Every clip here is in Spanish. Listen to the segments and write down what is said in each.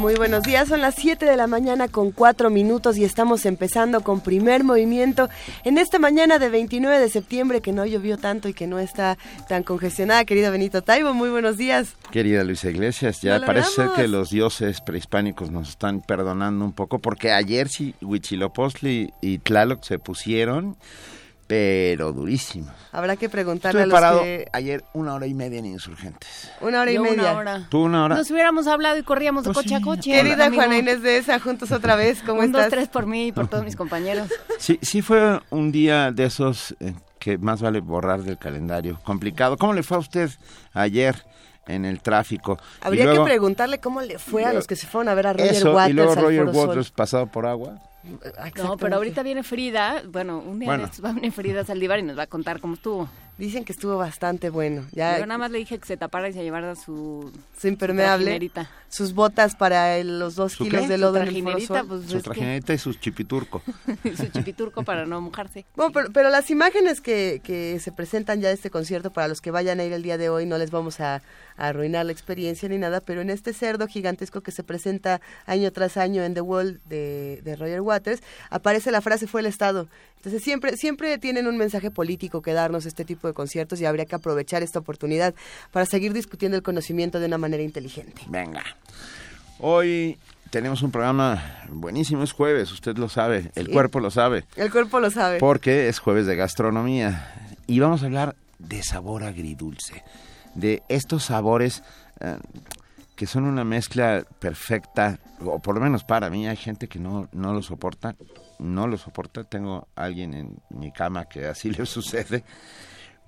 Muy buenos días, son las 7 de la mañana con 4 minutos y estamos empezando con primer movimiento en esta mañana de 29 de septiembre que no llovió tanto y que no está tan congestionada. Querido Benito Taibo, muy buenos días. Querida Luisa Iglesias, ya parece ser que los dioses prehispánicos nos están perdonando un poco porque ayer sí Huitzilopochtli y Tlaloc se pusieron pero durísimo. Habrá que preguntarle Estuve a los parado que... ayer una hora y media en Insurgentes. Una hora y Yo media. una hora. ¿Tú una hora? Nos hubiéramos hablado y corríamos de Pues coche a sí. coche. Querida amigo. Juana Inés de esa, juntos otra vez, ¿cómo Un, dos, estás? tres por mí y por todos mis compañeros. Sí, sí fue un día de esos eh, que más vale borrar del calendario. Complicado. ¿Cómo le fue a usted ayer en el tráfico? Habría luego- que preguntarle cómo le fue a los que se fueron a ver a Roger Eso, Waters y luego Roger Foro Sol. Waters pasado por agua. No, pero ahorita viene Frida. Bueno, un día Bueno. de estos va a venir Frida Saldívar y nos va a contar cómo estuvo. Dicen que estuvo bastante bueno. Ya Yo nada más le dije que se tapara y se llevara su, su impermeable, trajinerita. sus botas para el- los dos ¿Su kilos qué? de lodo en el Foro trajinerita, Sol. pues Su es que- y su chipiturco. su chipiturco para no mojarse. Bueno, pero, pero las imágenes que, que se presentan ya de este concierto, para los que vayan a ir el día de hoy, no les vamos a, a arruinar la experiencia ni nada, pero en este cerdo gigantesco que se presenta año tras año en The Wall de, de Roger Waters, aparece la frase fue el Estado. Entonces siempre, siempre tienen un mensaje político que darnos este tipo de conciertos y habría que aprovechar esta oportunidad para seguir discutiendo el conocimiento de una manera inteligente. Venga. Hoy tenemos un programa buenísimo, es jueves, usted lo sabe, el cuerpo lo sabe, El cuerpo lo sabe. porque es jueves de gastronomía. Y vamos a hablar de sabor agridulce, de estos sabores eh, que son una mezcla perfecta, o por lo menos para mí, hay gente que no, no lo soporta, no lo soporta, tengo alguien en mi cama que así le sucede,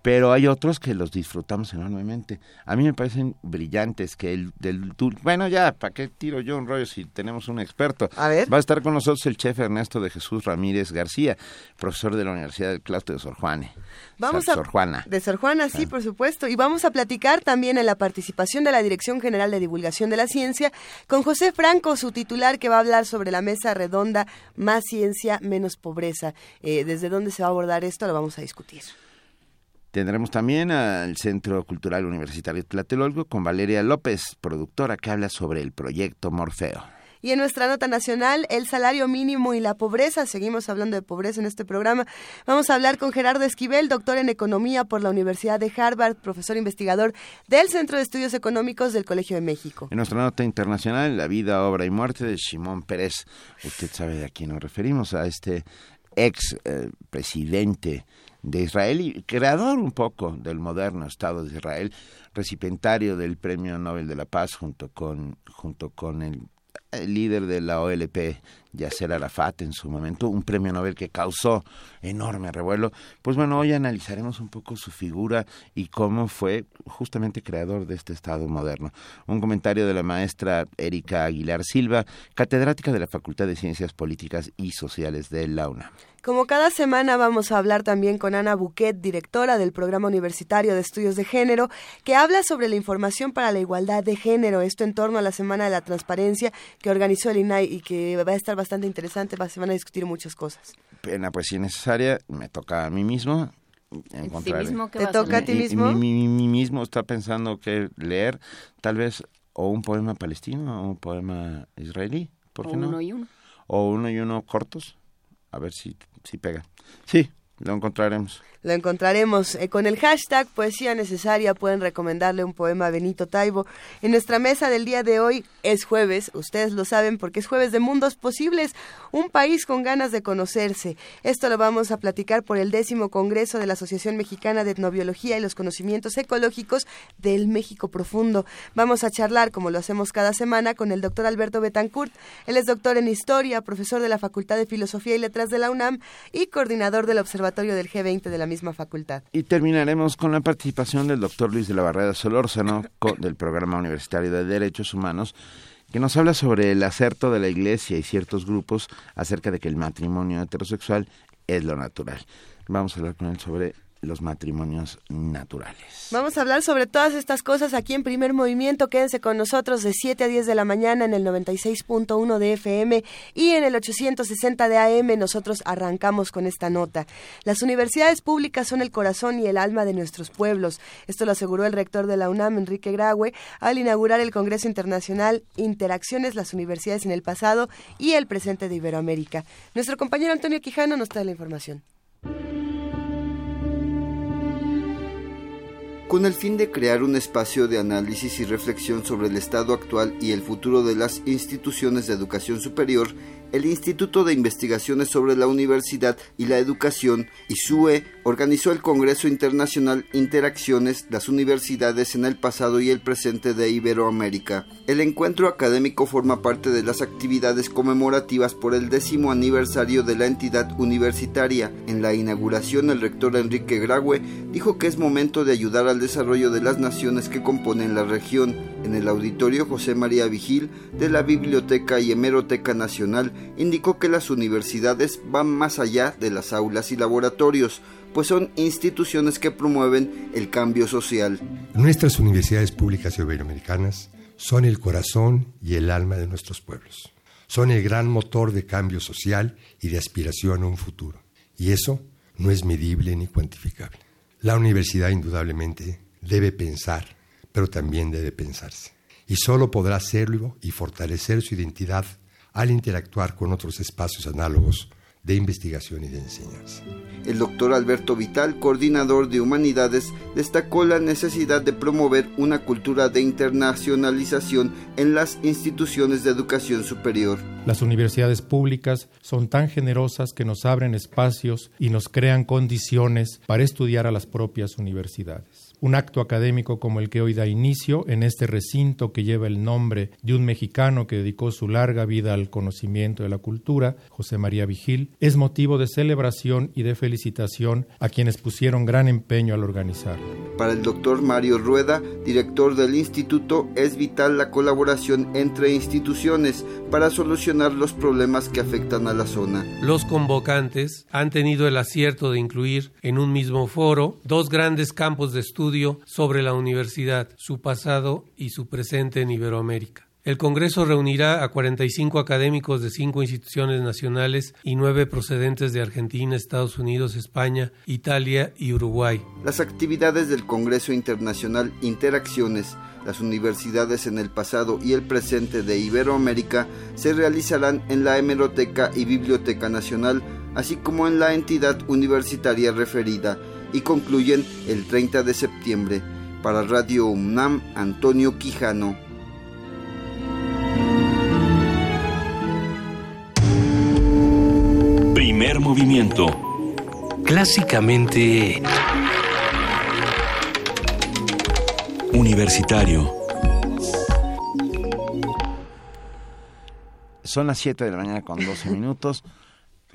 pero hay otros que los disfrutamos enormemente. A mí me parecen brillantes que el del bueno ya, ¿para qué tiro yo un rollo si tenemos un experto? A ver. Va a estar con nosotros el chef Ernesto de Jesús Ramírez García, profesor de la Universidad del Claustro de Sor Juane. Vamos Sor, a Sor Juana. De Sor Juana, sí, por supuesto. Y vamos a platicar también en la participación de la Dirección General de Divulgación de la Ciencia con José Franco, su titular, que va a hablar sobre la mesa redonda Más ciencia, menos pobreza. Eh, ¿Desde dónde se va a abordar esto? Lo vamos a discutir. Tendremos también al Centro Cultural Universitario Tlatelolco con Valeria López, productora que habla sobre el proyecto Morfeo. Y en nuestra nota nacional, el salario mínimo y la pobreza. Seguimos hablando de pobreza en este programa. Vamos a hablar con Gerardo Esquivel, doctor en economía por la Universidad de Harvard, profesor investigador del Centro de Estudios Económicos del Colegio de México. En nuestra nota internacional, la vida, obra y muerte de Shimon Pérez. Usted sabe a quién nos referimos, a este ex eh, presidente de Israel y creador un poco del moderno Estado de Israel, recipientario del Premio Nobel de la Paz junto con, junto con el, el líder de la OLP, Yasser Arafat, en su momento, un premio Nobel que causó enorme revuelo. Pues bueno, hoy analizaremos un poco su figura y cómo fue justamente creador de este Estado moderno. Un comentario de la maestra Erika Aguilar Silva, catedrática de la Facultad de Ciencias Políticas y Sociales de la UNAM. Como cada semana vamos a hablar también con Ana Buquet, directora del Programa Universitario de Estudios de Género, que habla sobre la información para la igualdad de género, esto en torno a la Semana de la Transparencia que organizó el INAI y que va a estar bastante interesante, va- se van a discutir muchas cosas. En la poesía necesaria me toca a mí mismo encontrar... mismo qué ¿Te a toca a leer? ti mismo? Mi, mi- mi mismo está pensando que leer tal vez o un poema palestino o un poema israelí, ¿por O qué no? uno y uno. O uno y uno cortos, a ver si, si pega. Sí, lo encontraremos. Lo encontraremos eh, con el hashtag Poesía Necesaria. Pueden recomendarle un poema a Benito Taibo. En nuestra mesa del día de hoy es jueves, ustedes lo saben porque es jueves de Mundos Posibles, un país con ganas de conocerse. Esto lo vamos a platicar por el décimo Congreso de la Asociación Mexicana de Etnobiología y los Conocimientos Ecológicos del México Profundo. Vamos a charlar, como lo hacemos cada semana, con el doctor Alberto Betancourt. Él es doctor en Historia, profesor de la Facultad de Filosofía y Letras de la UNAM y coordinador del Observatorio del G20 de la Y terminaremos con la participación del doctor Luis de la Barrera Solórzano del Programa Universitario de Derechos Humanos, que nos habla sobre el acerto de la Iglesia y ciertos grupos acerca de que el matrimonio heterosexual es lo natural. Vamos a hablar con él sobre los matrimonios naturales. Vamos a hablar sobre todas estas cosas aquí en Primer Movimiento. Quédense con nosotros de 7 a 10 de la mañana en el 96.1 de FM y en el 860 de AM. Nosotros arrancamos con esta nota. Las universidades públicas son el corazón y el alma de nuestros pueblos. Esto lo aseguró el rector de la UNAM, Enrique Graue, al inaugurar el Congreso Internacional Interacciones las Universidades en el Pasado y el Presente de Iberoamérica. Nuestro compañero Antonio Quijano nos trae la información. Con el fin de crear un espacio de análisis y reflexión sobre el estado actual y el futuro de las instituciones de educación superior, el Instituto de Investigaciones sobre la Universidad y la Educación, ISUE, organizó el Congreso Internacional Interacciones, las universidades en el pasado y el presente de Iberoamérica. El encuentro académico forma parte de las actividades conmemorativas por el décimo aniversario de la entidad universitaria. En la inauguración, el rector Enrique Graue dijo que es momento de ayudar al desarrollo de las naciones que componen la región. En el auditorio José María Vigil de la Biblioteca y Hemeroteca Nacional indicó que las universidades van más allá de las aulas y laboratorios, pues son instituciones que promueven el cambio social. Nuestras universidades públicas iberoamericanas son el corazón y el alma de nuestros pueblos. Son el gran motor de cambio social y de aspiración a un futuro. Y eso no es medible ni cuantificable. La universidad indudablemente debe pensar, pero también debe pensarse. Y solo podrá hacerlo y fortalecer su identidad al interactuar con otros espacios análogos de investigación y de enseñanza. El doctor Alberto Vital, coordinador de humanidades, destacó la necesidad de promover una cultura de internacionalización en las instituciones de educación superior. Las universidades públicas son tan generosas que nos abren espacios y nos crean condiciones para estudiar a las propias universidades un acto académico como el que hoy da inicio en este recinto que lleva el nombre de un mexicano que dedicó su larga vida al conocimiento de la cultura, José María Vigil, es motivo de celebración y de felicitación a quienes pusieron gran empeño al organizarlo. Para el doctor Mario Rueda, director del instituto, es vital la colaboración entre instituciones para solucionar los problemas que afectan a la zona. Los convocantes han tenido el acierto de incluir en un mismo foro dos grandes campos de estudio sobre la universidad, su pasado y su presente en Iberoamérica. El Congreso reunirá a 45 académicos de cinco instituciones nacionales y nueve procedentes de Argentina, Estados Unidos, España, Italia y Uruguay. Las actividades del Congreso Internacional Interacciones, las universidades en el pasado y el presente de Iberoamérica se realizarán en la Hemeroteca y Biblioteca Nacional, así como en la entidad universitaria referida y concluyen el 30 de septiembre. Para Radio UNAM, Antonio Quijano. Primer movimiento. Clásicamente... Universitario. Son las 7 de la mañana con 12 minutos.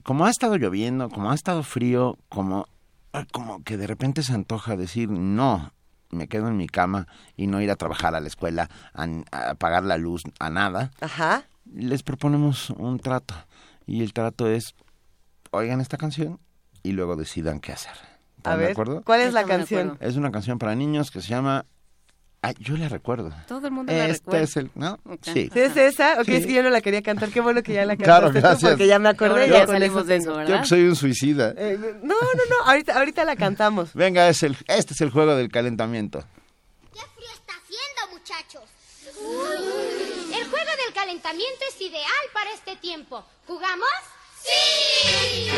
Como ha estado lloviendo, como ha estado frío, como como que de repente se antoja decir no, me quedo en mi cama y no ir a trabajar a la escuela, a, apagar la luz, a nada. Ajá. Les proponemos un trato y el trato es oigan esta canción y luego decidan qué hacer. ¿Están de acuerdo? ¿Cuál es la canción? Es una canción para niños que se llama Ah, yo la recuerdo. Todo el mundo la este recuerda. es el, ¿no? Sí. ¿Sí es esa? Ok, es que yo no la quería cantar. Qué bueno que ya la cantaste claro, gracias. Tú porque ya me acordé. ya salimos de eso, ¿verdad? Yo que soy un suicida. Eh, no, no, no. Ahorita, ahorita la cantamos. Venga, es el, este es el juego del calentamiento. ¿Qué frío está haciendo, muchachos? El juego del calentamiento es ideal para este tiempo. ¿Jugamos? ¡Sí!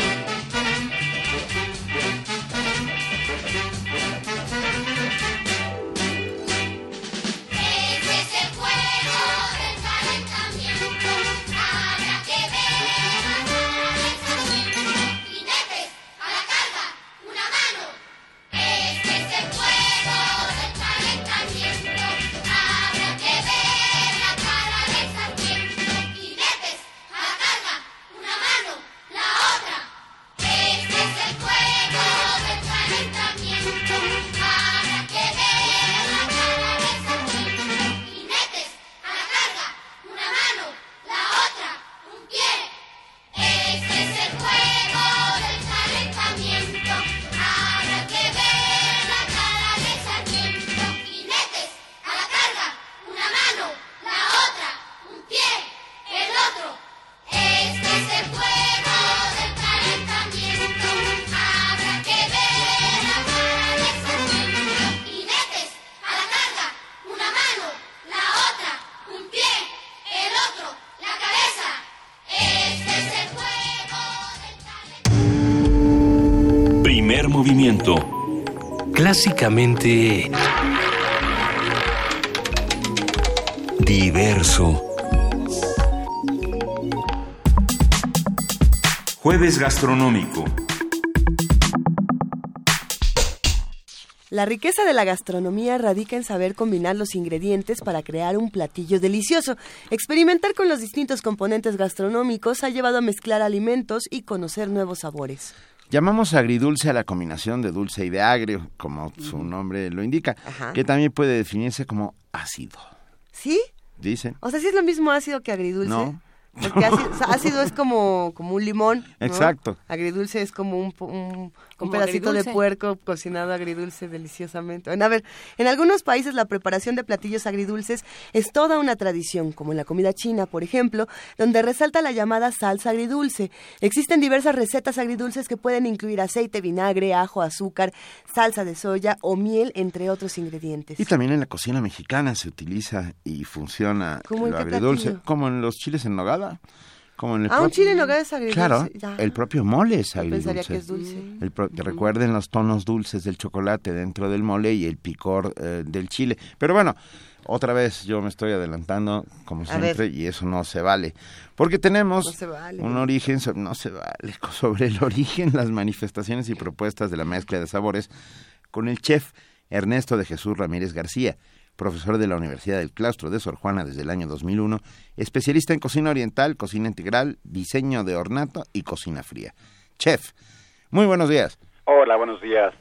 Movimiento. Clásicamente... Diverso. Jueves gastronómico. La riqueza de la gastronomía radica en saber combinar los ingredientes para crear un platillo delicioso. Experimentar con los distintos componentes gastronómicos ha llevado a mezclar alimentos y conocer nuevos sabores. Llamamos agridulce a la combinación de dulce y de agrio, como su nombre lo indica, Ajá. que también puede definirse como ácido. ¿Sí? Dicen. O sea, sí es lo mismo ácido que agridulce. No. Porque ácido, o sea, ácido es como, como un limón. ¿no? Exacto. Agridulce es como un, un, pedacito agridulce. de puerco cocinado agridulce deliciosamente. Bueno, a ver, en algunos países la preparación de platillos agridulces es toda una tradición, como en la comida china, por ejemplo, donde resalta la llamada salsa agridulce. Existen diversas recetas agridulces que pueden incluir aceite, vinagre, ajo, azúcar, salsa de soya o miel, entre otros ingredientes. Y también en la cocina mexicana se utiliza y funciona ¿Cómo en lo agridulce, platillo? como en los chiles en nogada, como en el Ah, un propio- chile en es agridulce. Claro, ya. el propio mole es agridulce. pensaría que es dulce. El pro- que Recuerden los tonos dulces del chocolate dentro del mole y el picor eh, del chile. Pero bueno, otra vez yo me estoy adelantando, como siempre, y eso no se vale. Porque tenemos No se vale. un origen, so- no se vale, sobre el origen, las manifestaciones y propuestas de la mezcla de sabores con el chef Ernesto de Jesús Ramírez García, profesor de la Universidad del Claustro de Sor Juana desde el año 2001, especialista en cocina oriental, cocina integral, diseño de ornato y cocina fría. Chef, muy buenos días. Hola, buenos días.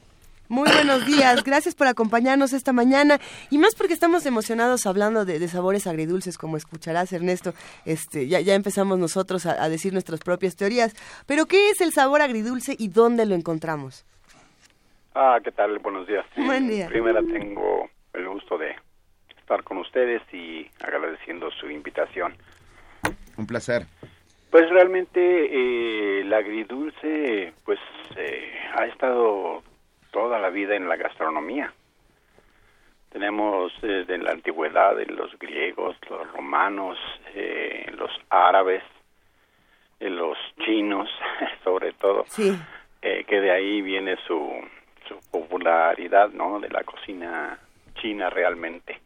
Muy buenos días, gracias por acompañarnos esta mañana y más porque estamos emocionados hablando de, de sabores agridulces, como escucharás Ernesto, este, ya, ya empezamos nosotros a, a decir nuestras propias teorías, pero ¿qué es el sabor agridulce y dónde lo encontramos? Ah, ¿qué tal? Buenos días. Sí, Buen día. Primero tengo el gusto de estar con ustedes y agradeciendo su invitación. Un placer. Pues realmente eh, el agridulce pues eh, ha estado toda la vida en la gastronomía. Tenemos eh, de la antigüedad de los griegos, los romanos, eh, los árabes, eh, los chinos, sobre todo, Sí, eh, que de ahí viene su, su popularidad, ¿no? De la cocina china realmente.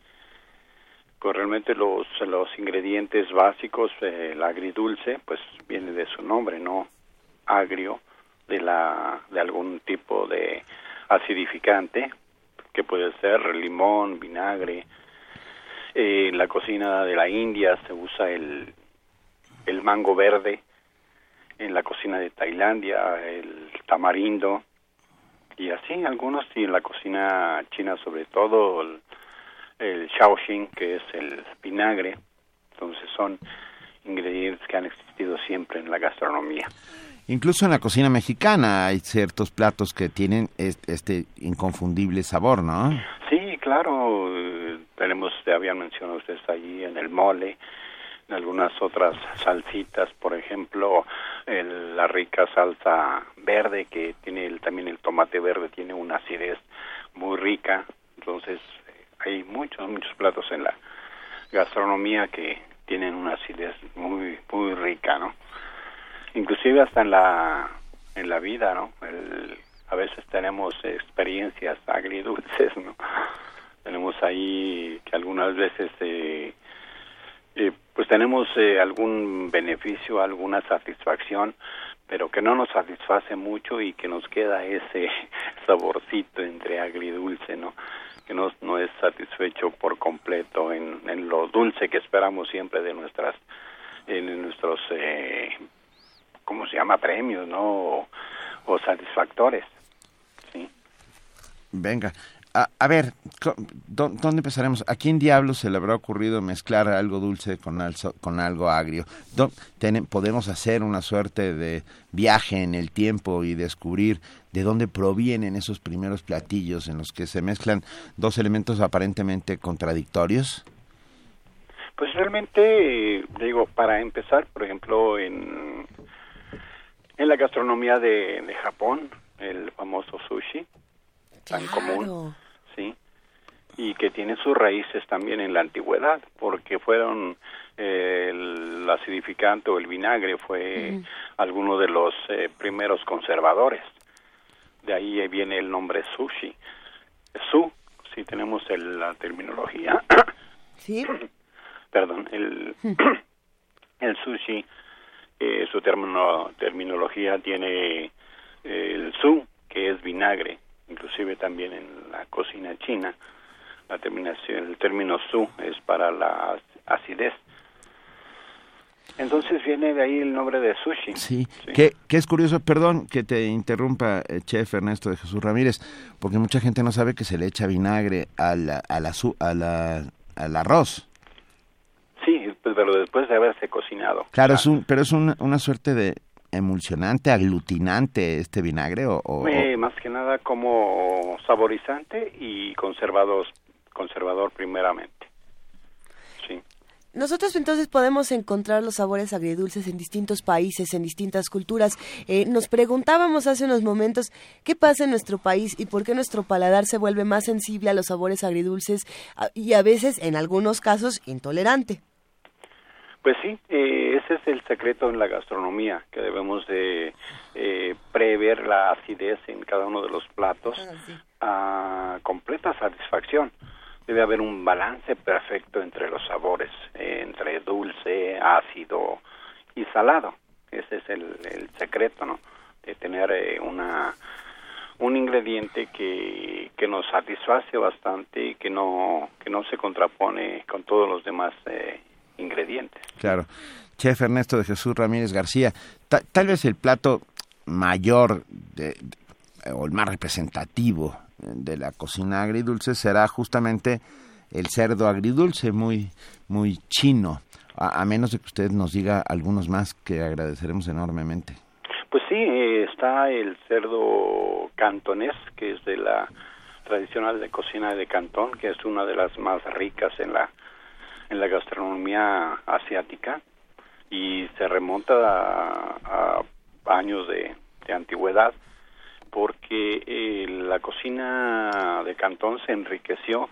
Con realmente los, los ingredientes básicos, eh, el agridulce, pues viene de su nombre, ¿no? Agrio, de, la, de algún tipo de acidificante, que puede ser limón, vinagre. Eh, en la cocina de la India se usa el, el mango verde, en la cocina de Tailandia el tamarindo y así algunos y en la cocina china sobre todo el, el shaoxing que es el vinagre entonces son ingredientes que han existido siempre en la gastronomía Incluso en la cocina mexicana hay ciertos platos que tienen es- este inconfundible sabor, ¿no? sí claro eh, tenemos ya habían mencionado ustedes allí en el mole algunas otras salsitas, por ejemplo, el- la rica salsa verde que tiene el- también el tomate verde tiene una acidez muy rica, entonces hay muchos muchos platos en la gastronomía que tienen una acidez muy muy rica, ¿no? Inclusive hasta en la en la vida, ¿no? El- a veces tenemos experiencias agridulces, ¿no? Tenemos ahí que algunas veces eh, eh, pues tenemos eh, algún beneficio, alguna satisfacción, pero que no nos satisface mucho y que nos queda ese saborcito entre agridulce, ¿no? Que no, no es satisfecho por completo en, en lo dulce que esperamos siempre de nuestras, en nuestros, eh, ¿cómo se llama? Premios, ¿no? O, o satisfactores. Venga. A, a ver, co- ¿dó- ¿dónde empezaremos? ¿A quién diablos se le habrá ocurrido mezclar algo dulce con, alzo- con algo agrio? ¿Dó- tene- ¿Podemos hacer una suerte de viaje en el tiempo y descubrir de dónde provienen esos primeros platillos en los que se mezclan dos elementos aparentemente contradictorios? Pues realmente, eh, digo, para empezar, por ejemplo, en, en la gastronomía de, de Japón, el famoso sushi, tan común, sí, y que tiene sus raíces también en la antigüedad, porque fueron eh, el acidificante o el vinagre fue alguno de los eh, primeros conservadores. de ahí viene el nombre sushi. Su, si tenemos el- la terminología, Sí. perdón, el, el sushi, eh, su termino- terminología tiene eh, el su, que es vinagre, inclusive también en la cocina china, la terminación, el término su es para la acidez. Entonces viene de ahí el nombre de sushi. Sí, Que, que es curioso, perdón que te interrumpa, eh, chef Ernesto de Jesús Ramírez, porque mucha gente no sabe que se le echa vinagre a la, a la, su- a la- al arroz. Sí, pues, pero después de haberse cocinado. Claro, es un, pero es un- una suerte de emulsionante, aglutinante este vinagre o, o- Eh, más que nada como saborizante y conservados, conservador primeramente. Sí. Nosotros entonces podemos encontrar los sabores agridulces en distintos países, en distintas culturas. Eh, nos preguntábamos hace unos momentos qué pasa en nuestro país y por qué nuestro paladar se vuelve más sensible a los sabores agridulces y a veces, en algunos casos, intolerante. Pues sí, eh, ese es el secreto en la gastronomía, que debemos de eh, prever la acidez en cada uno de los platos a completa satisfacción. Debe haber un balance perfecto entre los sabores, eh, entre dulce, ácido y salado. Ese es el, el secreto, ¿no? De tener eh, una un ingrediente que, que nos satisface bastante y que no que no se contrapone con todos los demás eh, ingredientes. Claro. Chef Ernesto de Jesús Ramírez García, ta- tal vez el plato mayor de- de- o el más representativo de la cocina agridulce será justamente el cerdo agridulce, muy, muy chino, a, a menos de que usted nos diga algunos más que agradeceremos enormemente. Pues sí, eh, está el cerdo cantonés, que es de la tradicional de cocina de Cantón, que es una de las más ricas en la en la gastronomía asiática y se remonta a, a años de, antigüedad porque eh, la cocina de Cantón se enriqueció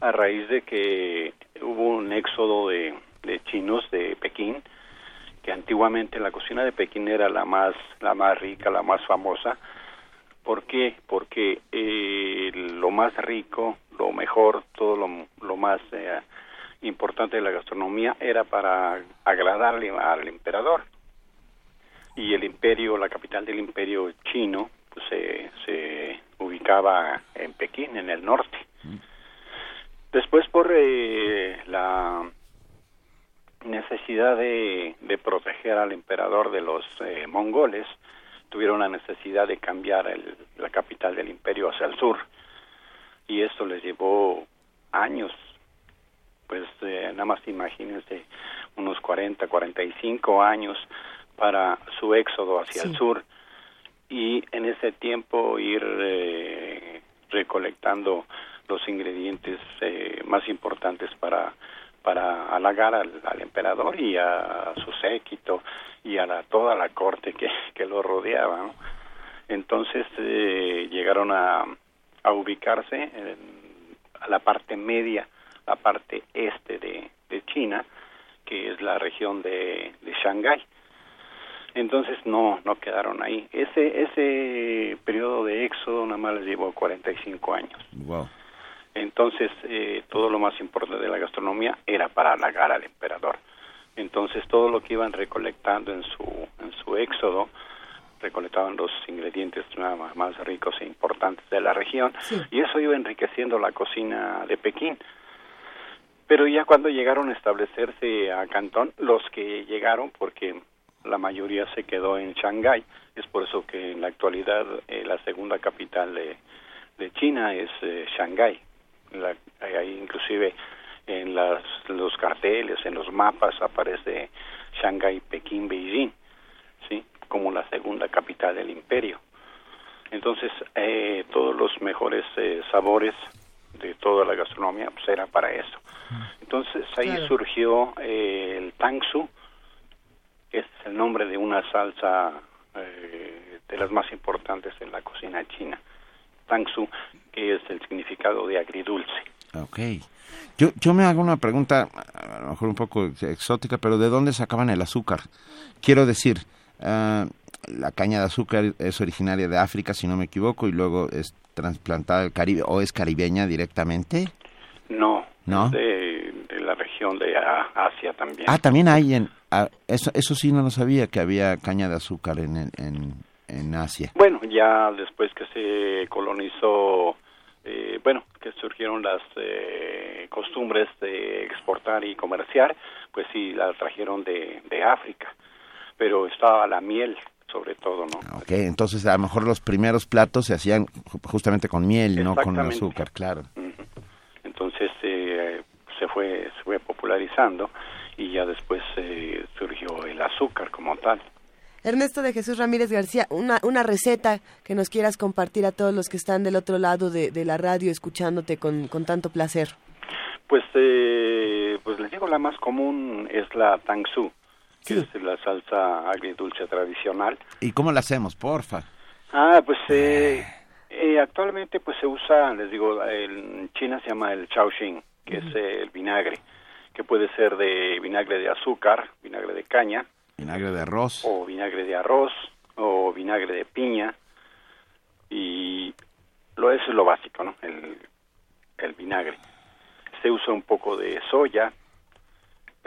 a raíz de que hubo un éxodo de, de chinos de Pekín que antiguamente la cocina de Pekín era la más la más rica, la más famosa. ¿Por qué? Porque eh, lo más rico, lo mejor, todo lo, lo más eh, importante de la gastronomía era para agradarle al emperador. Y el imperio, la capital del imperio chino, pues se, se ubicaba en Pekín, en el norte. Después por eh, la necesidad de, de proteger al emperador de los eh, mongoles, tuvieron la necesidad de cambiar el- la capital del imperio hacia el sur. Y esto les llevó años. Pues eh, nada más imagínense unos 40, 45 años para su éxodo hacia el sur y en ese tiempo ir eh, recolectando los ingredientes eh, más importantes para para halagar al, al emperador y a su séquito y a la, toda la corte que, que lo rodeaba. ¿no? Entonces eh, llegaron a, a ubicarse en, a la parte media, la parte este de, de China, que es la región de, de Shanghái. Entonces no no quedaron ahí. Ese ese periodo de éxodo nada más les llevó 45 años. Wow. Entonces, eh, todo lo más importante de la gastronomía era para halagar al emperador. Entonces, todo lo que iban recolectando en su, en su éxodo, recolectaban los ingredientes más, más ricos e importantes de la región, y eso iba enriqueciendo la cocina de Pekín. Pero ya cuando llegaron a establecerse a Cantón, los que llegaron, porque la mayoría se quedó en Shanghái, es por eso que en la actualidad eh, la segunda capital de, de China es eh, Shanghái. La, ahí inclusive en las, los carteles, en los mapas aparece Shanghái, Pekín, Beijing, ¿sí? como la segunda capital del imperio. Entonces, eh, todos los mejores eh, sabores de toda la gastronomía pues era para eso. Entonces ahí Claro. surgió eh, el tangsu, que es el nombre de una salsa eh, de las más importantes en la cocina china. Tangsu, que es el significado de agridulce. Ok. Yo, yo me hago una pregunta, a lo mejor un poco exótica, pero ¿de dónde sacaban el azúcar? Quiero decir, ah, la caña de azúcar es originaria de África, si no me equivoco, y luego es transplantada al Caribe, o es caribeña directamente. No, ¿No? De, de la región de Asia también. Ah, también hay en... ah, eso, eso sí no lo sabía, que había caña de azúcar en, en, en, en Asia. Bueno, ya después que se colonizó, eh, bueno, que surgieron las eh, costumbres de exportar y comerciar, pues sí, la trajeron de, de África. Pero estaba la miel, sobre todo, ¿no? Ok, entonces a lo mejor los primeros platos se hacían ju- justamente con miel, no con azúcar, claro. Entonces eh, se fue se fue popularizando y ya después eh, surgió el azúcar como tal. Ernesto de Jesús Ramírez García, una, una receta que nos quieras compartir a todos los que están del otro lado de, de la radio escuchándote con, con tanto placer. Pues eh, pues les digo la más común es la tangsu, que es la salsa agridulce tradicional. ¿Y cómo la hacemos, porfa? Ah, pues eh, eh, actualmente pues se usa, les digo, en China se llama el shaoxing, que es eh, el vinagre, que puede ser de vinagre de azúcar, vinagre de caña, Vinagre de arroz. o vinagre de arroz, o vinagre de piña, y lo eso es lo básico, ¿no? El, el vinagre. Se usa un poco de soya,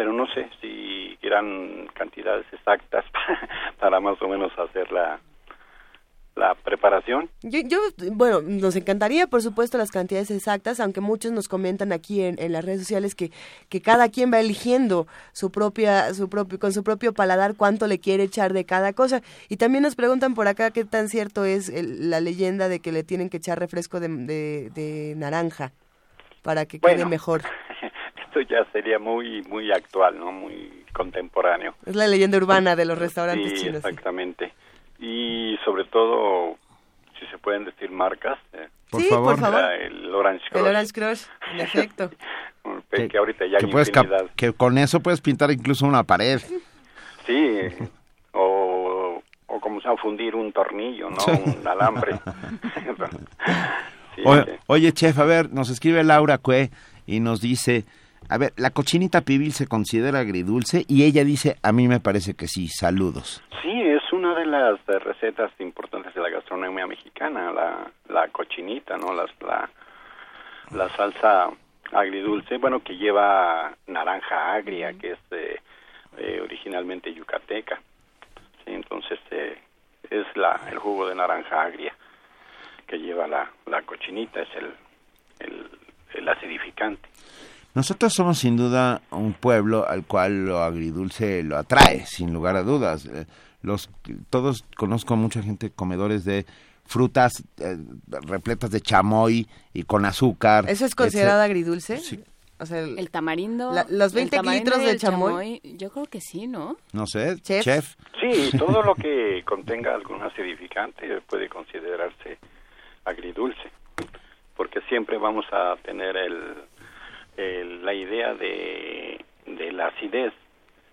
pero no sé si eran cantidades exactas para más o menos hacer la, la preparación. Yo, yo, bueno, nos encantaría, por supuesto, las cantidades exactas, aunque muchos nos comentan aquí en, en las redes sociales que, que cada quien va eligiendo su propia, su propio, con su propio paladar cuánto le quiere echar de cada cosa. Y también nos preguntan por acá qué tan cierto es el- la leyenda de que le tienen que echar refresco de, de- de naranja para que quede mejor. Ya sería muy muy actual, ¿no? Muy contemporáneo. Es la leyenda urbana de los restaurantes sí, chinos. sí. exactamente. Y sobre todo, si se pueden decir marcas. eh, Por Sí, favor. por favor. El Orange El Crush. Orange Crush, en efecto. que, que ahorita ya que, hay puedes que con eso puedes pintar incluso una pared. Sí, o, o como se llama, fundir un tornillo, ¿no? Un alambre. Sí, O- sí. oye, chef, a ver, nos escribe Laura Cue y nos dice, a ver, la cochinita pibil se considera agridulce y ella dice, a mí me parece que sí, saludos. Sí, es una de las recetas importantes de la gastronomía mexicana, la, la cochinita, ¿no? Las, la, la salsa agridulce, bueno, que lleva naranja agria, que es eh, eh, originalmente yucateca. Sí, entonces eh, es la, el jugo de naranja agria que lleva la, la cochinita, es el, el, el acidificante. Nosotros somos sin duda un pueblo al cual lo agridulce lo atrae, sin lugar a dudas. Eh, Los, todos conozco mucha gente comedores de frutas eh, repletas de chamoy y con azúcar. ¿Eso es considerado agridulce? O sea, el- El tamarindo. La- los el 20 tamarindo litros de chamoy. Yo creo que sí, ¿no? No sé, Chef. chef. Sí, todo lo que contenga algún acidificante puede considerarse agridulce, porque siempre vamos a tener el, el- la idea de, de la acidez,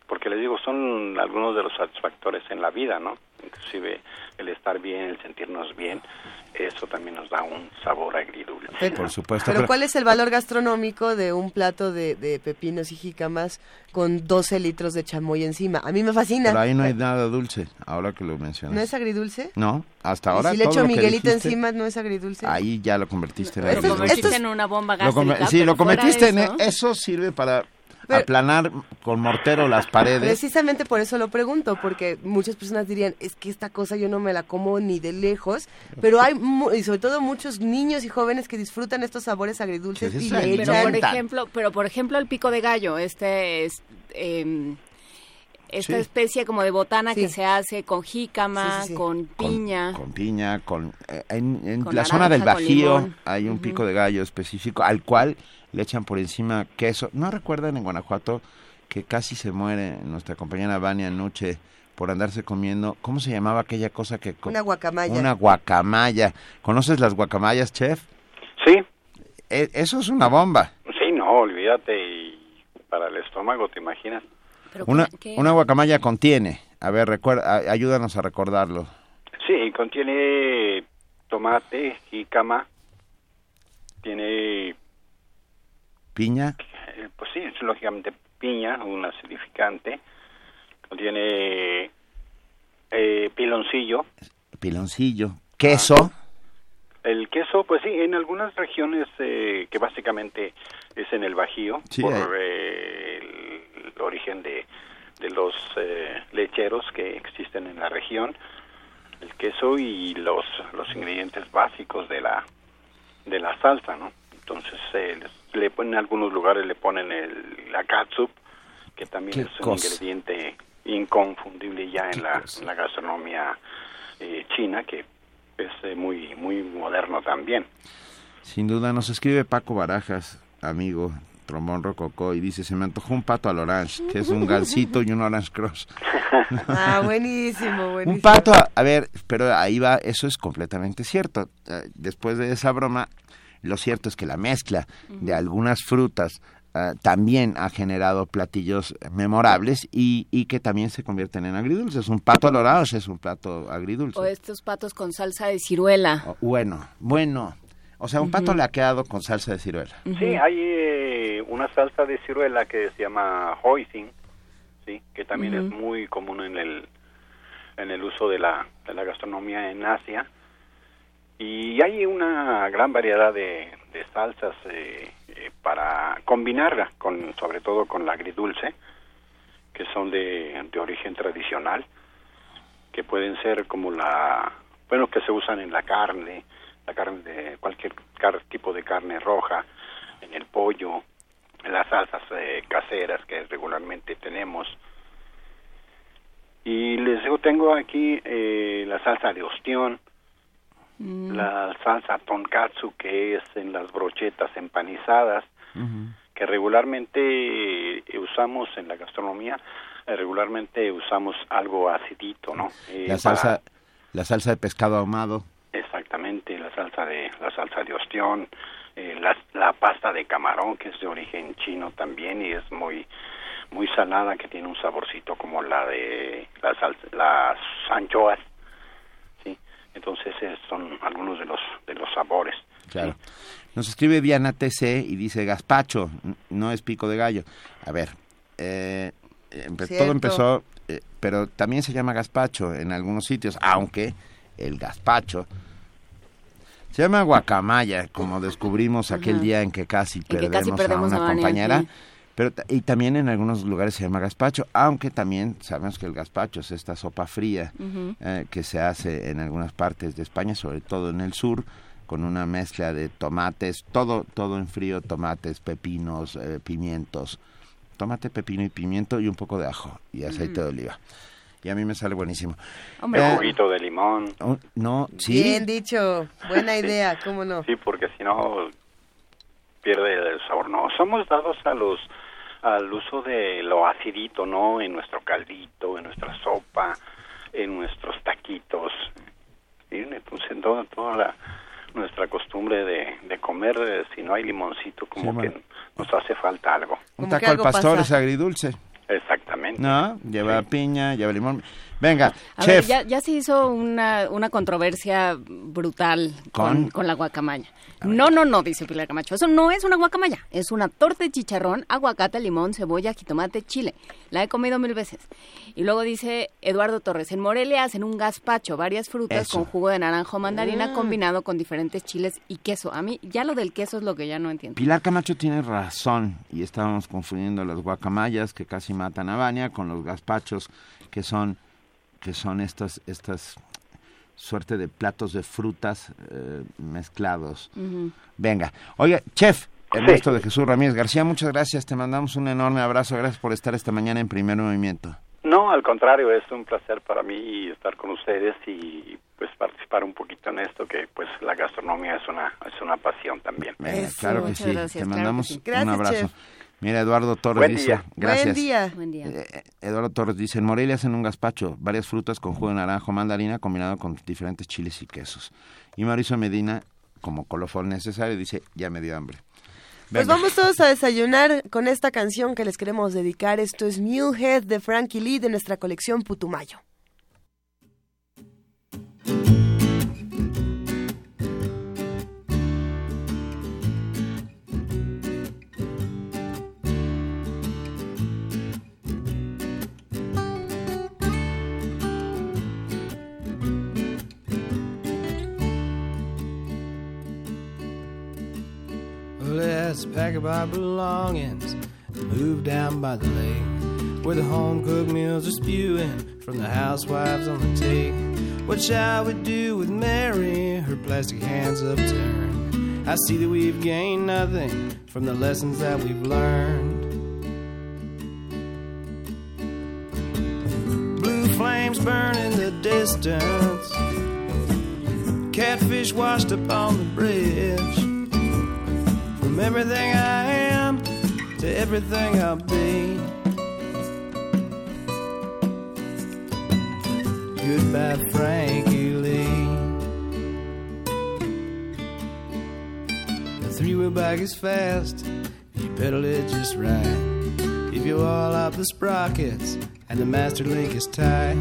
porque les digo, son algunos de los satisfactores en la vida, ¿no? Inclusive el estar bien, el sentirnos bien, eso también nos da un sabor agridulce. Pero- Por supuesto. Pero pero- ¿cuál es el valor gastronómico de un plato de, de pepinos y jícamas con 12 litros de chamoy encima? A mí me fascina. Pero ahí no hay nada dulce, ahora que lo mencionas. ¿No es agridulce? No, hasta ¿Y ahora si le echo lo Miguelito dijiste, encima, ¿no es agridulce? Ahí ya lo convertiste en Lo Esto es- agridulce. convertiste en una bomba Lo gástrica. sí, pero lo convertiste en... eso- Eso sirve para Pero- aplanar con mortero las paredes. Precisamente por eso lo pregunto, porque muchas personas dirían, es que esta cosa yo no me la como ni de lejos, pero hay, mu- y sobre todo muchos niños y jóvenes que disfrutan estos sabores agridulces y Pero por ejemplo, pero por ejemplo el pico de gallo, este es em, esta Sí. especie como de botana Sí. que se hace con jícama, Sí, sí, sí. con Con- piña. Con, piña, con... eh, en en Con la zona del Bajío limón. hay un pico de gallo específico al cual le echan por encima queso. ¿No recuerdan en Guanajuato que casi se muere nuestra compañera Vania Nuche por andarse comiendo... ¿Cómo se llamaba aquella cosa que... Una guacamaya. Una guacamaya. ¿Conoces las guacamayas, chef? Sí, E- eso es una bomba. sí, no, olvídate, y para el estómago, ¿te imaginas? Pero Una, una guacamaya contiene... A ver, recuerda, ayúdanos a recordarlo. Sí, contiene tomate, jícama, tiene, Piña, eh, pues sí, es lógicamente piña, un acidificante, contiene Eh, piloncillo. Piloncillo. Queso. El queso, pues sí, en algunas regiones eh, que básicamente es en el Bajío, Sí, por eh. eh, el, el origen de, de los eh, lecheros que existen en la región, el queso y los, los ingredientes básicos de la, de la salsa, ¿no? Entonces, eh, les- le ponen, en algunos lugares le ponen el, la catsup, que también es un cosa. ingrediente inconfundible ya en la, en la gastronomía eh, china, que es eh, muy, muy moderno también. Sin duda, nos escribe Paco Barajas, amigo, trombón rococó, y dice, se me antojó un pato al orange, que es un gansito y un orange cross. Ah, buenísimo, buenísimo. Un pato, a, a ver, pero ahí va, eso es completamente cierto. Eh, Después de esa broma, lo cierto es que la mezcla de algunas frutas ah, también ha generado platillos memorables y, y que también se convierten en agridulces. Un pato al orange es un plato agridulce. O estos patos con salsa de ciruela. O- Bueno, bueno. O sea, un pato laqueado con salsa de ciruela. Sí, hay eh, una salsa de ciruela que se llama hoisin, sí, que también es muy común en el en el uso de la, de la gastronomía en Asia. Y hay una gran variedad de, salsas eh, eh, para combinarla, con, sobre todo con la agridulce, que son de, de origen tradicional, que pueden ser como la, bueno, que se usan en la carne, la carne de cualquier tipo de carne roja, en el pollo, en las salsas eh, caseras que regularmente tenemos. Y les digo, tengo aquí eh, la salsa de ostión, la salsa tonkatsu que es en las brochetas empanizadas, que regularmente usamos en la gastronomía, eh, regularmente usamos algo acidito, ¿no? Eh, La para- salsa, la salsa de pescado ahumado. Exactamente, la salsa de la salsa de ostión, eh, la, la pasta de camarón que es de origen chino también y es muy muy salada que tiene un saborcito como la de la salsa, las anchoas. Entonces son algunos de los de los sabores. Claro. Nos escribe Diana TC y dice gazpacho, no es pico de gallo. A ver, eh, empe- Cierto. todo empezó, eh, pero también se llama gazpacho en algunos sitios, aunque el gazpacho se llama guacamaya, como descubrimos aquel Ajá. día en que casi que perdemos, casi perdemos a una compañera. sí. Pero, ta- y también en algunos lugares se llama gazpacho, aunque también sabemos que el gazpacho es esta sopa fría eh, que se hace en algunas partes de España, sobre todo en el sur, con una mezcla de tomates, todo, todo en frío, tomates, pepinos, eh, pimientos, tomate, pepino y pimiento y un poco de ajo y aceite de oliva. Y a mí me sale buenísimo. Hombre, Eh, El juguito de limón, oh, no, sí, Bien dicho, buena idea, ¿cómo no? sí, porque si no pierde el sabor. No, somos dados a los al uso de lo acidito, ¿no? En nuestro caldito, en nuestra sopa, en nuestros taquitos. ¿sí? Entonces, toda, toda la, nuestra costumbre de, de comer, eh, si no hay limoncito, como Sí, bueno. que nos hace falta algo. un taco al pastor pasa. es agridulce, Exactamente. ¿no? Lleva piña, lleva limón. Venga, A ver, chef, ya, ya se hizo una, una controversia brutal ¿Con? con, con la guacamaya. No, no, no, dice Pilar Camacho. Eso no es una guacamaya. Es una torta de chicharrón, aguacate, limón, cebolla, jitomate, chile. La he comido mil veces. Y luego dice Eduardo Torres, en Morelia hacen un gazpacho, varias frutas Eso. con jugo de naranja o mandarina Mm. combinado con diferentes chiles y queso. A mí ya lo del queso es lo que ya no entiendo. Pilar Camacho tiene razón y estábamos confundiendo las guacamayas que casi matan a Vania con los gazpachos que son que son estas estas suerte de platos de frutas eh, mezclados. Venga, oiga, chef Ernesto de Jesús Ramírez García, muchas gracias, te mandamos un enorme abrazo, gracias por estar esta mañana en Primer Movimiento. No, al contrario, es un placer para mí estar con ustedes y pues participar un poquito en esto que pues la gastronomía es una es una pasión también. Eso, claro que sí, gracias, te claro mandamos sí. un abrazo. chef. Mira, Eduardo Torres Buen dice, día. gracias. Buen día. Buen día. Eh, Eduardo Torres dice, en Morelia hacen un gazpacho, varias frutas con jugo de naranja o mandarina combinado con diferentes chiles y quesos. Y Mauricio Medina, como colofón necesario, dice, ya me dio hambre. Pues vamos todos a desayunar con esta canción que les queremos dedicar. Esto es Mulehead de Frankie Lee de nuestra colección Putumayo. Us pack up our belongings and move down by the lake where the home cooked meals are spewing from the housewives on the take. What shall we do with Mary? Her plastic hands upturned. I see that we've gained nothing from the lessons that we've learned. Blue flames burn in the distance. Catfish washed up on the bridge. From everything I am to everything I'll be. Goodbye, Frankie Lee. The three wheel bike is fast if you pedal it just right. If you all out the sprockets and the master link is tight.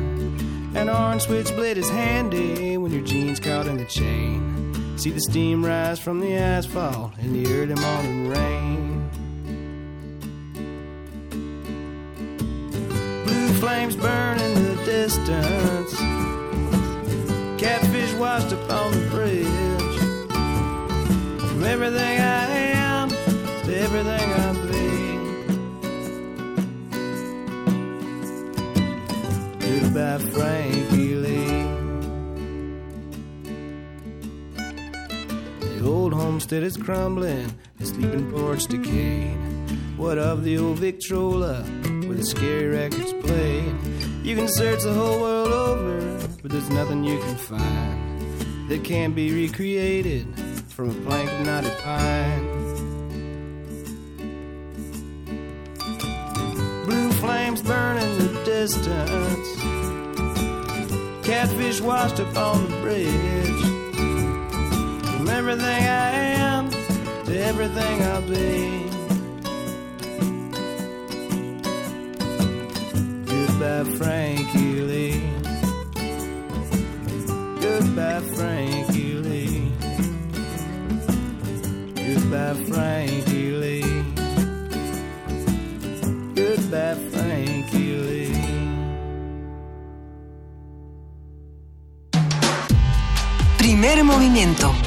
An orange switchblade is handy when your jeans caught in the chain. See the steam rise from the asphalt in the early morning rain. Blue flames burn in the distance. Catfish washed up on the bridge. From everything I am to everything I'll be. Goodbye, Frankie Lee. The old homestead is crumbling, the sleeping porch decayed. What of the old Victrola where the scary records played? You can search the whole world over, but there's nothing you can find that can't be recreated from a plank of knotted pine. Blue flames burn in the distance. Catfish washed up on the bridge. From everything I am to everything I'll be. Goodbye, Frankie Lee. Goodbye, Frankie Lee. Goodbye, Frankie Lee. Goodbye, Frankie Lee. Primer movimiento.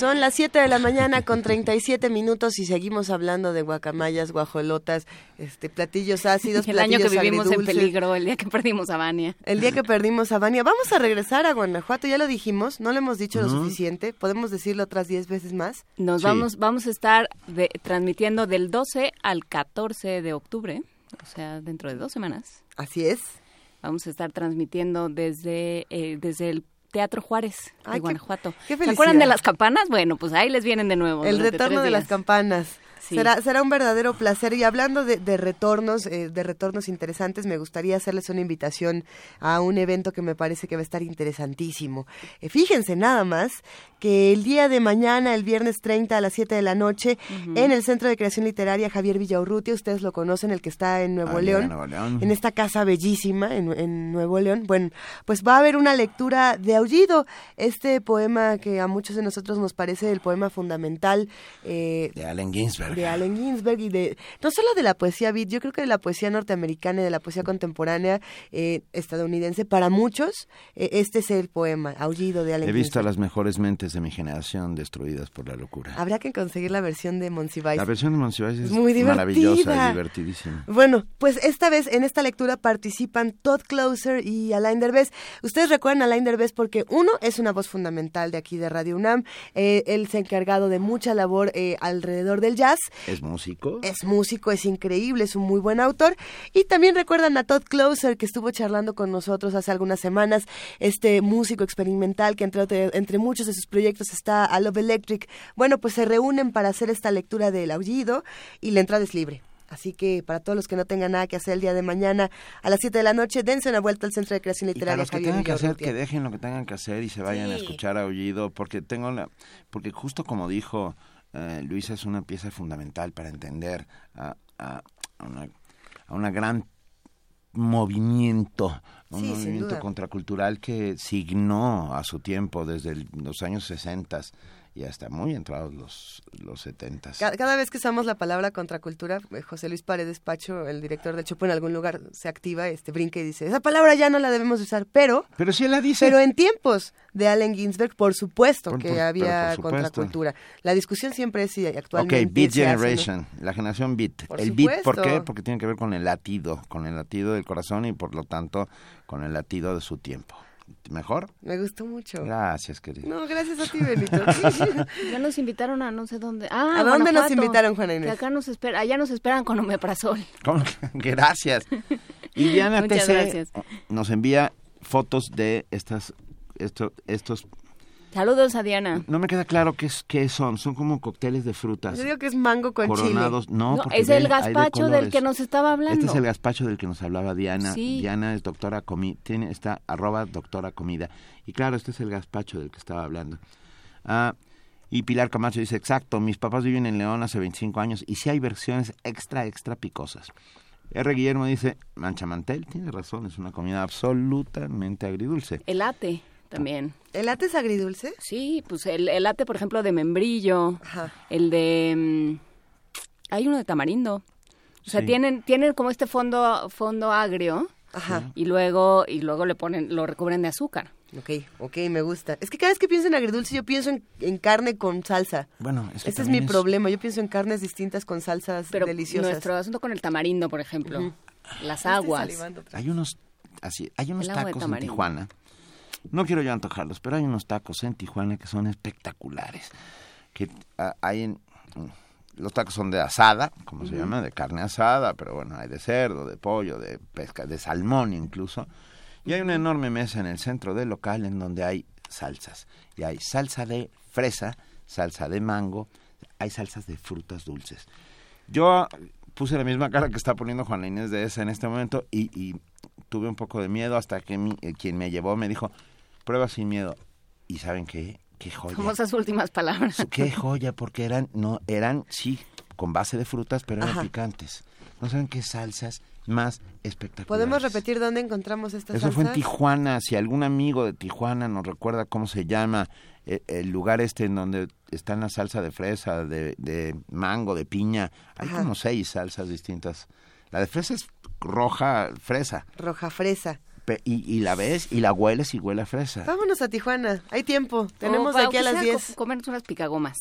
Son las 7 de la mañana con 37 minutos y seguimos hablando de guacamayas, guajolotas, este, platillos ácidos, El año que vivimos en peligro, el día que perdimos a Vania. El día que perdimos a Vania. Vamos a regresar a Guanajuato, ya lo dijimos, no lo hemos dicho lo suficiente, podemos decirlo otras 10 veces más. Nos vamos, vamos a estar de- transmitiendo del 12 al 14 de octubre, o sea, dentro de dos semanas. Así es. Vamos a estar transmitiendo desde, eh, desde el Teatro Juárez Ay, de Guanajuato. qué ¿Se acuerdan de las campanas? Bueno, pues ahí les vienen de nuevo. El retorno de las campanas. Sí. Será, será un verdadero placer. Y hablando de, de retornos, eh, de retornos interesantes, me gustaría hacerles una invitación a un evento que me parece que va a estar interesantísimo. Eh, fíjense nada más que el día de mañana, el viernes 30 a las 7 de la noche, en el Centro de Creación Literaria Javier Villaurrutia, ustedes lo conocen, el que está en Nuevo Ah, León, ya, Nuevo León. en esta casa bellísima en, en Nuevo León. Bueno, pues va a haber una lectura de Aullido, este poema que a muchos de nosotros nos parece el poema fundamental eh, De Allen Ginsberg. De Allen Ginsberg y de no solo de la poesía beat, yo creo que de la poesía norteamericana y de la poesía contemporánea eh, estadounidense para muchos eh, este es el poema Aullido de Allen He visto a Ginsberg. las mejores mentes de mi generación destruidas por la locura. Habrá que conseguir la versión de Monsiváis. La versión de Monsiváis es muy maravillosa divertida. y divertidísima. Bueno, pues esta vez en esta lectura participan Todd Closer y Alain Derbez. Ustedes recuerdan a Alain Derbez porque uno es una voz fundamental de aquí de Radio UNAM. Eh, él se ha encargado de mucha labor eh, alrededor del jazz. ¿Es músico? Es músico, es increíble, es un muy buen autor. Y también recuerdan a Todd Closer, que estuvo charlando con nosotros hace algunas semanas, este músico experimental que entre, entre muchos de sus proyectos está a Love Electric. Bueno, pues se reúnen para hacer esta lectura del aullido y la entrada es libre. Así que para todos los que no tengan nada que hacer el día de mañana a las 7 de la noche, dense una vuelta al Centro de Creación Y para Literaria. los que Javier tengan que hacer, que dejen lo que tengan que hacer y se vayan a escuchar a Aullido, porque tengo la, porque justo como dijo eh, Luisa, es una pieza fundamental para entender a, a- a una, a una gran movimiento, un Sí, movimiento contracultural que signó a su tiempo desde el- los años 60 y hasta muy entrados los, los 70. Ca- Cada vez que usamos la palabra contracultura, eh, José Luis Paredes Pacho, el director del Chopo, en algún lugar se activa, este brinca y dice, esa palabra ya no la debemos usar, pero... Pero sí la dice. Pero en tiempos de Allen Ginsberg, por supuesto Por- que por- había por supuesto. contracultura. La discusión siempre es si Ok, actualmente Beat hace, ¿no? Generation, la generación Beat. Por el Beat, ¿por supuesto. qué? Porque tiene que ver con el latido, con el latido del corazón y por lo tanto con el latido de su tiempo. ¿Mejor? Me gustó mucho. Gracias, querido. No, gracias a ti, Benito. Ya nos invitaron a no sé dónde. Ah, ¿A dónde nos invitaron, Juana Inés? Que acá nos espera, allá nos esperan con omeprazol. ¿Cómo? Gracias. Y Diana Muchas TC gracias. nos envía fotos de estas, esto- estos... Saludos a Diana. No me queda claro qué, es, qué son. Son como cócteles de frutas. Yo digo que es mango con coronados. chile. No, No, es el de gazpacho del que nos estaba hablando. Este es el gazpacho del que nos hablaba Diana. Sí. Diana es doctora comida, tiene está arroba doctora comida. Y claro, este es el gazpacho del que estaba hablando. Ah, y Pilar Camacho dice, exacto, mis papás viven en León hace 25 años y sí hay versiones extra, extra picosas. R. Guillermo dice, manchamantel, tiene razón, es una comida absolutamente agridulce. El ate también. ¿El ate es agridulce? Sí, pues el, el ate, por ejemplo, de membrillo. Ajá. El de... mm, hay uno de tamarindo. O sea, Sí. tienen, tienen como este fondo, fondo agrio. Ajá. Y luego, y luego le ponen, lo recubren de azúcar. Ok, ok, me gusta. Es que cada vez que pienso en agridulce, yo pienso en, en carne con salsa. Bueno, es que Ese es mi problema. Yo pienso en carnes distintas con salsas Pero deliciosas. nuestro asunto con el tamarindo, por ejemplo. Las aguas. Hay unos, así, hay unos El agua de tacos en. Tijuana. No quiero yo antojarlos, pero hay unos tacos en Tijuana que son espectaculares. Que hay en, mm, los tacos son de asada, como se llama, de carne asada, pero bueno, hay de cerdo, de pollo, de pesca, de salmón incluso. Y hay una enorme mesa en el centro del local en donde hay salsas. Y hay salsa de fresa, salsa de mango, hay salsas de frutas dulces. Yo puse la misma cara que está poniendo Juana Inés de esa en este momento y, y tuve un poco de miedo hasta que mi- eh, quien me llevó me dijo, prueba sin miedo. ¿Y saben qué? Qué joya. Famosas últimas palabras. Qué joya, porque eran, no, eran, sí, con base de frutas, pero eran Ajá. picantes. No saben qué salsas más espectaculares. ¿Podemos repetir dónde encontramos estas Eso fue en? Tijuana. Si algún amigo de Tijuana nos recuerda cómo se llama eh, el lugar este en donde está la salsa de fresa, de, de mango, de piña, hay Ajá. como seis salsas distintas. La de fresa es roja fresa. Roja fresa. Pe- Y, y la ves y la hueles y huele a fresa. Vámonos a Tijuana. Hay tiempo. Tenemos O de aquí a las sea 10. co- comernos unas picagomas.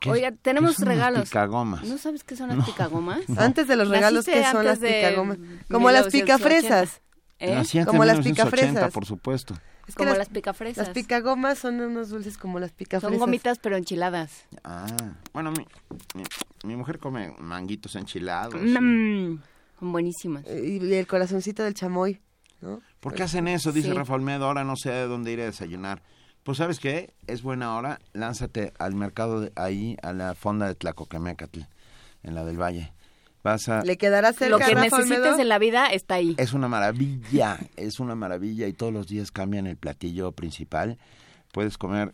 ¿Qué- Oiga, qué tenemos regalos. picagomas? ¿No sabes qué son las No. picagomas? Antes de los regalos, ¿qué son las picagomas? Como las 1980. picafresas. ¿Eh? Nací antes Como las 1980, picafresas. por supuesto. Es Como las picafresas. Las picagomas son unos dulces como las picafresas. Son gomitas pero enchiladas. Ah, bueno, mi, mi, mi mujer come manguitos enchilados. Mm, son buenísimas. Y el corazoncito del chamoy, ¿no? ¿Por qué hacen eso? Dice Sí. Rafa Olmedo, ahora no sé de dónde ir a desayunar. Pues ¿sabes qué? Es buena hora, lánzate al mercado de ahí, a la fonda de Tlacoquemecatl, en la del Valle. Vas a... ¿Le quedará cerca Lo que Rafa necesites Olmedo? en la vida está ahí. Es una maravilla, es una maravilla y todos los días cambian el platillo principal. Puedes comer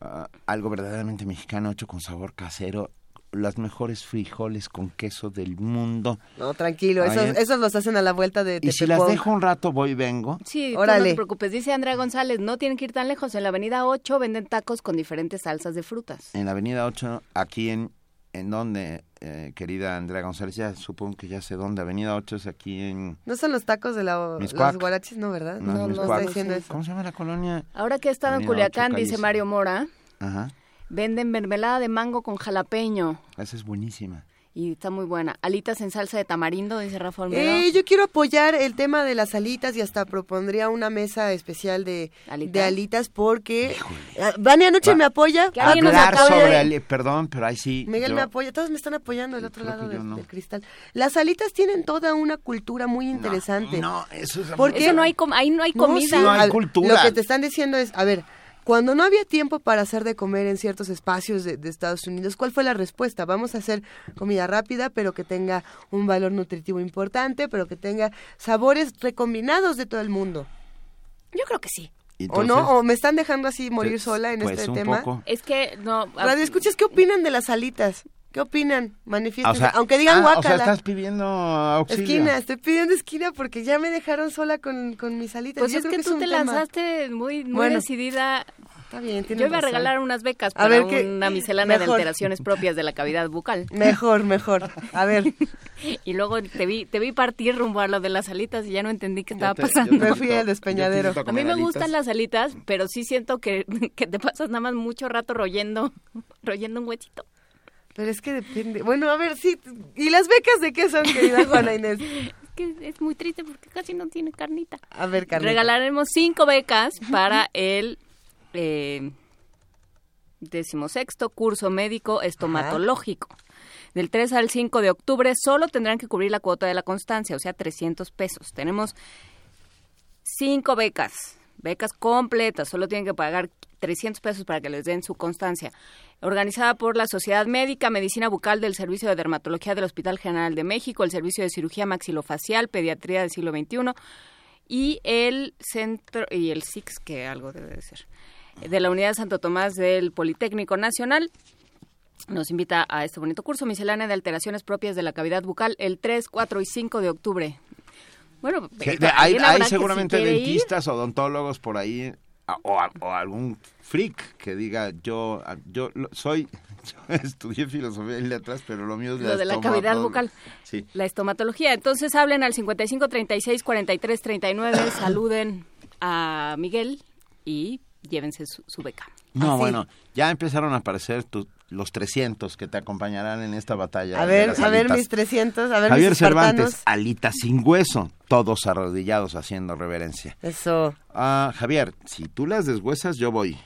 ah, algo verdaderamente mexicano hecho con sabor casero, las mejores frijoles con queso del mundo. No, tranquilo, esos, en- esos los hacen a la vuelta de Y si las Tepepón. dejo un rato, voy y vengo. Sí, tú no Órale. te preocupes. Dice Andrea González, no tienen que ir tan lejos. En la avenida 8 venden tacos con diferentes salsas de frutas. En la avenida 8, aquí en... ¿En dónde, eh, querida Andrea González? Ya supongo que ya sé dónde. Avenida 8 es aquí en... ¿No son los tacos de la, Miscuac. los guaraches? No, ¿verdad? No, No, es no, Miscuac. está diciendo eso. ¿Cómo se llama la colonia? Ahora que he estado en Culiacán, dice. Mario Mora, Ajá, venden mermelada de mango con jalapeño. esa es buenísima. Y está muy buena. Alitas en salsa de tamarindo, dice Rafa Olmedo. Eh, yo quiero apoyar el tema de las alitas y hasta propondría una mesa especial de ¿Alitas? de alitas porque Ah, Vani anoche Va- me apoya. Que alguien nos Hablar apoye. sobre... ali- Perdón, pero ahí sí... Miguel yo- me apoya, todos me están apoyando del otro lado del, no. del cristal. Las alitas tienen toda una cultura muy interesante. No, eso es... ¿Por qué? Eso no hay com- ahí no hay No, comida. sí, No hay cultura. Lo que te están diciendo es, a ver, cuando no había tiempo para hacer de comer en ciertos espacios de, de Estados Unidos, ¿cuál fue la respuesta? Vamos a hacer comida rápida, pero que tenga un valor nutritivo importante, pero que tenga sabores recombinados de todo el mundo. Yo creo que sí. ¿O no? ¿O me están dejando así morir pues, sola en pues, este un tema? poco. Es que no. ah, Radio, escuchas, ¿qué opinan de las alitas? ¿Qué opinan? Manifiesten. O sea, Aunque digan ah. O sea, estás pidiendo auxilio. Esquina, estoy pidiendo esquina porque ya me dejaron sola con, con mis alitas. Pues Yo es creo que es tú un te tema. lanzaste muy, muy Bueno. decidida. Está bien, Yo iba a regalar unas becas A para ver una miscelánea de alteraciones propias de la cavidad bucal. Mejor, mejor. A ver. Y luego te vi, te vi partir rumbo a lo de las alitas y ya no entendí qué estaba te- pasando. Me fui al despeñadero. A mí me gustan las alitas, pero sí siento que, que te pasas nada más mucho rato royendo, royendo un huesito. Pero es que depende. Bueno, a ver, sí. ¿Y las becas de qué son, querida Juana Inés? Es que es muy triste porque casi no tiene carnita. A ver, Carmen. Regalaremos cinco becas para el eh, decimosexto curso médico estomatológico. Del 3 al 5 de octubre solo tendrán que cubrir la cuota de la constancia, o sea, 300 pesos. Tenemos cinco becas, becas completas, solo tienen que pagar 300 pesos para que les den su constancia. Organizada por la Sociedad Médica Medicina Bucal del Servicio de Dermatología del Hospital General de México, el Servicio de Cirugía Maxilofacial, Pediatría del siglo XXI y el Centro, y el SIX, que algo debe de ser, de la Unidad Santo Tomás del Politécnico Nacional. Nos invita a este bonito curso miscelánea de alteraciones propias de la cavidad bucal el 3, 4 y 5 de octubre. Bueno, hay, hay seguramente si quiere ir. dentistas, odontólogos por ahí, a- o, a- algún freak que diga, yo, yo soy, yo estudié filosofía y letras, pero lo mío es Lo de la cavidad bucal. Sí. La estomatología. Entonces hablen al 55 36 43 39, saluden a Miguel y llévense su, su beca. No, Así. bueno, ya empezaron a aparecer tu- los 300 que te acompañarán en esta batalla. A ver, a ver mis 300, a ver Javier mis Cervantes, alitas sin hueso, todos arrodillados haciendo reverencia. Eso. Ah, Javier, si tú las deshuesas, yo voy.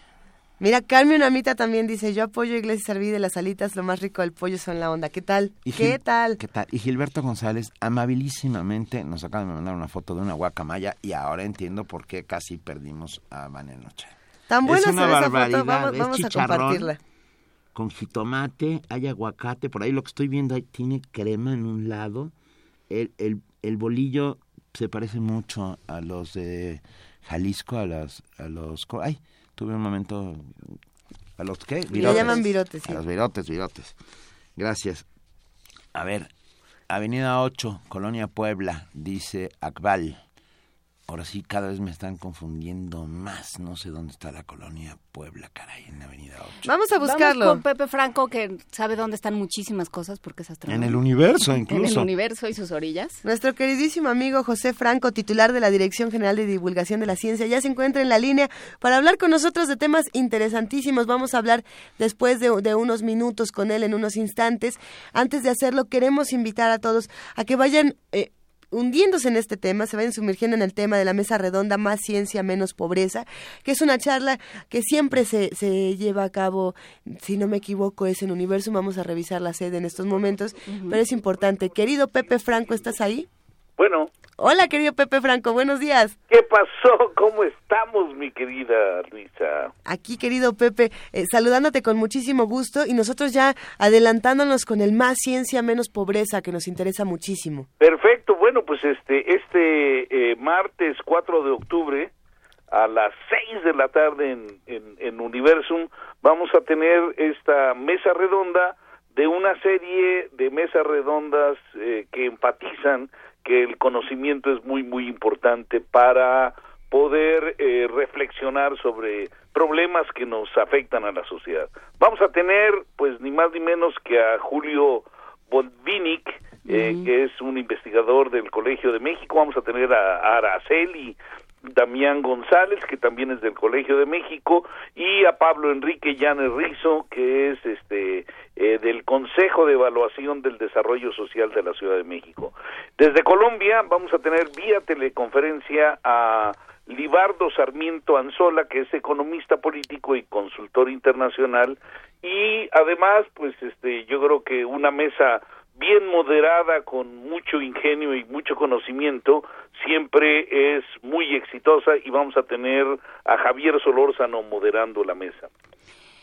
Mira, Carmen Amita también dice, yo apoyo Iglesia Serví de las alitas, lo más rico del pollo son la onda. ¿Qué tal? Y ¿Qué Gil- tal? ¿Qué tal? Y Gilberto González, amabilísimamente, nos acaba de mandar una foto de una guacamaya y ahora entiendo por qué casi perdimos a Vane Noche. Tan buena es una barbaridad, foto, vamos, es vamos a compartirla. Con jitomate, hay aguacate, por ahí lo que estoy viendo ahí tiene crema en un lado. El, el, el bolillo se parece mucho a los de Jalisco, a las, a los, ay, tuve un momento, a los qué, Le llaman virotes, sí. A los virotes, virotes. Gracias. A ver, Avenida 8, Colonia Puebla, dice Akbal. Ahora sí, cada vez me están confundiendo más. No sé dónde está la Colonia Puebla, caray, en Avenida 8. Vamos a Vamos buscarlo. con Pepe Franco, que sabe dónde están muchísimas cosas porque es En astrónomo. el universo, En el incluso. universo y sus orillas. Nuestro queridísimo amigo José Franco, titular de la Dirección General de Divulgación de la Ciencia, ya se encuentra en la línea para hablar con nosotros de temas interesantísimos. Vamos a hablar después de, de unos minutos con él en unos instantes. Antes de hacerlo, queremos invitar a todos a que vayan... eh, hundiéndose en este tema, se vayan sumergiendo en el tema de la mesa redonda Más Ciencia, Menos Pobreza, que es una charla que siempre se, se lleva a cabo, si no me equivoco, es en Universo, vamos a revisar la sede en estos momentos, pero es importante. Querido Pepe Franco, ¿estás ahí? Bueno, Hola, querido Pepe Franco, buenos días. ¿qué pasó? ¿Cómo estamos, mi querida Luisa? Aquí, querido Pepe, eh, saludándote con muchísimo gusto y nosotros ya adelantándonos con el Más Ciencia, Menos Pobreza, que nos interesa muchísimo. Perfecto, bueno, pues este este eh, martes 4 de octubre a las 6 de la tarde en, en, en Universum vamos a tener esta mesa redonda de una serie de mesas redondas eh, que empatizan que el conocimiento es muy muy importante para poder eh, reflexionar sobre problemas que nos afectan a la sociedad. Vamos a tener pues ni más ni menos que a Julio Botvinnik, eh, que es un investigador del Colegio de México, vamos a tener a, a Araceli Damián González, que también es del Colegio de México, y a Pablo Enrique Llanes Rizo, que es este eh, del Consejo de Evaluación del Desarrollo Social de la Ciudad de México. Desde Colombia vamos a tener vía teleconferencia a Libardo Sarmiento Anzola, que es economista político y consultor internacional, y además, pues este, yo creo que una mesa bien moderada, con mucho ingenio y mucho conocimiento, siempre es muy exitosa y vamos a tener a Javier Solórzano moderando la mesa.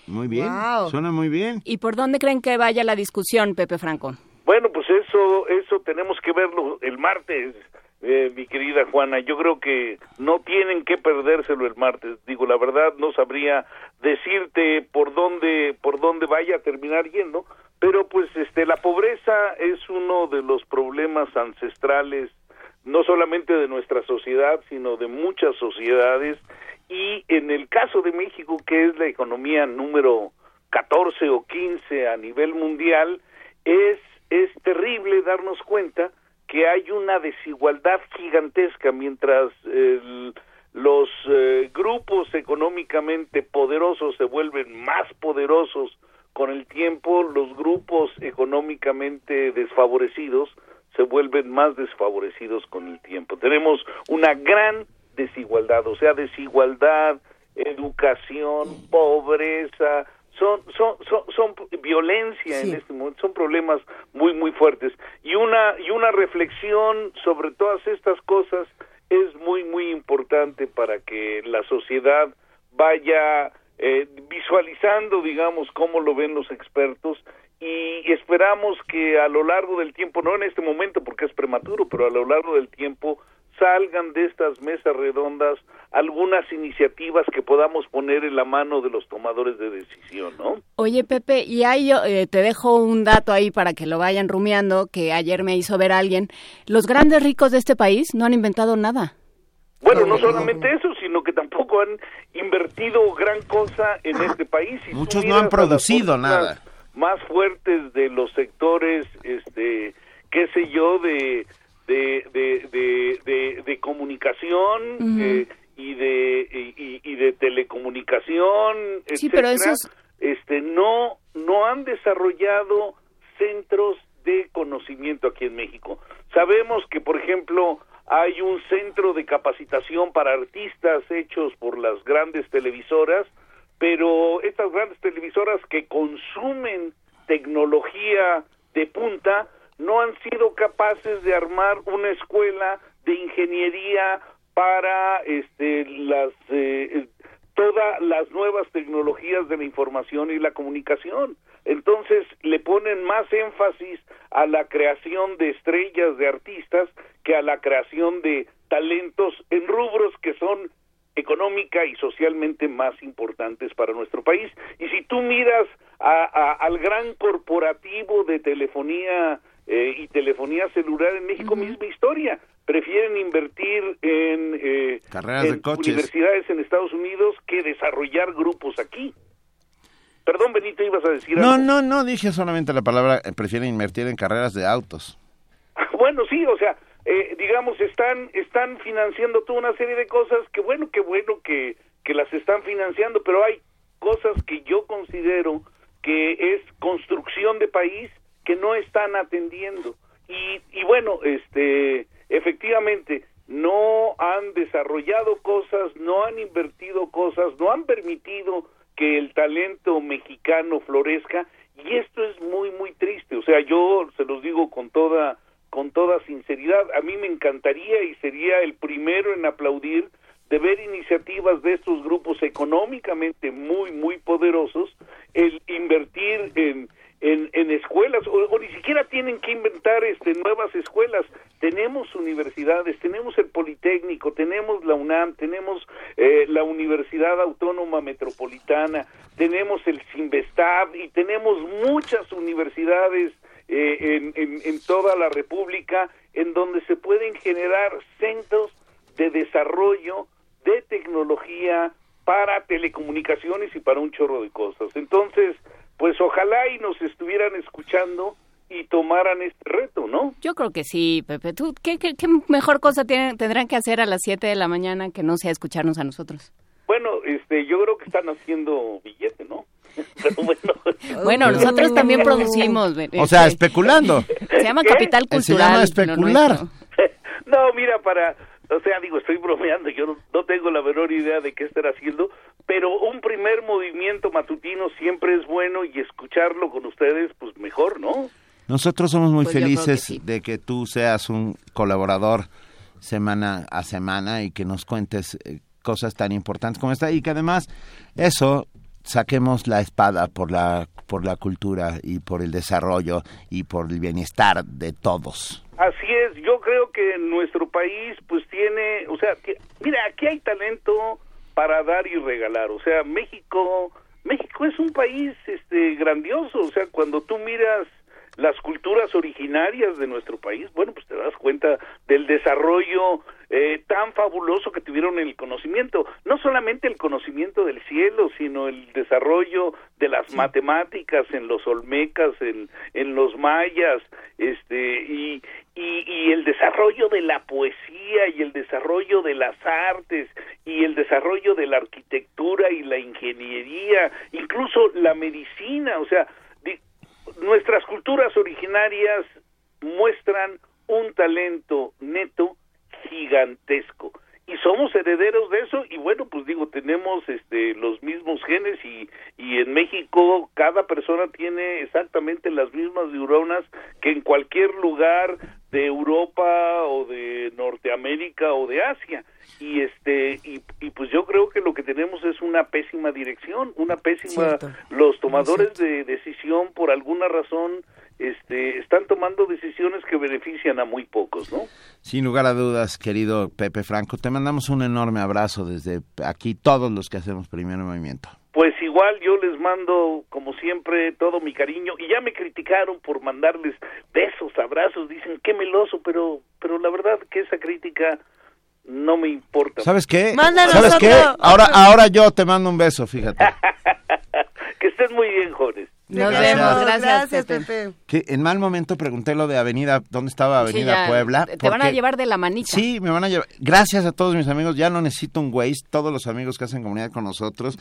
Muy bien, Wow. suena muy bien. ¿Y por dónde creen que vaya la discusión, Pepe Franco? Bueno, pues eso, eso tenemos que verlo el martes, eh, mi querida Juana. Yo creo que no tienen que perdérselo el martes. Digo, la verdad no sabría decirte por dónde, por dónde vaya a terminar yendo, pero pues este, la pobreza es uno de los problemas ancestrales no solamente de nuestra sociedad, sino de muchas sociedades. Y en el caso de México, que es la economía número 14 o 15 a nivel mundial, es, es terrible darnos cuenta que hay una desigualdad gigantesca mientras el, los eh, grupos económicamente poderosos se vuelven más poderosos con el tiempo, los grupos económicamente desfavorecidos se vuelven más desfavorecidos con el tiempo. Tenemos una gran desigualdad, o sea, desigualdad, educación, pobreza, son son son, son violencia en este momento, son problemas muy muy fuertes. Y una y una reflexión sobre todas estas cosas es muy muy importante para que la sociedad vaya eh, visualizando, digamos, cómo lo ven los expertos y esperamos que a lo largo del tiempo, no en este momento porque es prematuro, pero a lo largo del tiempo salgan de estas mesas redondas algunas iniciativas que podamos poner en la mano de los tomadores de decisión, ¿no? Oye, Pepe, y ahí eh, te dejo un dato ahí para que lo vayan rumiando, que ayer me hizo ver alguien. Los grandes ricos de este país no han inventado nada. Bueno, no solamente eso, sino que tampoco han invertido gran cosa en este país. Muchos no han producido nada. Más fuertes de los sectores, este, qué sé yo, de de, de, de, comunicación eh, y de y, de telecomunicación sí, pero este no no han desarrollado centros de conocimiento aquí en México sabemos que por ejemplo hay un centro de capacitación para artistas hechos por las grandes televisoras pero estas grandes televisoras que consumen tecnología de punta no han sido capaces de armar una escuela de ingeniería para este las eh, todas las nuevas tecnologías de la información y la comunicación. Entonces le ponen más énfasis a la creación de estrellas de artistas que a la creación de talentos en rubros que son económica y socialmente más importantes para nuestro país. Y si tú miras al gran corporativo de telefonía eh, y telefonía celular en México, misma historia. Prefieren invertir en, eh, universidades en Estados Unidos que desarrollar grupos aquí. Perdón, Benito, ibas a decir no, algo. No, no, dije solamente la palabra, eh, prefieren invertir en carreras de autos. bueno, sí, o sea, digamos, están, están financiando toda una serie de cosas que bueno, que bueno que, que las están financiando, pero hay cosas que yo considero que es construcción de país que no están atendiendo. Y, y bueno, este, efectivamente, no han desarrollado cosas, no han invertido cosas, no han permitido que el talento mexicano florezca y esto es muy muy triste, o sea, yo se los digo con toda con toda sinceridad, a mí me encantaría y sería el primero en aplaudir de ver iniciativas de estos grupos económicamente muy muy poderosos el invertir en en, en escuelas o, ni siquiera tienen que inventar este nuevas escuelas. Tenemos universidades tenemos el politécnico tenemos la UNAM tenemos eh, la Universidad Autónoma Metropolitana tenemos el Sinvestab y tenemos muchas universidades eh, en toda la República en donde se pueden generar centros de desarrollo de tecnología para telecomunicaciones y para un chorro de cosas. Entonces pues ojalá y nos estuvieran escuchando y tomaran este reto, ¿no? Yo creo que sí, Pepe. ¿Tú qué, qué, mejor cosa tienen, tendrán que hacer a las 7 de la mañana que no sea escucharnos a nosotros? Bueno, este, yo creo que están haciendo billete, ¿no? bueno, nosotros también producimos. O sea, este, especulando. Se llama capital cultural. Se llama especular. No, mira, para o sea, digo, estoy bromeando, yo no, tengo la menor idea de qué estar haciendo, pero un primer movimiento matutino siempre es bueno y escucharlo con ustedes, pues mejor, ¿no? Nosotros somos muy pues felices de que tú seas un colaborador semana a semana y que nos cuentes eh, cosas tan importantes como esta y que además eso saquemos la espada por la por la cultura y por el desarrollo y por el bienestar de todos. Así es, yo creo que nuestro país pues tiene, o sea, mira, aquí hay talento para dar y regalar, o sea, México, México es un país este grandioso, o sea, cuando tú miras las culturas originarias de nuestro país, bueno, pues te das cuenta del desarrollo eh, tan fabuloso que tuvieron el conocimiento, no solamente el conocimiento del cielo, sino el desarrollo de las matemáticas en los olmecas, en, en los mayas, este, y, y, y el desarrollo de la poesía y el desarrollo de las artes y el desarrollo de la arquitectura y la ingeniería, incluso la medicina, o sea, nuestras culturas originarias muestran un talento neto gigantesco y somos herederos de eso y bueno pues digo tenemos este los mismos genes y y en México cada persona tiene exactamente las mismas neuronas que en cualquier lugar de Europa o de Norteamérica o de Asia y este y, y pues yo creo que lo que tenemos es una pésima dirección una pésima Cierto. los tomadores de decisión por alguna razón este están tomando decisiones que benefician a muy pocos no Sin lugar a dudas, querido Pepe Franco, te mandamos un enorme abrazo desde aquí, todos los que hacemos Primer Movimiento. Pues igual yo les mando, como siempre, todo mi cariño. Y ya me criticaron por mandarles besos, abrazos. Dicen, qué meloso, pero, pero la verdad que esa crítica no me importa. ¿Sabes qué? Mándanos ¿Sabes qué? otro. Ahora, ahora yo te mando un beso, fíjate. que estén muy bien, jóvenes. Nos Gracias. vemos, gracias, Gracias, Pepe. Pepe. Que en mal momento pregunté lo de Avenida, ¿dónde estaba Sí, Avenida ya, Puebla? Te van a llevar de la manita. Sí, me van a llevar. Gracias a todos mis amigos. Ya no necesito un Waze. Todos los amigos que hacen comunidad con nosotros.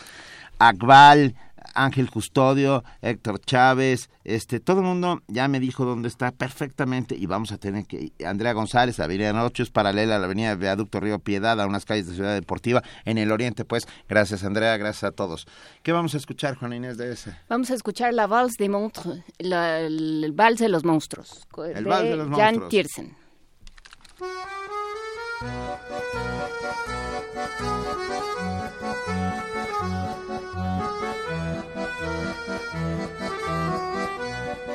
Akbal, Ángel Custodio, Héctor Chávez, este, todo el mundo ya me dijo dónde está perfectamente y vamos a tener que Andrea González, Avenida Noche es paralela a la Avenida Viaducto Río Piedad, a unas calles de Ciudad Deportiva en el Oriente, pues. Gracias Andrea, gracias a todos. ¿Qué vamos a escuchar, Juana Inés de ese? Vamos a escuchar la Vals de Montre, la- el, Vals de los Monstruos, El Vals de los Jan Monstruos. Tiersen.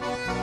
Música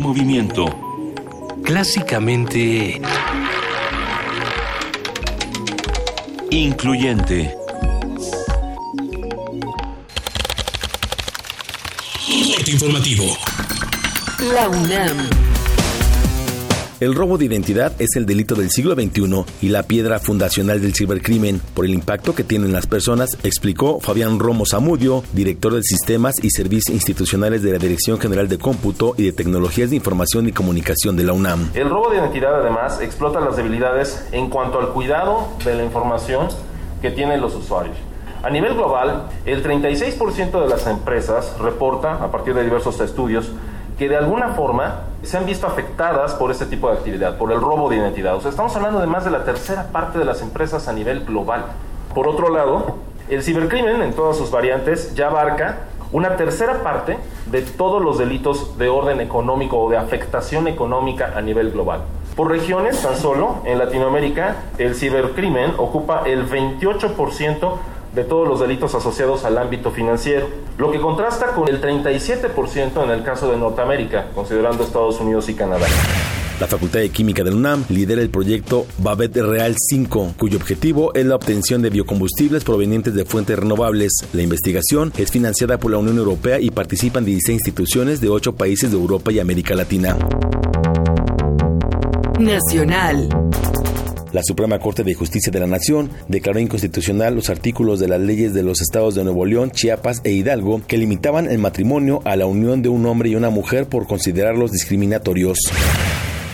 Movimiento. Clásicamente... Incluyente. Corte informativo. La UNAM. El robo de identidad es el delito del siglo XXI y la piedra fundacional del cibercrimen por el impacto que tienen las personas, explicó Fabián Romo Zamudio, director de Sistemas y Servicios Institucionales de la Dirección General de Cómputo y de Tecnologías de Información y Comunicación de la UNAM. El robo de identidad además explota las debilidades en cuanto al cuidado de la información que tienen los usuarios. A nivel global, el 36% de las empresas reporta, a partir de diversos estudios, que de alguna forma se han visto afectadas por este tipo de actividad, por el robo de identidad. O sea, estamos hablando de más de la tercera parte de las empresas a nivel global. Por otro lado, el cibercrimen en todas sus variantes ya abarca una tercera parte de todos los delitos de orden económico o de afectación económica a nivel global. Por regiones, tan solo, en Latinoamérica, el cibercrimen ocupa el 28% de todos los delitos asociados al ámbito financiero, lo que contrasta con el 37% en el caso de Norteamérica, considerando Estados Unidos y Canadá. La Facultad de Química del UNAM lidera el proyecto Babet Real 5, cuyo objetivo es la obtención de biocombustibles provenientes de fuentes renovables. La investigación es financiada por la Unión Europea y participan 16 instituciones de 8 países de Europa y América Latina. Nacional. La Suprema Corte de Justicia de la Nación declaró inconstitucional los artículos de las leyes de los estados de Nuevo León, Chiapas e Hidalgo que limitaban el matrimonio a la unión de un hombre y una mujer por considerarlos discriminatorios.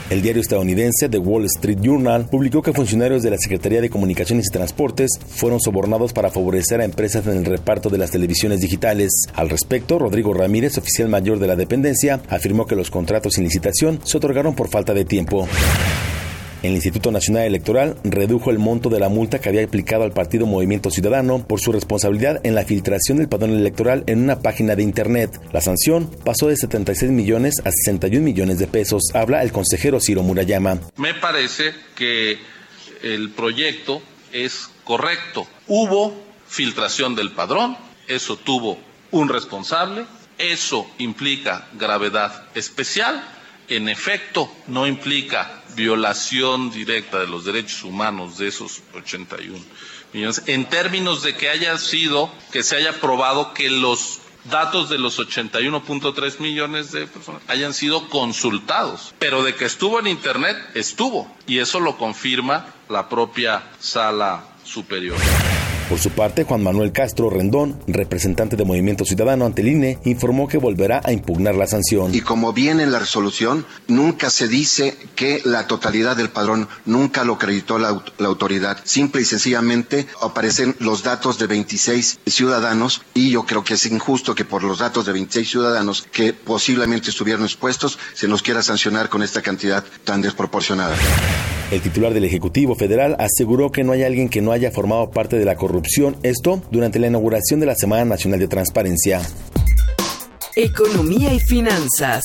El diario estadounidense The Wall Street Journal publicó que funcionarios de la Secretaría de Comunicaciones y Transportes fueron sobornados para favorecer a empresas en el reparto de las televisiones digitales. Al respecto, Rodrigo Ramírez, oficial mayor de la dependencia, afirmó que los contratos sin licitación se otorgaron por falta de tiempo. El Instituto Nacional Electoral redujo el monto de la multa que había aplicado al partido Movimiento Ciudadano por su responsabilidad en la filtración del padrón electoral en una página de Internet. La sanción pasó de 76 millones a 61 millones de pesos, habla el consejero Ciro Murayama. Me parece que el proyecto es correcto. Hubo filtración del padrón, eso tuvo un responsable, eso implica gravedad especial en efecto no implica violación directa de los derechos humanos de esos 81 millones, en términos de que haya sido, que se haya probado que los datos de los 81.3 millones de personas hayan sido consultados, pero de que estuvo en Internet, estuvo, y eso lo confirma la propia sala superior. Por su parte, Juan Manuel Castro Rendón, representante de Movimiento Ciudadano ante el INE, informó que volverá a impugnar la sanción. Y como viene en la resolución, nunca se dice que la totalidad del padrón nunca lo acreditó la, la autoridad. Simple y sencillamente aparecen los datos de 26 ciudadanos y yo creo que es injusto que por los datos de 26 ciudadanos que posiblemente estuvieron expuestos se nos quiera sancionar con esta cantidad tan desproporcionada. El titular del Ejecutivo Federal aseguró que no hay alguien que no haya formado parte de la corrupción, esto durante la inauguración de la Semana Nacional de Transparencia. Economía y finanzas.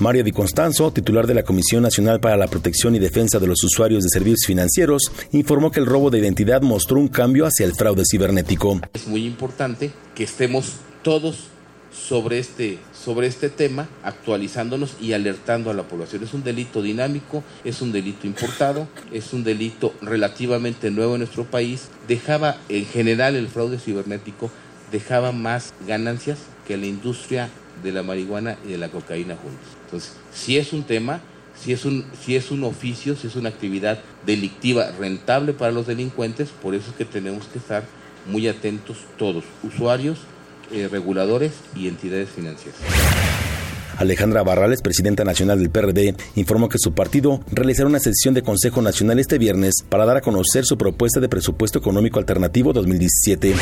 Mario Di Constanzo, titular de la Comisión Nacional para la Protección y Defensa de los Usuarios de Servicios Financieros, informó que el robo de identidad mostró un cambio hacia el fraude cibernético. Es muy importante que estemos todos sobre este, sobre este tema, actualizándonos y alertando a la población. Es un delito dinámico, es un delito importado, es un delito relativamente nuevo en nuestro país. Dejaba, en general, el fraude cibernético dejaba más ganancias que la industria de la marihuana y de la cocaína juntos. Entonces, si es un tema, si es un, si es un oficio, si es una actividad delictiva rentable para los delincuentes, por eso es que tenemos que estar muy atentos todos, usuarios, eh, reguladores y entidades financieras. Alejandra Barrales, presidenta nacional del PRD, informó que su partido realizará una sesión de Consejo Nacional este viernes para dar a conocer su propuesta de presupuesto económico alternativo 2017.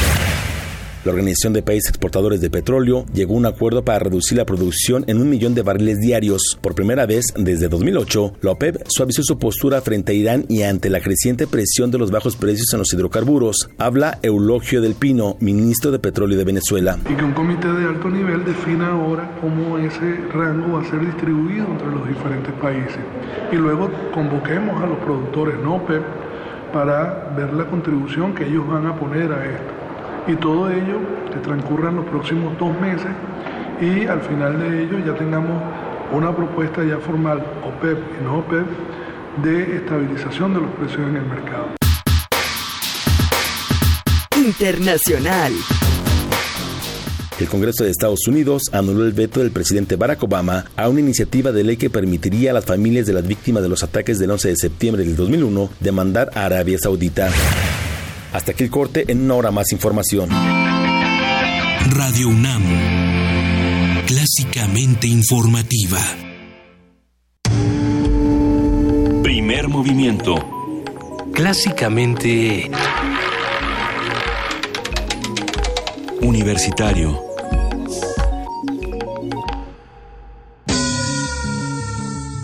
La Organización de Países Exportadores de Petróleo llegó a un acuerdo para reducir la producción en un millón de barriles diarios. Por primera vez desde 2008, la OPEP suavizó su postura frente a Irán y ante la creciente presión de los bajos precios en los hidrocarburos. Habla Eulogio del Pino, ministro de Petróleo de Venezuela. Y que un comité de alto nivel defina ahora cómo ese rango va a ser distribuido entre los diferentes países. Y luego convoquemos a los productores no OPEP para ver la contribución que ellos van a poner a esto y todo ello que transcurra en los próximos dos meses y al final de ello ya tengamos una propuesta ya formal, OPEP y no OPEP, de estabilización de los precios en el mercado. Internacional. El Congreso de Estados Unidos anuló el veto del presidente Barack Obama a una iniciativa de ley que permitiría a las familias de las víctimas de los ataques del 11 de septiembre del 2001 demandar a Arabia Saudita. Hasta aquí el corte, en una hora más información. Radio UNAM, clásicamente informativa. Primer movimiento. Clásicamente... Universitario.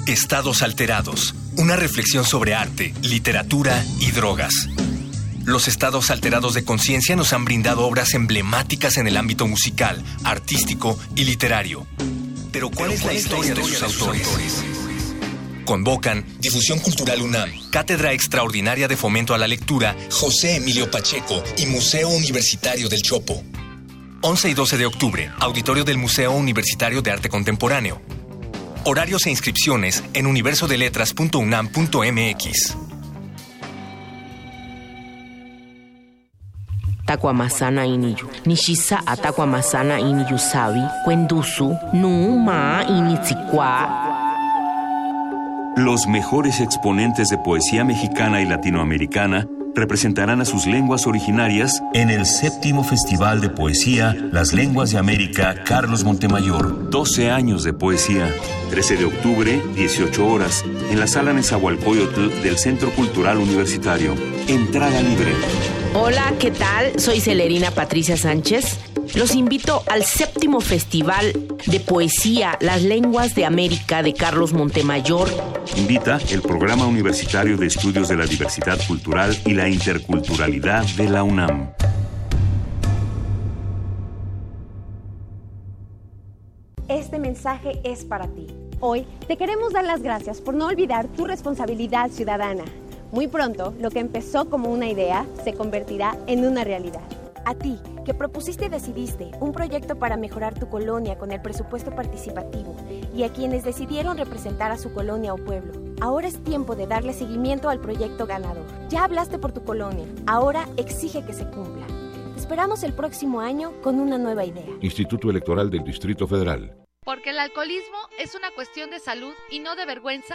Estados alterados. Una reflexión sobre arte, literatura y drogas. Los estados alterados de conciencia nos han brindado obras emblemáticas en el ámbito musical, artístico y literario. Pero ¿cuál, es, la historia de sus autores? Convocan Difusión Cultural UNAM, Cátedra Extraordinaria de Fomento a la Lectura, José Emilio Pacheco y Museo Universitario del Chopo. 11 y 12 de octubre, Auditorio del Museo Universitario de Arte Contemporáneo. Horarios e inscripciones en universodeletras.unam.mx. Iniyu. Iniyu sabi. Nu ma. Los mejores exponentes de poesía mexicana y latinoamericana representarán a sus lenguas originarias en el séptimo Festival de Poesía Las Lenguas de América Carlos Montemayor. 12 años de poesía. 13 de octubre, 18 horas, en la sala Nezahualcóyotl del Centro Cultural Universitario. Entrada libre. Hola, ¿qué tal? Soy Celerina Patricia Sánchez. Los invito al séptimo Festival de Poesía Las Lenguas de América de Carlos Montemayor. Invita el Programa Universitario de Estudios de la Diversidad Cultural y la Interculturalidad de la UNAM. Este mensaje es para ti. Hoy te queremos dar las gracias por no olvidar tu responsabilidad ciudadana. Muy pronto, lo que empezó como una idea se convertirá en una realidad. A ti, que propusiste y decidiste un proyecto para mejorar tu colonia con el presupuesto participativo, y a quienes decidieron representar a su colonia o pueblo, ahora es tiempo de darle seguimiento al proyecto ganador. Ya hablaste por tu colonia, ahora exige que se cumpla. Te esperamos el próximo año con una nueva idea. Instituto Electoral del Distrito Federal. Porque el alcoholismo es una cuestión de salud y no de vergüenza.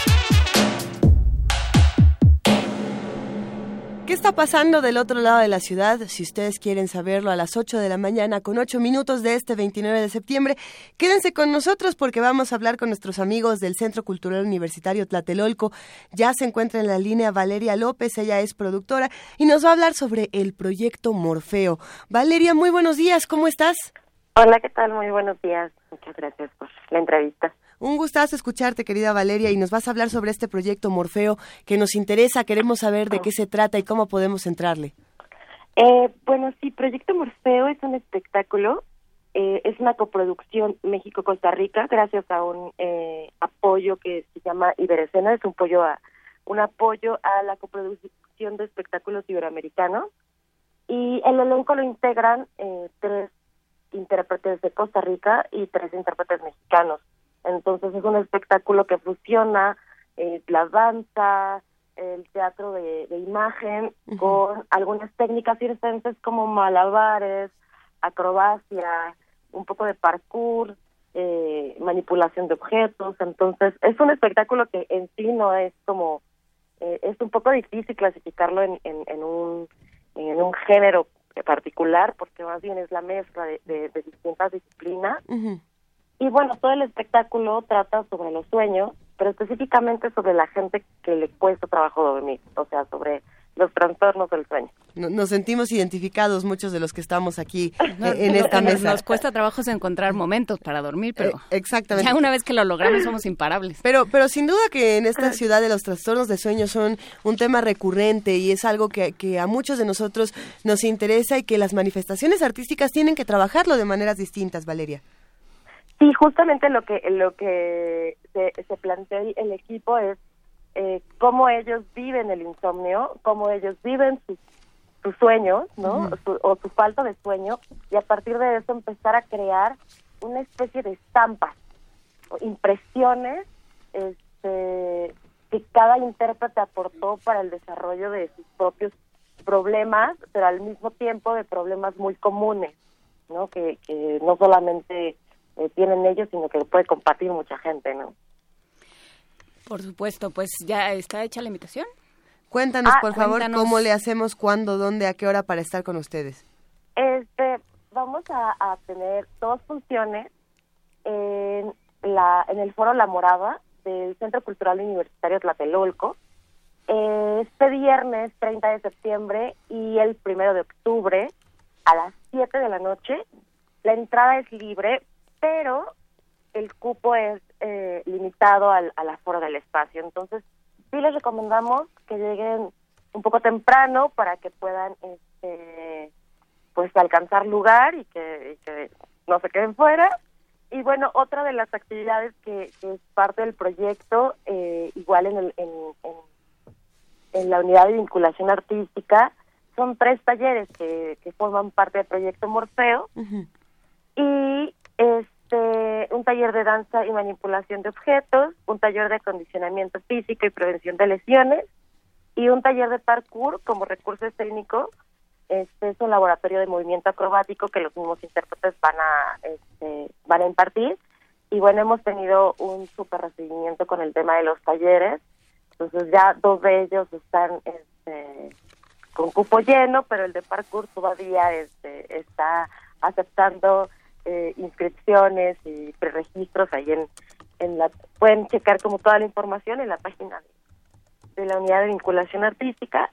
¿Qué está pasando del otro lado de la ciudad? Si ustedes quieren saberlo a las 8 de la mañana con 8 minutos de este 29 de septiembre, quédense con nosotros porque vamos a hablar con nuestros amigos del Centro Cultural Universitario Tlatelolco. Ya se encuentra en la línea Valeria López, ella es productora y nos va a hablar sobre el proyecto Morfeo. Valeria, muy buenos días, ¿cómo estás? Hola, ¿qué tal? Muy buenos días. Muchas gracias por la entrevista. Un gustazo escucharte, querida Valeria, y nos vas a hablar sobre este proyecto Morfeo que nos interesa. Queremos saber de qué se trata y cómo podemos entrarle. Eh, bueno, sí, Proyecto Morfeo es un espectáculo, eh, es una coproducción México-Costa Rica, gracias a un eh, apoyo que se llama Iberescena, es un apoyo a, un apoyo a la coproducción de espectáculos iberoamericanos. Y el elenco lo integran eh, tres intérpretes de Costa Rica y tres intérpretes mexicanos. Entonces es un espectáculo que fusiona eh, la danza, el teatro de, de imagen con algunas técnicas circenses como malabares, acrobacia, un poco de parkour, eh, manipulación de objetos. Entonces es un espectáculo que en sí no es como, eh, es un poco difícil clasificarlo en, en, en, un, en un género particular porque más bien es la mezcla de, de, de distintas disciplinas. Y bueno, todo el espectáculo trata sobre los sueños, pero específicamente sobre la gente que le cuesta trabajo dormir, o sea, sobre los trastornos del sueño. Nos sentimos identificados muchos de los que estamos aquí eh, en esta mesa. Nos cuesta trabajo encontrar momentos para dormir, pero eh, exactamente. ya una vez que lo logramos somos imparables. Pero, pero sin duda que en esta ciudad de los trastornos de sueño son un tema recurrente y es algo que, que a muchos de nosotros nos interesa y que las manifestaciones artísticas tienen que trabajarlo de maneras distintas, Valeria. Sí, justamente lo que lo que se, se plantea el equipo es eh, cómo ellos viven el insomnio, cómo ellos viven sus, sus sueños, ¿no? o su falta de sueño, y a partir de eso empezar a crear una especie de estampas, impresiones este, que cada intérprete aportó para el desarrollo de sus propios problemas, pero al mismo tiempo de problemas muy comunes, ¿no? Que, que no solamente eh, tienen ellos, sino que puede compartir mucha gente, ¿no? Por supuesto, pues ya está hecha la invitación. Cuéntanos, ah, por favor, cómo le hacemos, cuándo, dónde, a qué hora para estar con ustedes. Este, vamos a, tener dos funciones en, la, en el Foro La Morada del Centro Cultural Universitario Tlatelolco. Este viernes 30 de septiembre y el primero de octubre a las 7 de la noche. La entrada es libre, pero el cupo es eh, limitado al, al aforo del espacio. Entonces, sí les recomendamos que lleguen un poco temprano para que puedan este, pues alcanzar lugar y que, no se queden fuera. Y bueno, otra de las actividades que, es parte del proyecto, eh, igual en, el, en, en, la unidad de vinculación artística, son tres talleres que, que forman parte del proyecto Morfeo. Y este, un taller de danza y manipulación de objetos, un taller de acondicionamiento físico y prevención de lesiones y un taller de parkour como recurso escénico. Este es un laboratorio de movimiento acrobático que los mismos intérpretes van a este, van a impartir y bueno hemos tenido un súper recibimiento con el tema de los talleres entonces ya dos de ellos están este, con cupo lleno pero el de parkour todavía este, está aceptando eh, inscripciones y preregistros ahí en, en la pueden checar como toda la información en la página de la unidad de vinculación artística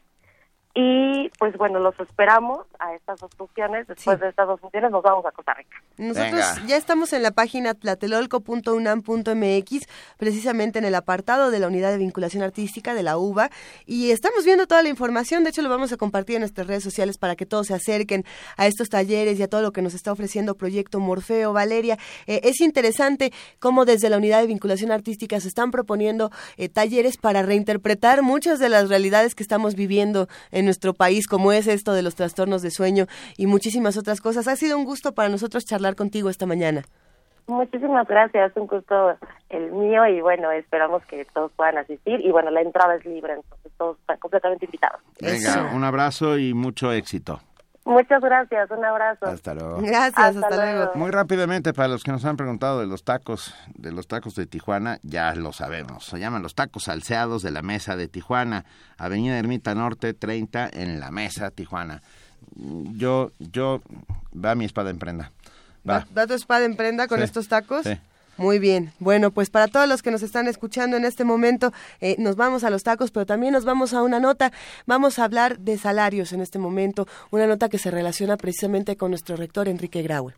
y pues bueno, los esperamos a estas dos funciones. Después de estas dos funciones nos vamos a Costa Rica. Nosotros ya estamos en la página tlatelolco.unam.mx, precisamente en el apartado de la unidad de vinculación artística de la UBA, y estamos viendo toda la información. De hecho, lo vamos a compartir en nuestras redes sociales para que todos se acerquen a estos talleres y a todo lo que nos está ofreciendo Proyecto Morfeo. Valeria, eh, es interesante cómo desde la unidad de vinculación artística se están proponiendo eh, talleres para reinterpretar muchas de las realidades que estamos viviendo en nuestro país, como es esto de los trastornos de sueño y muchísimas otras cosas. Ha sido un gusto para nosotros charlar contigo esta mañana. Muchísimas gracias, un gusto el mío y bueno, esperamos que todos puedan asistir y bueno, la entrada es libre, entonces todos están completamente invitados. Venga, un abrazo y mucho éxito. Muchas gracias, un abrazo. Hasta luego. Gracias, hasta, luego. Muy rápidamente, para los que nos han preguntado de los tacos, de los tacos de Tijuana, ya lo sabemos. Se llaman los tacos salseados de la mesa de Tijuana, Avenida Ermita Norte 30 en la mesa Tijuana. Yo, yo, va mi espada en prenda. Va. ¿Va, tu espada en prenda con estos tacos? Sí. Muy bien. Bueno, pues para todos los que nos están escuchando en este momento, eh, nos vamos a los tacos, pero también nos vamos a una nota. Vamos a hablar de salarios en este momento, una nota que se relaciona precisamente con nuestro rector Enrique Graue.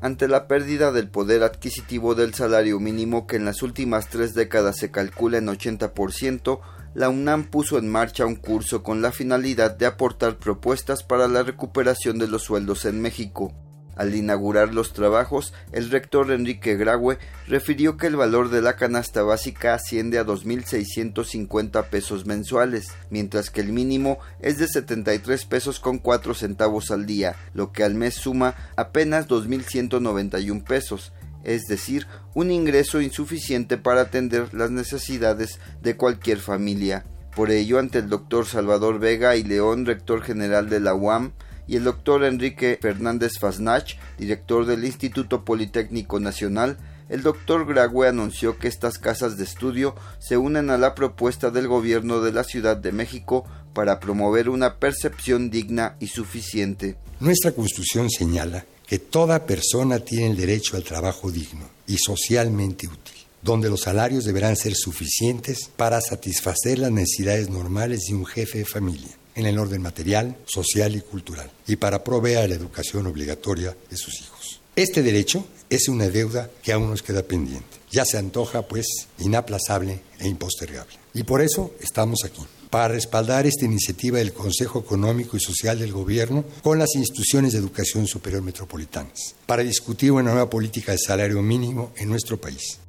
Ante la pérdida del poder adquisitivo del salario mínimo que en las últimas tres décadas se calcula en 80%, la UNAM puso en marcha un curso con la finalidad de aportar propuestas para la recuperación de los sueldos en México. Al inaugurar los trabajos, el rector Enrique Graue refirió que el valor de la canasta básica asciende a 2.650 pesos mensuales, mientras que el mínimo es de 73 pesos con 4 centavos al día, lo que al mes suma apenas 2.191 pesos, es decir, un ingreso insuficiente para atender las necesidades de cualquier familia. Por ello, ante el doctor Salvador Vega y León, rector general de la UAM, y el doctor Enrique Fernández Fasnach, director del Instituto Politécnico Nacional, el doctor Grague anunció que estas casas de estudio se unen a la propuesta del gobierno de la Ciudad de México para promover una percepción digna y suficiente. Nuestra Constitución señala que toda persona tiene el derecho al trabajo digno y socialmente útil donde los salarios deberán ser suficientes para satisfacer las necesidades normales de un jefe de familia en el orden material, social y cultural, y para proveer la educación obligatoria de sus hijos. Este derecho es una deuda que aún nos queda pendiente. Ya se antoja, pues, inaplazable e impostergable. Y por eso estamos aquí, para respaldar esta iniciativa del Consejo Económico y Social del Gobierno con las instituciones de educación superior metropolitanas, para discutir una nueva política de salario mínimo en nuestro país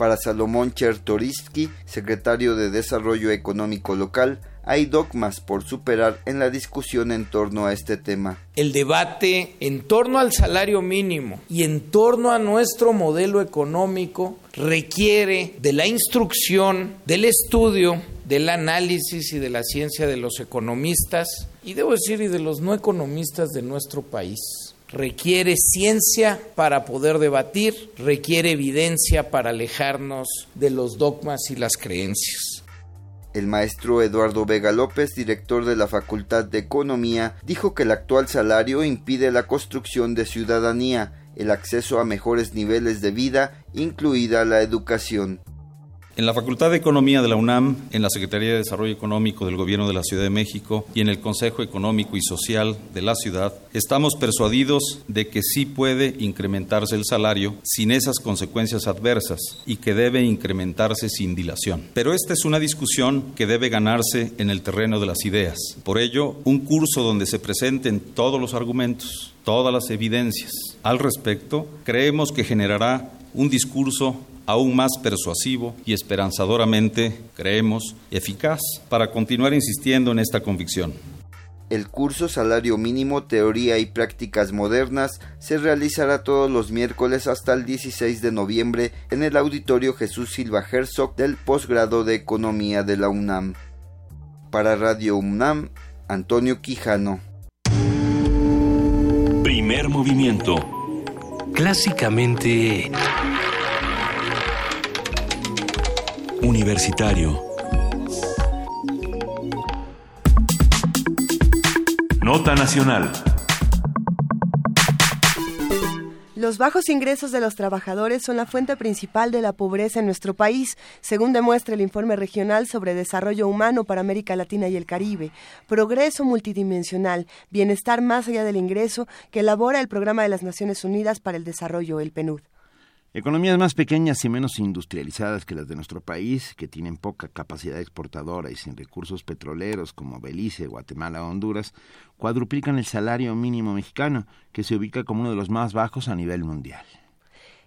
para Salomón Chertoriski, secretario de Desarrollo Económico Local, hay dogmas por superar en la discusión en torno a este tema. El debate en torno al salario mínimo y en torno a nuestro modelo económico requiere de la instrucción, del estudio, del análisis y de la ciencia de los economistas y debo decir y de los no economistas de nuestro país requiere ciencia para poder debatir, requiere evidencia para alejarnos de los dogmas y las creencias. El maestro Eduardo Vega López, director de la Facultad de Economía, dijo que el actual salario impide la construcción de ciudadanía, el acceso a mejores niveles de vida, incluida la educación. En la Facultad de Economía de la UNAM, en la Secretaría de Desarrollo Económico del Gobierno de la Ciudad de México y en el Consejo Económico y Social de la ciudad, estamos persuadidos de que sí puede incrementarse el salario sin esas consecuencias adversas y que debe incrementarse sin dilación. Pero esta es una discusión que debe ganarse en el terreno de las ideas. Por ello, un curso donde se presenten todos los argumentos, todas las evidencias al respecto, creemos que generará un discurso aún más persuasivo y esperanzadoramente, creemos, eficaz para continuar insistiendo en esta convicción. El curso Salario Mínimo, Teoría y Prácticas Modernas se realizará todos los miércoles hasta el 16 de noviembre en el Auditorio Jesús Silva Herzog del posgrado de Economía de la UNAM. Para Radio UNAM, Antonio Quijano. Primer movimiento. Clásicamente Universitario. Nota Nacional. Los bajos ingresos de los trabajadores son la fuente principal de la pobreza en nuestro país, según demuestra el informe regional sobre desarrollo humano para América Latina y el Caribe. Progreso multidimensional, bienestar más allá del ingreso, que elabora el Programa de las Naciones Unidas para el Desarrollo, el PNUD. Economías más pequeñas y menos industrializadas que las de nuestro país, que tienen poca capacidad exportadora y sin recursos petroleros como Belice, Guatemala o Honduras, cuadruplican el salario mínimo mexicano, que se ubica como uno de los más bajos a nivel mundial.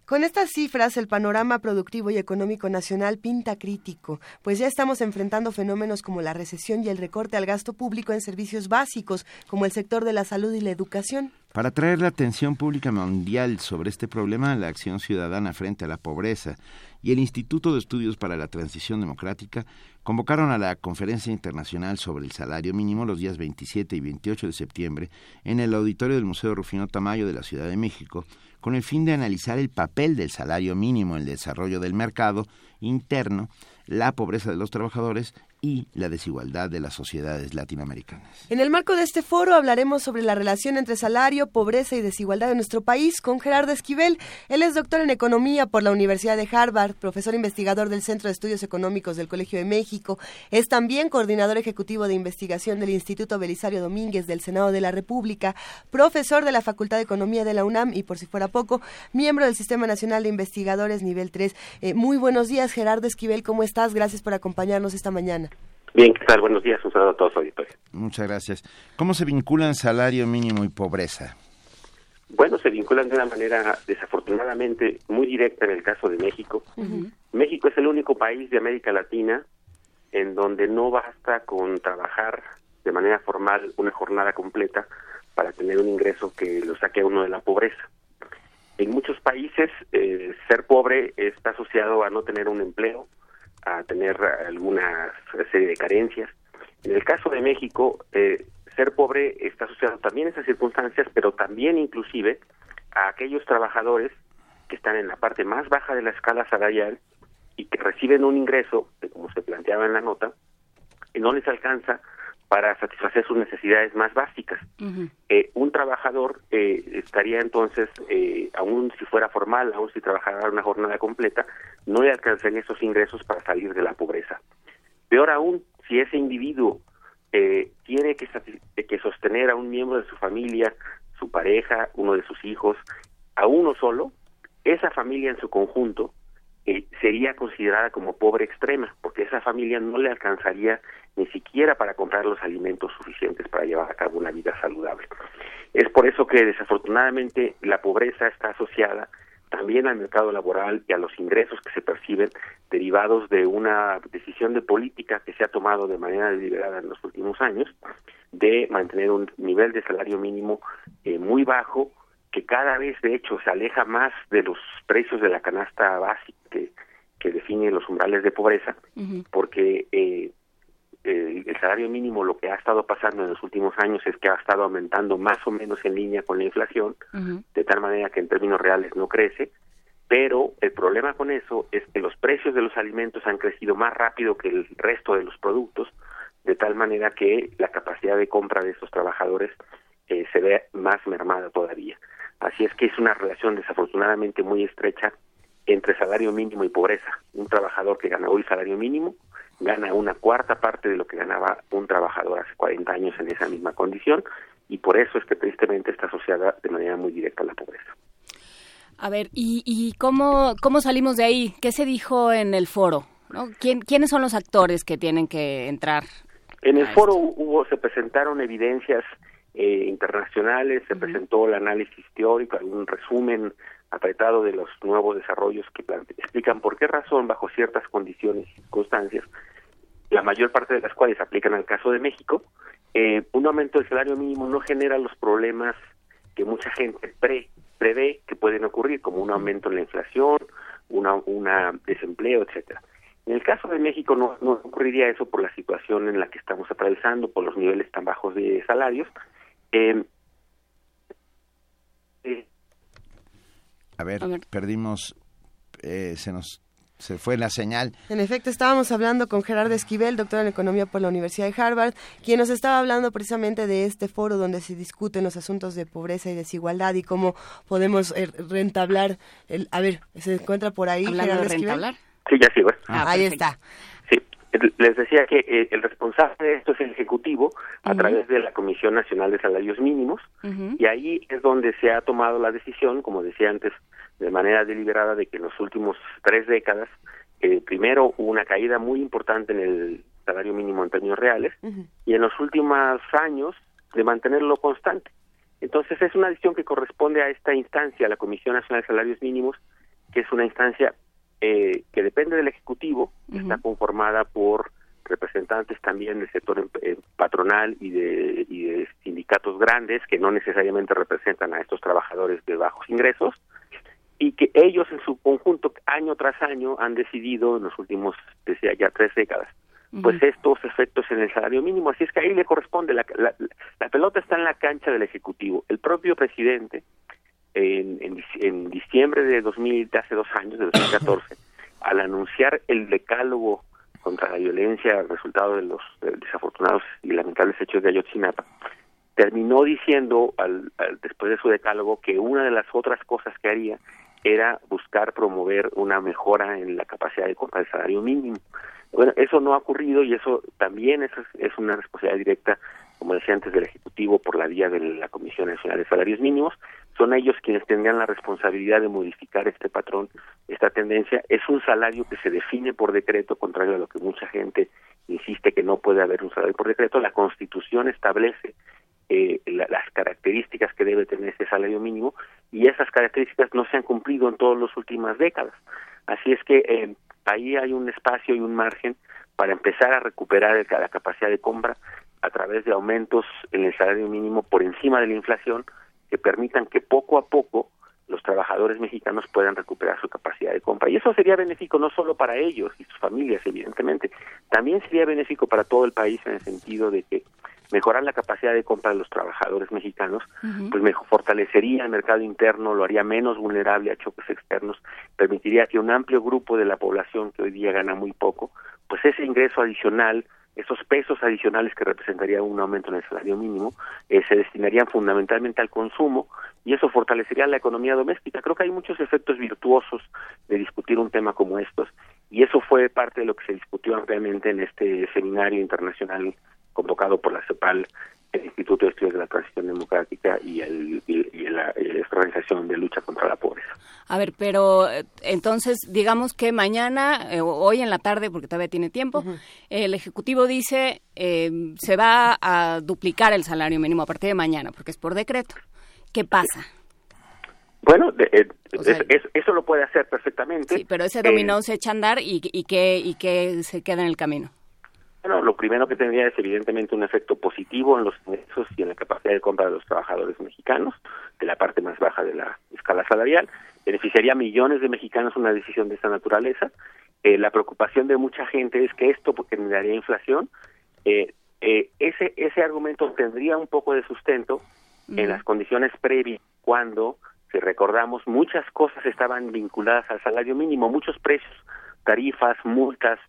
Con estas cifras, el panorama productivo y económico nacional pinta crítico, pues ya estamos enfrentando fenómenos como la recesión y el recorte al gasto público en servicios básicos, como el sector de la salud y la educación. Para atraer la atención pública mundial sobre este problema, la Acción Ciudadana frente a la Pobreza y el Instituto de Estudios para la Transición Democrática convocaron a la Conferencia Internacional sobre el Salario Mínimo los días 27 y 28 de septiembre en el auditorio del Museo Rufino Tamayo de la Ciudad de México con el fin de analizar el papel del salario mínimo en el desarrollo del mercado interno, la pobreza de los trabajadores y la desigualdad de las sociedades latinoamericanas. En el marco de este foro hablaremos sobre la relación entre salario, pobreza y desigualdad de nuestro país con Gerardo Esquivel. Él es doctor en economía por la Universidad de Harvard, profesor investigador del Centro de Estudios Económicos del Colegio de México. Es también coordinador ejecutivo de investigación del Instituto Belisario Domínguez del Senado de la República, profesor de la Facultad de Economía de la UNAM y, por si fuera poco, miembro del Sistema Nacional de Investigadores Nivel 3. Eh, muy buenos días, Gerardo Esquivel. ¿Cómo estás? Gracias por acompañarnos esta mañana. Bien, ¿qué tal? Buenos días, un saludo a todos auditores. Muchas gracias. ¿Cómo se vinculan salario mínimo y pobreza? Bueno, se vinculan de una manera desafortunadamente muy directa en el caso de México. México es el único país de América Latina en donde no basta con trabajar de manera formal una jornada completa para tener un ingreso que lo saque a uno de la pobreza. En muchos países, eh, ser pobre está asociado a no tener un empleo, a tener alguna serie de carencias. En el caso de México, eh, ser pobre está asociado también a esas circunstancias, pero también inclusive a aquellos trabajadores que están en la parte más baja de la escala salarial y que reciben un ingreso, como se planteaba en la nota, y no les alcanza para satisfacer sus necesidades más básicas. Eh, un trabajador eh, estaría entonces, eh, aún si fuera formal, aún si trabajara una jornada completa, no le alcanzarían esos ingresos para salir de la pobreza. Peor aún, si ese individuo tiene que, que sostener a un miembro de su familia, su pareja, uno de sus hijos, a uno solo, esa familia en su conjunto eh, sería considerada como pobre extrema, porque esa familia no le alcanzaría ni siquiera para comprar los alimentos suficientes para llevar a cabo una vida saludable. Es por eso que desafortunadamente la pobreza está asociada también al mercado laboral y a los ingresos que se perciben derivados de una decisión de política que se ha tomado de manera deliberada en los últimos años de mantener un nivel de salario mínimo eh, muy bajo que cada vez de hecho se aleja más de los precios de la canasta básica que, que define los umbrales de pobreza, porque eh, el, salario mínimo lo que ha estado pasando en los últimos años es que ha estado aumentando más o menos en línea con la inflación, de tal manera que en términos reales no crece, pero el problema con eso es que los precios de los alimentos han crecido más rápido que el resto de los productos, de tal manera que la capacidad de compra de esos trabajadores eh, se ve más mermada todavía. Así es que es una relación desafortunadamente muy estrecha entre salario mínimo y pobreza. Un trabajador que gana hoy salario mínimo gana una cuarta parte de lo que ganaba un trabajador hace 40 años en esa misma condición y por eso es que tristemente está asociada de manera muy directa a la pobreza. A ver, ¿y, y cómo, cómo salimos de ahí? ¿Qué se dijo en el foro? ¿No? ¿Quién, ¿Quiénes son los actores que tienen que entrar? En el foro hubo, se presentaron evidencias eh, internacionales, se presentó el análisis teórico, un resumen apretado de los nuevos desarrollos que explican por qué razón, bajo ciertas condiciones y circunstancias, la mayor parte de las cuales aplican al caso de México, eh, un aumento del salario mínimo no genera los problemas que mucha gente pre, prevé que pueden ocurrir, como un aumento en la inflación, una, una desempleo, etcétera. En el caso de México no, no ocurriría eso por la situación en la que estamos atravesando, por los niveles tan bajos de salarios, eh, a, ver, perdimos, eh, se nos se fue la señal. En efecto, estábamos hablando con Gerardo Esquivel, doctor en Economía por la Universidad de Harvard, quien nos estaba hablando precisamente de este foro donde se discuten los asuntos de pobreza y desigualdad y cómo podemos eh, rentablar. El, a ver, ¿se encuentra por ahí Gerardo de rentablar? Sí, ya sigo. Ah, ahí está. Les decía que eh, el responsable de esto es el Ejecutivo a través de la Comisión Nacional de Salarios Mínimos y ahí es donde se ha tomado la decisión, como decía antes, de manera deliberada de que en los últimos tres décadas, eh, primero hubo una caída muy importante en el salario mínimo en términos reales y en los últimos años de mantenerlo constante. Entonces es una decisión que corresponde a esta instancia, la Comisión Nacional de Salarios Mínimos, que es una instancia eh, que depende del Ejecutivo, está conformada por representantes también del sector eh, patronal y de, y de sindicatos grandes que no necesariamente representan a estos trabajadores de bajos ingresos y que ellos en su conjunto año tras año han decidido en los últimos decía ya tres décadas pues estos efectos en el salario mínimo. Así es que ahí le corresponde la, la, la pelota está en la cancha del ejecutivo. El propio presidente en, en, diciembre de 2000, de hace dos años, de 2014, al anunciar el decálogo contra la violencia resultado de los desafortunados y lamentables hechos de Ayotzinapa, terminó diciendo al, después de su decálogo que una de las otras cosas que haría era buscar promover una mejora en la capacidad de compra del salario mínimo. Bueno, eso no ha ocurrido y eso también es, es una responsabilidad directa, como decía antes, del Ejecutivo por la vía de la Comisión Nacional de Salarios Mínimos, son ellos quienes tendrían la responsabilidad de modificar este patrón, esta tendencia. Es un salario que se define por decreto, contrario a lo que mucha gente insiste que no puede haber un salario por decreto. La Constitución establece eh, las características que debe tener ese salario mínimo y esas características no se han cumplido en todas las últimas décadas. Así es que eh, ahí hay un espacio y un margen para empezar a recuperar la capacidad de compra a través de aumentos en el salario mínimo por encima de la inflación, que permitan que poco a poco los trabajadores mexicanos puedan recuperar su capacidad de compra. Y eso sería benéfico no solo para ellos y sus familias, evidentemente, también sería benéfico para todo el país en el sentido de que mejorar la capacidad de compra de los trabajadores mexicanos, pues mejor, fortalecería el mercado interno, lo haría menos vulnerable a choques externos, permitiría que un amplio grupo de la población que hoy día gana muy poco, pues ese ingreso adicional esos pesos adicionales que representaría un aumento en el salario mínimo eh, se destinarían fundamentalmente al consumo y eso fortalecería la economía doméstica. Creo que hay muchos efectos virtuosos de discutir un tema como estos y eso fue parte de lo que se discutió ampliamente en este seminario internacional convocado por la CEPAL el Instituto de Estudios de la Transición Democrática y, el, y, la, Organización de Lucha contra la Pobreza. A ver, pero eh, entonces digamos que mañana, eh, hoy en la tarde, porque todavía tiene tiempo, el Ejecutivo dice eh, se va a duplicar el salario mínimo a partir de mañana, porque es por decreto. ¿Qué pasa? Bueno, eso lo puede hacer perfectamente. Sí, pero ese dominó se echa a andar y, y, que, y que se queda en el camino. Bueno, lo primero que tendría es evidentemente un efecto positivo en los ingresos y en la capacidad de compra de los trabajadores mexicanos, de la parte más baja de la escala salarial. Beneficiaría a millones de mexicanos una decisión de esta naturaleza. Eh, la preocupación de mucha gente es que esto generaría inflación. Eh, eh, ese, ese argumento tendría un poco de sustento en las condiciones previas, cuando, si recordamos, muchas cosas estaban vinculadas al salario mínimo, muchos precios, tarifas, multas,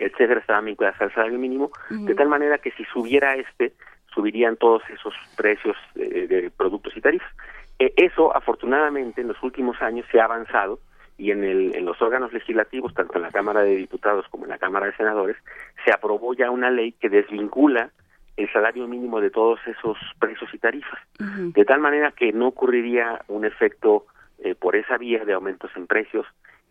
etcétera, estaban vinculadas al salario mínimo, de tal manera que si subiera este, subirían todos esos precios de, productos y tarifas. Eh, eso, afortunadamente, en los últimos años se ha avanzado y en, el, en los órganos legislativos, tanto en la Cámara de Diputados como en la Cámara de Senadores, se aprobó ya una ley que desvincula el salario mínimo de todos esos precios y tarifas, de tal manera que no ocurriría un efecto eh, por esa vía de aumentos en precios,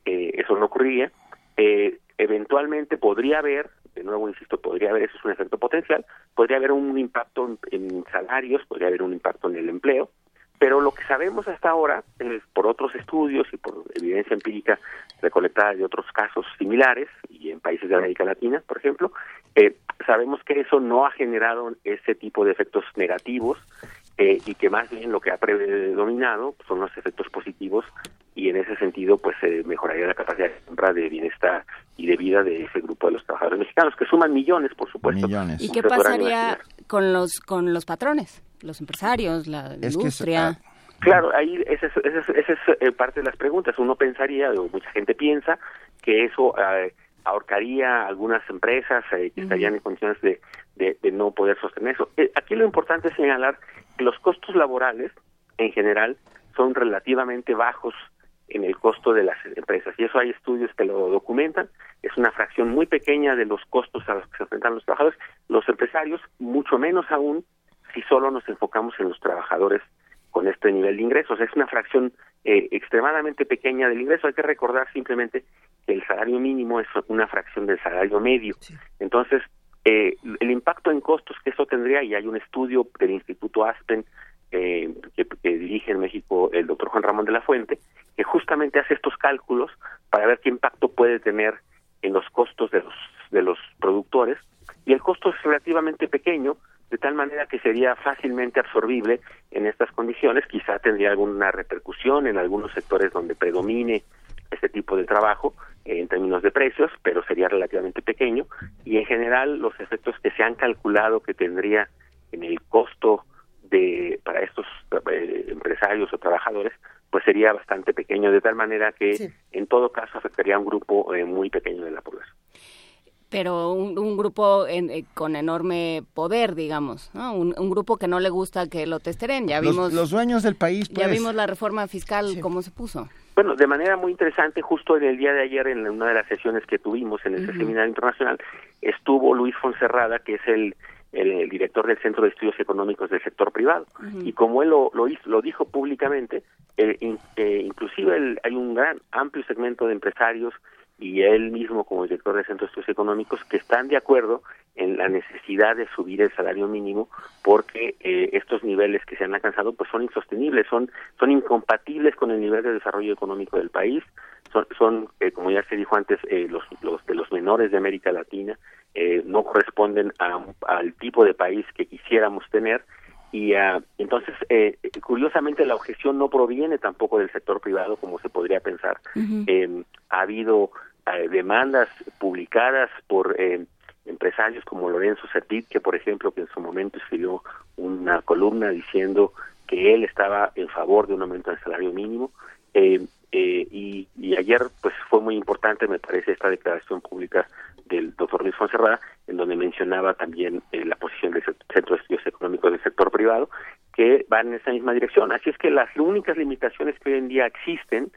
eh, eso no ocurriría. Eh, eventualmente podría haber, de nuevo insisto, podría haber, eso es un efecto potencial, podría haber un impacto en, salarios, podría haber un impacto en el empleo, pero lo que sabemos hasta ahora, por otros estudios y por evidencia empírica recolectada de otros casos similares, y en países de América Latina, por ejemplo, eh, sabemos que eso no ha generado ese tipo de efectos negativos eh, y que más bien lo que ha predominado son los efectos positivos y en ese sentido pues se mejoraría la capacidad de compra de bienestar y de vida de ese grupo de los trabajadores mexicanos que suman millones por supuesto. Y qué pasaría con los con los patrones los empresarios la industria. ah, Claro, ahí esa es, esa es, eh, parte de las preguntas. Uno pensaría, o mucha gente piensa, que eso eh, ahorcaría a algunas empresas eh, que estarían en condiciones de, de, no poder sostener eso. aquí lo importante es señalar que los costos laborales, en general, son relativamente bajos en el costo de las empresas. Y eso hay estudios que lo documentan. Es una fracción muy pequeña de los costos a los que se enfrentan los trabajadores. Los empresarios, mucho menos aún si solo nos enfocamos en los trabajadores con este nivel de ingresos. Es una fracción eh, extremadamente pequeña del ingreso. Hay que recordar simplemente el salario mínimo es una fracción del salario medio. Entonces, eh, el impacto en costos que eso tendría, y hay un estudio del Instituto Aspen eh, que, dirige en México el doctor Juan Ramón de la Fuente, que justamente hace estos cálculos para ver qué impacto puede tener en los costos de los, de los productores, y el costo es relativamente pequeño, de tal manera que sería fácilmente absorbible en estas condiciones, quizá tendría alguna repercusión en algunos sectores donde predomine este tipo de trabajo en términos de precios, pero sería relativamente pequeño y en general los efectos que se han calculado que tendría en el costo de para estos eh, empresarios o trabajadores pues sería bastante pequeño de tal manera que en todo caso afectaría a un grupo eh, muy pequeño de la población pero un, grupo eh, con enorme poder, digamos, ¿no? Un, grupo que no le gusta que lo testeren. Ya vimos los, dueños del país. Ya pues. vimos la reforma fiscal cómo se puso. Bueno, de manera muy interesante, justo en el día de ayer, en una de las sesiones que tuvimos en ese seminario internacional, estuvo Luis Fonserrada, que es el, el, director del Centro de Estudios Económicos del Sector Privado. Y como él lo, lo, hizo, lo dijo públicamente, eh, eh, inclusive hay un gran, amplio segmento de empresarios y él mismo como director de Centros de Estudios Económicos que están de acuerdo en la necesidad de subir el salario mínimo porque eh, estos niveles que se han alcanzado pues son insostenibles, son son incompatibles con el nivel de desarrollo económico del país, son, son eh, como ya se dijo antes eh, los, los de los menores de América Latina, no corresponden al tipo de país que quisiéramos tener y uh, entonces, eh, curiosamente, la objeción no proviene tampoco del sector privado, como se podría pensar. eh, ha habido eh, demandas publicadas por eh, empresarios como Lorenzo Sertit, que por ejemplo, que en su momento escribió una columna diciendo que él estaba en favor de un aumento del salario mínimo. Eh, y, y, ayer pues fue muy importante, me parece, esta declaración pública del doctor Luis Fonserrada, en donde mencionaba también eh, la posición del Centro de Estudios Económicos del sector privado, que van en esa misma dirección. Así es que las únicas limitaciones que hoy en día existen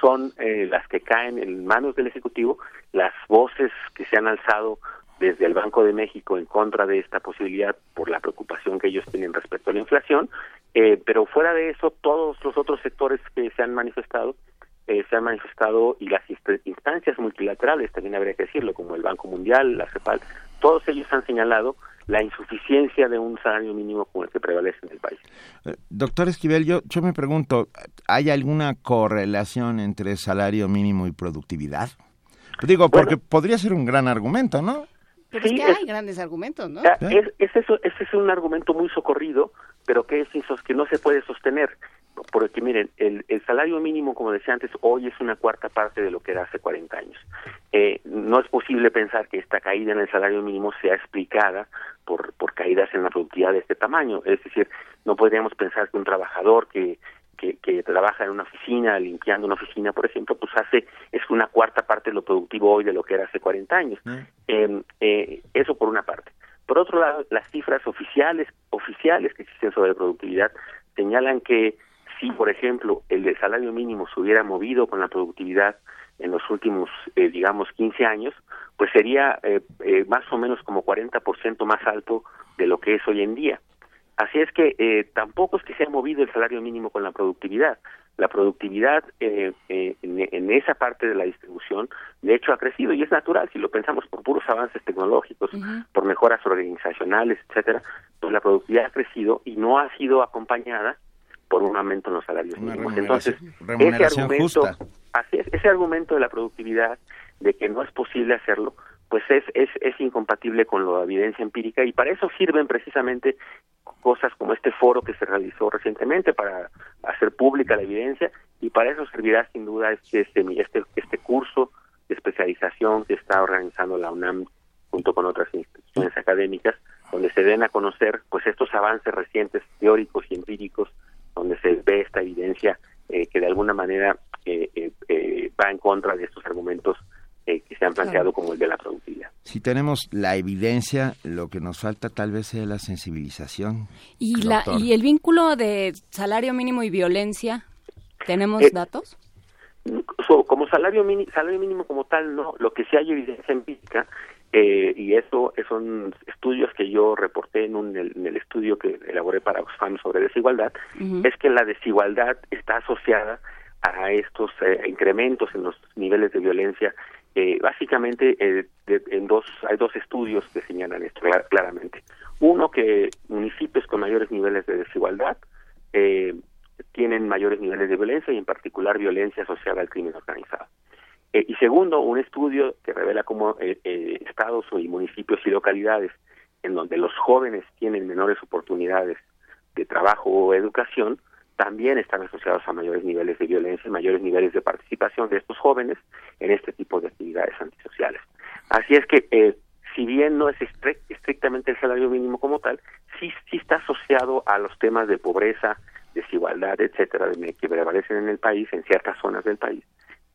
son eh, las que caen en manos del Ejecutivo, las voces que se han alzado desde el Banco de México en contra de esta posibilidad por la preocupación que ellos tienen respecto a la inflación, eh, pero fuera de eso, todos los otros sectores que se han manifestado, eh, se han manifestado y las instancias multilaterales, también habría que decirlo, como el Banco Mundial, la CEPAL, todos ellos han señalado la insuficiencia de un salario mínimo como el que prevalece en el país. Eh, doctor Esquivel, yo, yo me pregunto, ¿hay alguna correlación entre salario mínimo y productividad? Digo, porque podría ser un gran argumento, ¿no? Pero es que hay grandes argumentos, ¿no? Es, es eso, ese es un argumento muy socorrido, pero que es que no se puede sostener. Porque miren, el, el, salario mínimo, como decía antes, hoy es una cuarta parte de lo que era hace 40 años. Eh, no es posible pensar que esta caída en el salario mínimo sea explicada por, por caídas en la productividad de este tamaño. Es decir, no podríamos pensar que un trabajador que que, trabaja en una oficina, limpiando una oficina, por ejemplo, pues hace, es una cuarta parte de lo productivo hoy de lo que era hace 40 años. Mm. Em, eh, eso por una parte. Por otro lado, las cifras oficiales, oficiales que existen sobre productividad señalan que si, por ejemplo, el salario mínimo se hubiera movido con la productividad en los últimos, eh, digamos, 15 años, pues sería eh, más o menos como 40% más alto de lo que es hoy en día. Así es que eh, tampoco es que se ha movido el salario mínimo con la productividad. La productividad eh, eh, en, esa parte de la distribución, de hecho, ha crecido y es natural si lo pensamos por puros avances tecnológicos, por mejoras organizacionales, etcétera. Pues la productividad ha crecido y no ha sido acompañada por un aumento en los salarios mínimos. Entonces, ese argumento, así es, ese argumento de la productividad, de que no es posible hacerlo, pues es, es, es incompatible con la evidencia empírica y para eso sirven precisamente cosas como este foro que se realizó recientemente para hacer pública la evidencia y para eso servirá sin duda este, este, este, este curso de especialización que está organizando la UNAM junto con otras instituciones académicas donde se den a conocer pues estos avances recientes teóricos y empíricos donde se ve esta evidencia eh, que de alguna manera eh, eh, va en contra de estos argumentos eh, que se han planteado como el de la productividad. Si tenemos la evidencia, lo que nos falta tal vez es la sensibilización. ¿Y, la, y el vínculo de salario mínimo y violencia? ¿Tenemos eh, datos? como salario, mínimo, salario mínimo como tal, no. Lo que sí hay evidencia empírica, eh, y eso son estudios que yo reporté en, un, en, el, estudio que elaboré para Oxfam sobre desigualdad, es que la desigualdad está asociada a estos incrementos en los niveles de violencia. Eh, básicamente eh, en dos hay dos estudios que señalan esto claramente. Uno que municipios con mayores niveles de desigualdad eh, tienen mayores niveles de violencia y en particular violencia asociada al crimen organizado y segundo un estudio que revela cómo estados y municipios y localidades en donde los jóvenes tienen menores oportunidades de trabajo o educación también están asociados a mayores niveles de violencia, mayores niveles de participación de estos jóvenes en este tipo de actividades antisociales. Así es que, eh, si bien no es estrictamente el salario mínimo como tal, sí, sí está asociado a los temas de pobreza, desigualdad, etcétera, que prevalecen en el país, en ciertas zonas del país,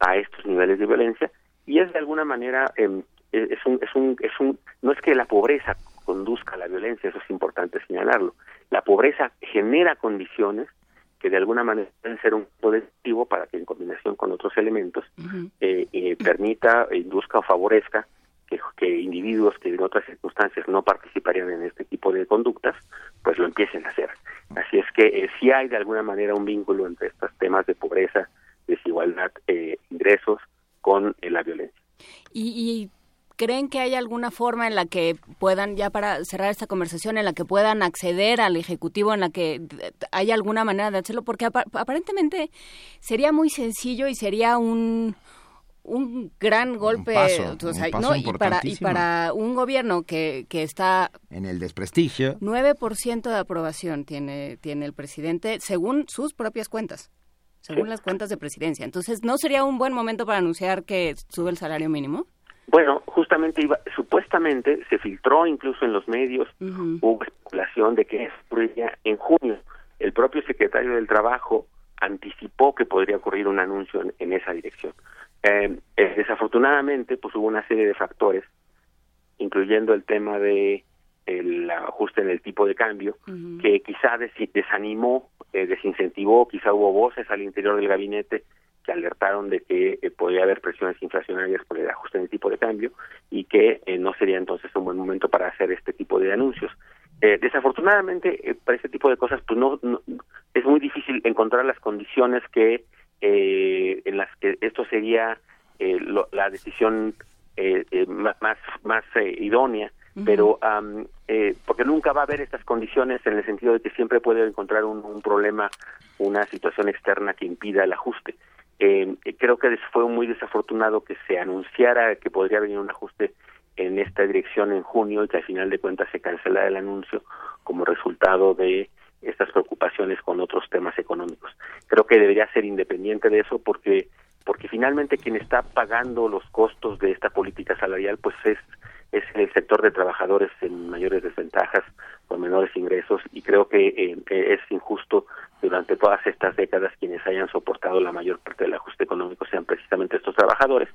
a estos niveles de violencia, y es de alguna manera, em, e, es un, es un, es un, no es que la pobreza conduzca a la violencia, eso es importante señalarlo. La pobreza genera condiciones que de alguna manera pueden ser un positivo para que en combinación con otros elementos eh, eh, permita, induzca o favorezca que, que, individuos que en otras circunstancias no participarían en este tipo de conductas, pues lo empiecen a hacer. Así es que eh, sí hay de alguna manera un vínculo entre estos temas de pobreza, desigualdad, eh, ingresos con la violencia. y ¿Creen que hay alguna forma en la que puedan, ya para cerrar esta conversación, en la que puedan acceder al Ejecutivo, en la que hay alguna manera de hacerlo? Porque aparentemente sería muy sencillo y sería un, un gran golpe y para y para un gobierno que, que está en el desprestigio 9% de aprobación tiene tiene el presidente según sus propias cuentas según las cuentas de presidencia entonces no sería un buen momento para anunciar que sube el salario mínimo bueno, justamente iba, supuestamente se filtró incluso en los medios, hubo especulación de que ocurriría en junio. El propio secretario del Trabajo anticipó que podría ocurrir un anuncio en, esa dirección. Eh, eh, desafortunadamente, pues hubo una serie de factores incluyendo el tema de el ajuste en el tipo de cambio, que quizá desanimó, eh, desincentivó, quizá hubo voces al interior del gabinete que alertaron de que eh, podría haber presiones inflacionarias por el ajuste en el tipo de cambio y que eh, no sería entonces un buen momento para hacer este tipo de anuncios. Eh, desafortunadamente, para este tipo de cosas, pues no, es muy difícil encontrar las condiciones que en las que esto sería la decisión más más idónea pero porque nunca va a haber estas condiciones en el sentido de que siempre puede encontrar un, problema, una situación externa que impida el ajuste. Eh, creo que fue muy desafortunado que se anunciara que podría venir un ajuste en esta dirección en junio y que al final de cuentas se cancelara el anuncio como resultado de estas preocupaciones con otros temas económicos. Creo que debería ser independiente de eso porque porque finalmente quien está pagando los costos de esta política salarial pues es es el sector de trabajadores en mayores desventajas, con menores ingresos, y creo que eh, es injusto durante todas estas décadas quienes hayan soportado la mayor parte del ajuste económico sean precisamente estos trabajadores.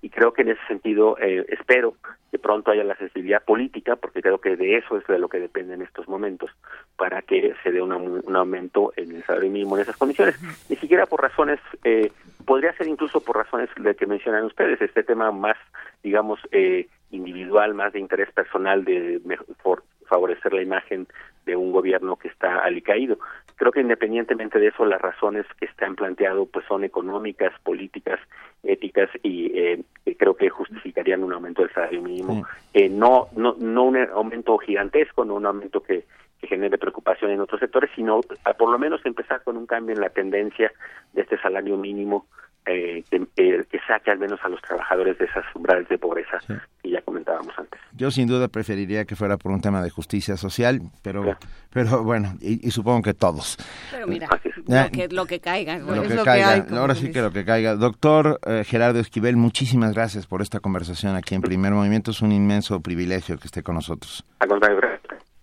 Y creo que en ese sentido eh, espero que pronto haya la sensibilidad política, porque creo que de eso es de lo que depende en estos momentos, para que se dé un aumento en el salario mínimo en esas condiciones. Ni siquiera por razones, eh, podría ser incluso por razones de que mencionan ustedes, este tema más, digamos, eh, individual, más de interés personal, de por favorecer la imagen de un gobierno que está alicaído. Creo que independientemente de eso, las razones que están planteado pues son económicas, políticas, éticas y eh, creo que justificarían un aumento del salario mínimo. Eh, no, no, no un aumento gigantesco, no un aumento que, que genere preocupación en otros sectores, sino a por lo menos empezar con un cambio en la tendencia de este salario mínimo eh, que, saque al menos a los trabajadores de esas umbrales de pobreza que ya comentábamos antes. Yo sin duda preferiría que fuera por un tema de justicia social, pero pero bueno, y, supongo que todos. Pero mira, lo que, lo que caiga. Lo que caiga, ahora sí que lo que caiga. Doctor eh, Gerardo Esquivel, muchísimas gracias por esta conversación aquí en Primer Movimiento. Es un inmenso privilegio que esté con nosotros.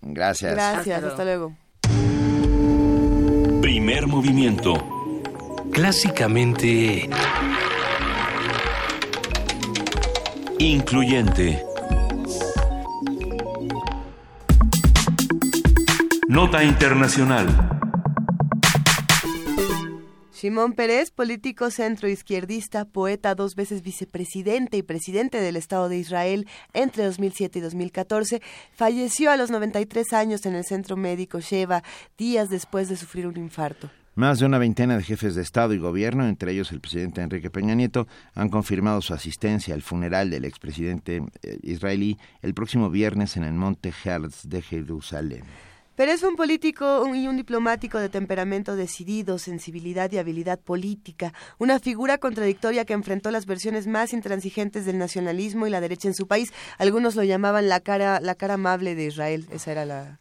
Gracias. Gracias, hasta luego. Primer Movimiento clásicamente incluyente. Nota Internacional. Simón Pérez, político centroizquierdista, poeta, dos veces vicepresidente y presidente del Estado de Israel entre 2007 y 2014, falleció a los 93 años en el centro médico Sheva, días después de sufrir un infarto. Más de una veintena de jefes de Estado y Gobierno, entre ellos el presidente Enrique Peña Nieto, han confirmado su asistencia al funeral del expresidente eh, israelí el próximo viernes en el Monte Herz de Jerusalén. Pero es un político y un diplomático de temperamento decidido, sensibilidad y habilidad política, una figura contradictoria que enfrentó las versiones más intransigentes del nacionalismo y la derecha en su país. Algunos lo llamaban la cara, la cara amable de Israel, ese era la,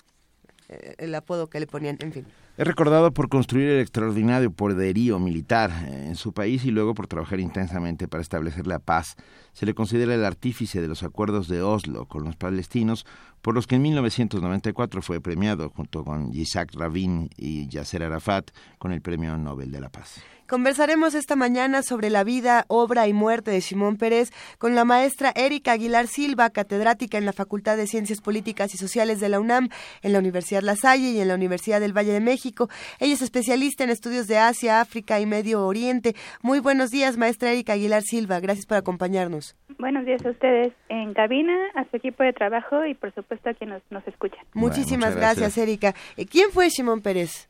el apodo que le ponían, en fin. Es recordado por construir el extraordinario poderío militar eh, en su país y luego por trabajar intensamente para establecer la paz. Se le considera el artífice de los acuerdos de Oslo con los palestinos, por los que en 1994 fue premiado junto con Yitzhak Rabin y Yasser Arafat con el Premio Nobel de la Paz. Conversaremos esta mañana sobre la vida, obra y muerte de Simón Pérez con la maestra Erika Aguilar Silva, catedrática en la Facultad de Ciencias Políticas y Sociales de la UNAM, en la Universidad La Salle y en la Universidad del Valle de México. Ella es especialista en estudios de Asia, África y Medio Oriente. Muy buenos días, maestra Erika Aguilar Silva. Gracias por acompañarnos. Buenos días a ustedes en cabina, a su equipo de trabajo y por supuesto a quienes nos, escuchan. Muchísimas gracias. Erika. Eh, ¿Quién fue Simón Pérez?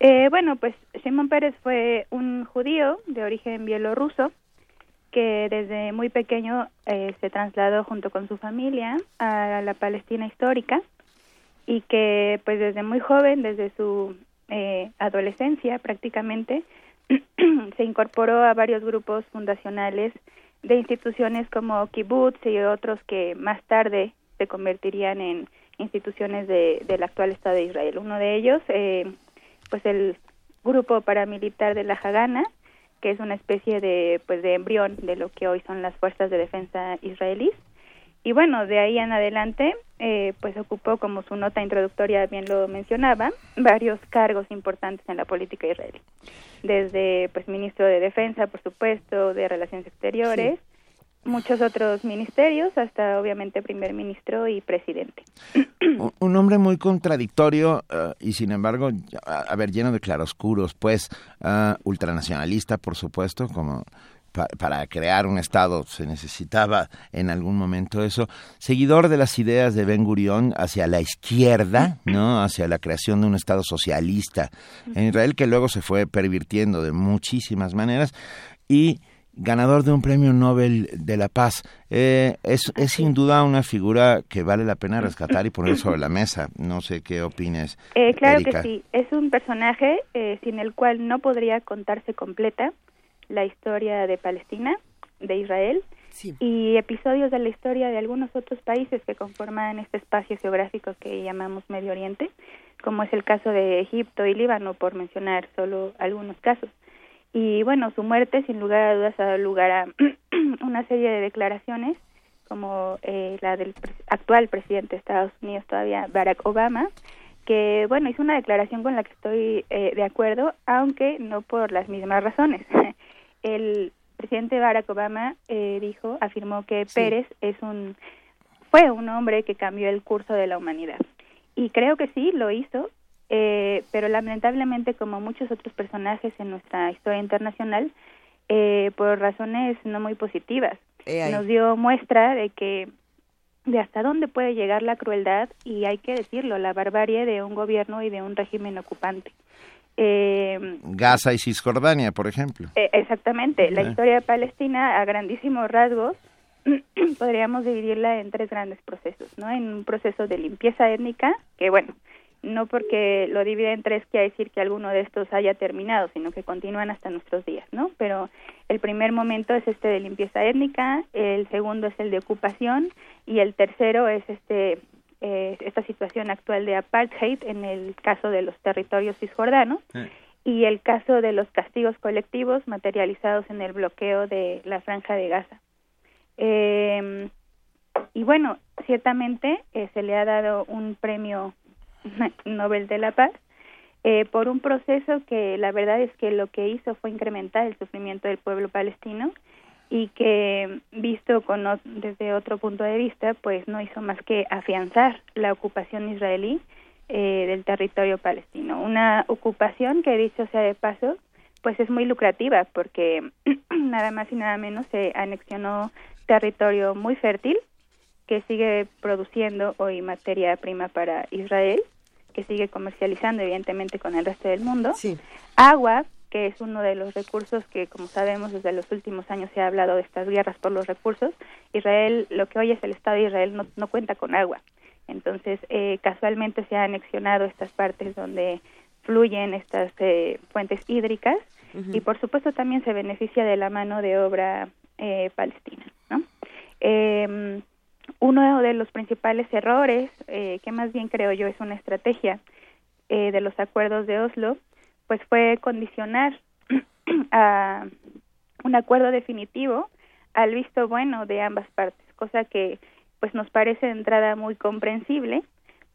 Eh, bueno, pues Simón Pérez fue un judío de origen bielorruso que desde muy pequeño eh, se trasladó junto con su familia a la Palestina histórica y que pues desde muy joven, desde su eh, adolescencia prácticamente, se incorporó a varios grupos fundacionales de instituciones como kibbutz y otros que más tarde se convertirían en instituciones de, del actual Estado de Israel. Uno de ellos eh, pues el grupo paramilitar de la Hagana, que es una especie de pues de embrión de lo que hoy son las fuerzas de defensa israelíes. Y bueno, de ahí en adelante, eh, pues ocupó, como su nota introductoria bien lo mencionaba, varios cargos importantes en la política israelí. Desde, pues, ministro de Defensa, por supuesto, de Relaciones Exteriores, muchos otros ministerios, hasta obviamente primer ministro y presidente. Un, hombre muy contradictorio eh, y sin embargo, a, ver, lleno de claroscuros, pues uh, ultranacionalista, por supuesto, como para crear un Estado se necesitaba en algún momento eso, seguidor de las ideas de Ben Gurión hacia la izquierda, ¿no? hacia la creación de un Estado socialista en Israel, que luego se fue pervirtiendo de muchísimas maneras, y ganador de un premio Nobel de la Paz. Eh, es, es, sin duda una figura que vale la pena rescatar y poner sobre la mesa. No sé qué opines. Eh, claro que sí. Es un personaje eh, sin el cual no podría contarse completa la historia de Palestina, de Israel, y episodios de la historia de algunos otros países que conforman este espacio geográfico que llamamos Medio Oriente, como es el caso de Egipto y Líbano, por mencionar solo algunos casos. Y bueno, su muerte sin lugar a dudas ha dado lugar a una serie de declaraciones como eh, la del actual presidente de Estados Unidos todavía, Barack Obama, que bueno, hizo una declaración con la que estoy eh, de acuerdo, aunque no por las mismas razones. El presidente Barack Obama eh, dijo, afirmó que Pérez es un fue un hombre que cambió el curso de la humanidad. Y creo que sí, lo hizo, eh, pero lamentablemente como muchos otros personajes en nuestra historia internacional, eh, por razones no muy positivas, nos dio muestra de que de hasta dónde puede llegar la crueldad y hay que decirlo, la barbarie de un gobierno y de un régimen ocupante. Eh, Gaza y Cisjordania, por ejemplo. Eh, exactamente, la historia de Palestina a grandísimos rasgos podríamos dividirla en tres grandes procesos, ¿no? En un proceso de limpieza étnica, que bueno, no porque lo divide en tres quiere decir que alguno de estos haya terminado, sino que continúan hasta nuestros días, ¿no? Pero el primer momento es este de limpieza étnica, el segundo es el de ocupación y el tercero es este eh, esta situación actual de apartheid en el caso de los territorios cisjordanos y el caso de los castigos colectivos materializados en el bloqueo de la franja de Gaza. Eh, y bueno, ciertamente eh, se le ha dado un premio Nobel de la Paz eh, por un proceso que la verdad es que lo que hizo fue incrementar el sufrimiento del pueblo palestino y que visto con, desde otro punto de vista pues no hizo más que afianzar la ocupación israelí eh, del territorio palestino. Una ocupación que dicho sea de paso pues es muy lucrativa porque nada más y nada menos se anexionó territorio muy fértil que sigue produciendo hoy materia prima para Israel que sigue comercializando evidentemente con el resto del mundo agua que es uno de los recursos que, como sabemos, desde los últimos años se ha hablado de estas guerras por los recursos. Israel, lo que hoy es el Estado de Israel, no, no cuenta con agua. Entonces, eh, casualmente se han anexionado estas partes donde fluyen estas eh, fuentes hídricas y, por supuesto, también se beneficia de la mano de obra eh, palestina. ¿no? Uno de los principales errores, que más bien creo yo es una estrategia de los acuerdos de Oslo, pues fue condicionar a un acuerdo definitivo al visto bueno de ambas partes, cosa que pues nos parece de entrada muy comprensible,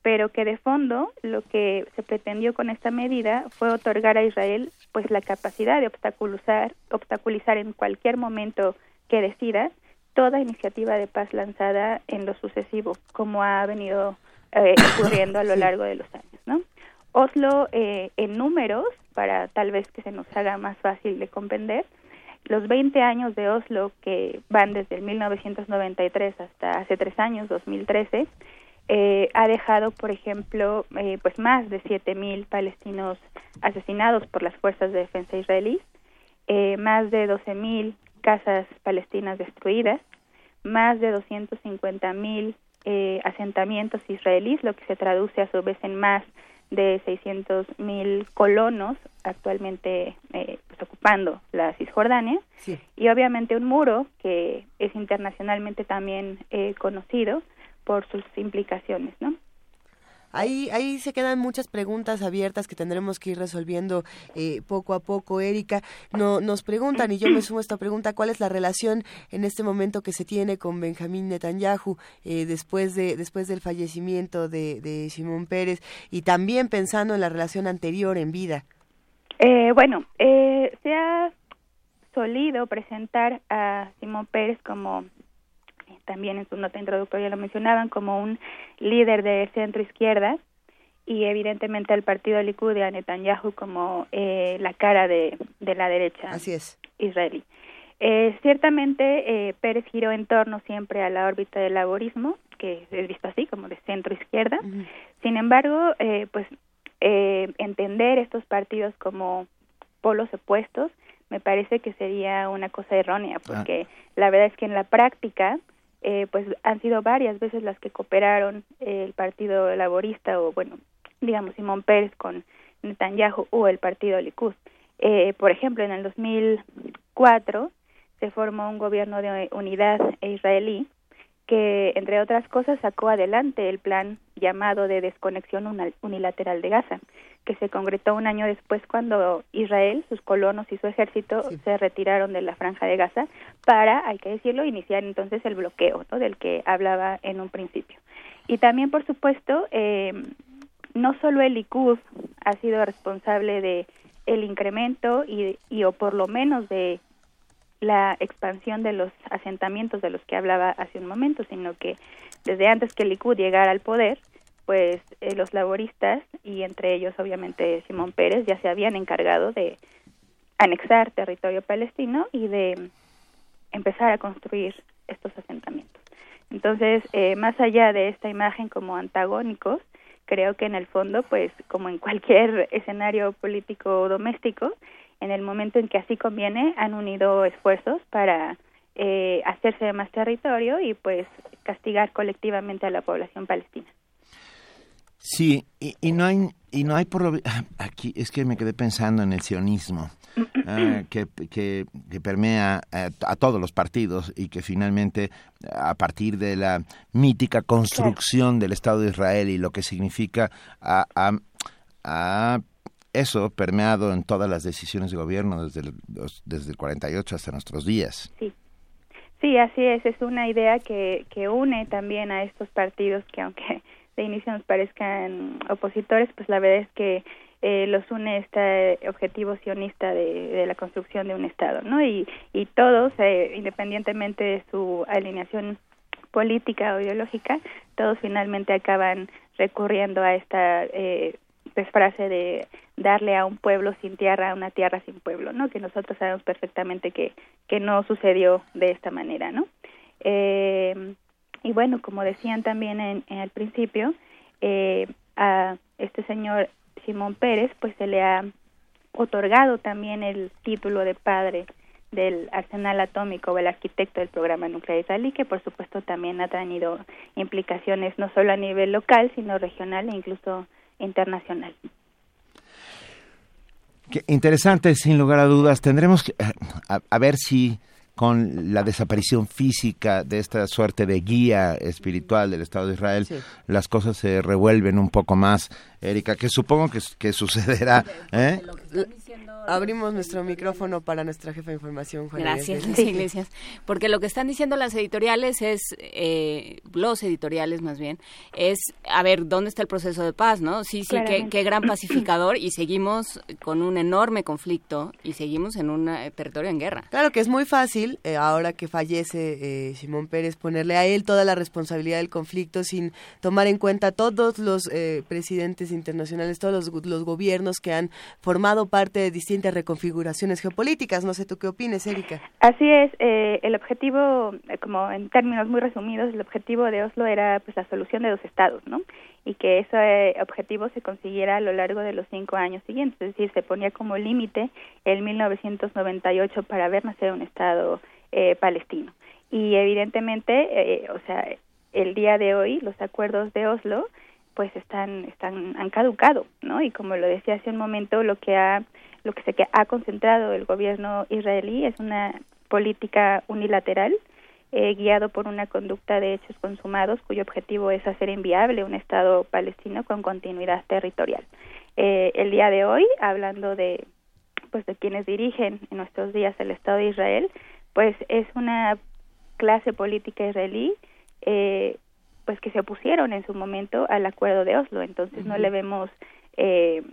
pero que de fondo lo que se pretendió con esta medida fue otorgar a Israel pues la capacidad de obstaculizar, obstaculizar en cualquier momento que decida toda iniciativa de paz lanzada en lo sucesivo, como ha venido eh, ocurriendo a lo largo de los años, ¿no? Oslo eh, en números para tal vez que se nos haga más fácil de comprender. Los 20 años de Oslo, que van desde el 1993 hasta hace tres años, 2013, eh, ha dejado, por ejemplo, eh, pues más de 7.000 palestinos asesinados por las fuerzas de defensa israelíes, eh, más de 12.000 casas palestinas destruidas, más de 250.000 eh, asentamientos israelíes, lo que se traduce a su vez en más de 600 mil colonos actualmente eh, pues, ocupando la Cisjordania y obviamente un muro que es internacionalmente también eh, conocido por sus implicaciones, ¿no? Ahí, ahí se quedan muchas preguntas abiertas que tendremos que ir resolviendo eh, poco a poco. Erika, no, nos preguntan, y yo me sumo a esta pregunta, ¿cuál es la relación en este momento que se tiene con Benjamín Netanyahu eh, después, de, después del fallecimiento de, de Simón Pérez y también pensando en la relación anterior en vida? Eh, bueno, se ha solido presentar a Simón Pérez como también en su nota introductoria lo mencionaban, como un líder de centro izquierda y evidentemente al partido Likud de Netanyahu como eh, la cara de, de la derecha Así es. israelí. Eh, ciertamente eh, Pérez giró en torno siempre a la órbita del laborismo, que es visto así como de centro izquierda. Sin embargo, eh, pues eh, entender estos partidos como polos opuestos me parece que sería una cosa errónea, porque la verdad es que en la práctica eh, pues han sido varias veces las que cooperaron el Partido Laborista o bueno, digamos Simón Pérez con Netanyahu o el Partido Likud. Eh, por ejemplo, en el 2004 se formó un gobierno de unidad israelí que, entre otras cosas, sacó adelante el plan llamado de desconexión unilateral de Gaza, que se concretó un año después cuando Israel, sus colonos y su ejército se retiraron de la franja de Gaza para, hay que decirlo, iniciar entonces el bloqueo ¿no? del que hablaba en un principio. Y también, por supuesto, eh, no solo el Likud ha sido responsable de el incremento y, y o por lo menos de la expansión de los asentamientos de los que hablaba hace un momento, sino que desde antes que el Likud llegara al poder, pues eh, los laboristas y entre ellos obviamente Simón Pérez ya se habían encargado de anexar territorio palestino y de empezar a construir estos asentamientos. Entonces, eh, más allá de esta imagen como antagónicos, creo que en el fondo, pues como en cualquier escenario político doméstico, en el momento en que así conviene, han unido esfuerzos para eh, hacerse de más territorio y pues castigar colectivamente a la población palestina. Sí, y, y no hay y no hay por aquí es que me quedé pensando en el sionismo eh, que, que, que, permea a, a, todos los partidos y que finalmente a partir de la mítica construcción del Estado de Israel y lo que significa a, a eso permeado en todas las decisiones de gobierno desde el, desde el 48 hasta nuestros días. Sí. Sí, así es. Es una idea que, que une también a estos partidos que aunque de inicio nos parezcan opositores, pues la verdad es que eh, los une este objetivo sionista de, la construcción de un Estado, ¿no? Y, y todos, eh, independientemente de su alineación política o ideológica, todos finalmente acaban recurriendo a esta eh, frase de darle a un pueblo sin tierra una tierra sin pueblo, ¿no? Que nosotros sabemos perfectamente que, que no sucedió de esta manera, ¿no? Eh, y bueno, como decían también en, en el principio, eh, a este señor Simón Pérez, pues se le ha otorgado también el título de padre del arsenal atómico o el arquitecto del programa nuclear israelí, que por supuesto también ha tenido implicaciones no solo a nivel local, sino regional e incluso internacional. Qué interesante, sin lugar a dudas. Tendremos que a, a ver si con la desaparición física de esta suerte de guía espiritual del Estado de Israel, sí. las cosas se revuelven un poco más, Erika, que supongo que, que sucederá. ¿eh? Abrimos nuestro micrófono para nuestra jefa de información, Juan Gracias, Iglesias. Iglesias. Porque lo que están diciendo las editoriales es, eh, los editoriales más bien, es, a ver, ¿dónde está el proceso de paz, no? Sí, sí, qué, qué, gran pacificador y seguimos con un enorme conflicto y seguimos en un eh, territorio en guerra. Claro que es muy fácil, eh, ahora que fallece eh, Simón Pérez, ponerle a él toda la responsabilidad del conflicto sin tomar en cuenta todos los eh, presidentes internacionales, todos los, los gobiernos que han formado parte de distintas distintas reconfiguraciones geopolíticas. No sé tú qué opines, Erika. Así es. Eh, el objetivo, como en términos muy resumidos, el objetivo de Oslo era pues la solución de dos estados, ¿no? Y que ese objetivo se consiguiera a lo largo de los cinco años siguientes. Es decir, se ponía como límite el 1998 para ver nacer un estado eh, palestino. Y evidentemente, eh, o sea, el día de hoy los acuerdos de Oslo pues están están han caducado, ¿no? Y como lo decía hace un momento, lo que ha lo que se ha concentrado el gobierno israelí es una política unilateral eh, guiado por una conducta de hechos consumados cuyo objetivo es hacer inviable un Estado palestino con continuidad territorial. Eh, el día de hoy, hablando de pues de quienes dirigen en nuestros días el Estado de Israel, pues es una clase política israelí eh, pues que se opusieron en su momento al acuerdo de Oslo, entonces uh -huh. no le vemos eh,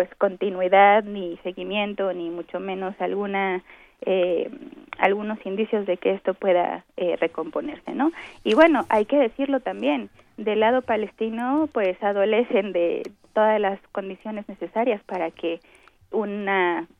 pues continuidad ni seguimiento ni mucho menos alguna eh, algunos indicios de que esto pueda eh, recomponerse, ¿no? Y bueno, hay que decirlo también, del lado palestino, pues adolecen de todas las condiciones necesarias para que una un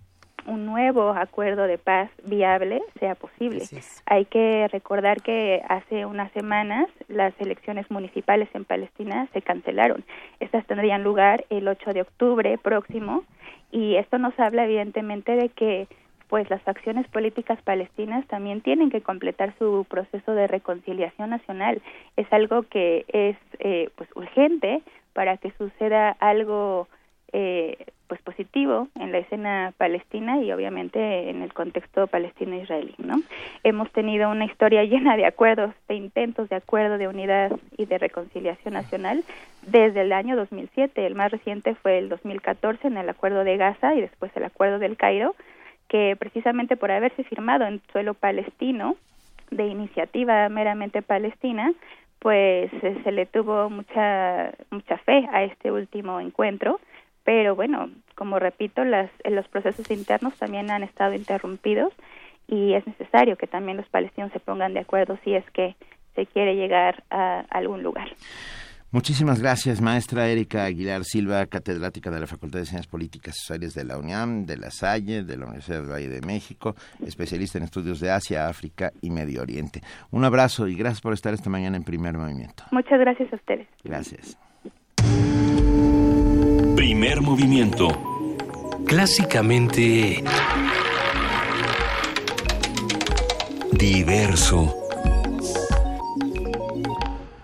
nuevo acuerdo de paz viable sea posible. Hay que recordar que hace unas semanas las elecciones municipales en Palestina se cancelaron. Estas tendrían lugar el 8 de octubre próximo y esto nos habla evidentemente de que pues las facciones políticas palestinas también tienen que completar su proceso de reconciliación nacional. Es algo que es eh, pues urgente para que suceda algo eh, pues positivo en la escena palestina y obviamente en el contexto palestino-israelí, ¿no? Hemos tenido una historia llena de acuerdos, de intentos de acuerdo de unidad y de reconciliación nacional desde el año 2007. El más reciente fue el 2014 en el acuerdo de Gaza y después el acuerdo del Cairo, que precisamente por haberse firmado en suelo palestino de iniciativa meramente palestina, pues se le tuvo mucha mucha fe a este último encuentro pero bueno, como repito, las, los procesos internos también han estado interrumpidos y es necesario que también los palestinos se pongan de acuerdo si es que se quiere llegar a algún lugar. Muchísimas gracias, maestra Erika Aguilar Silva, catedrática de la Facultad de Ciencias Políticas y Sociales de la UNAM, de la Salle, de la Universidad del Valle de México, especialista en estudios de Asia, África y Medio Oriente. Un abrazo y gracias por estar esta mañana en Primer Movimiento. Muchas gracias a ustedes. Gracias. Primer movimiento. Clásicamente... Diverso.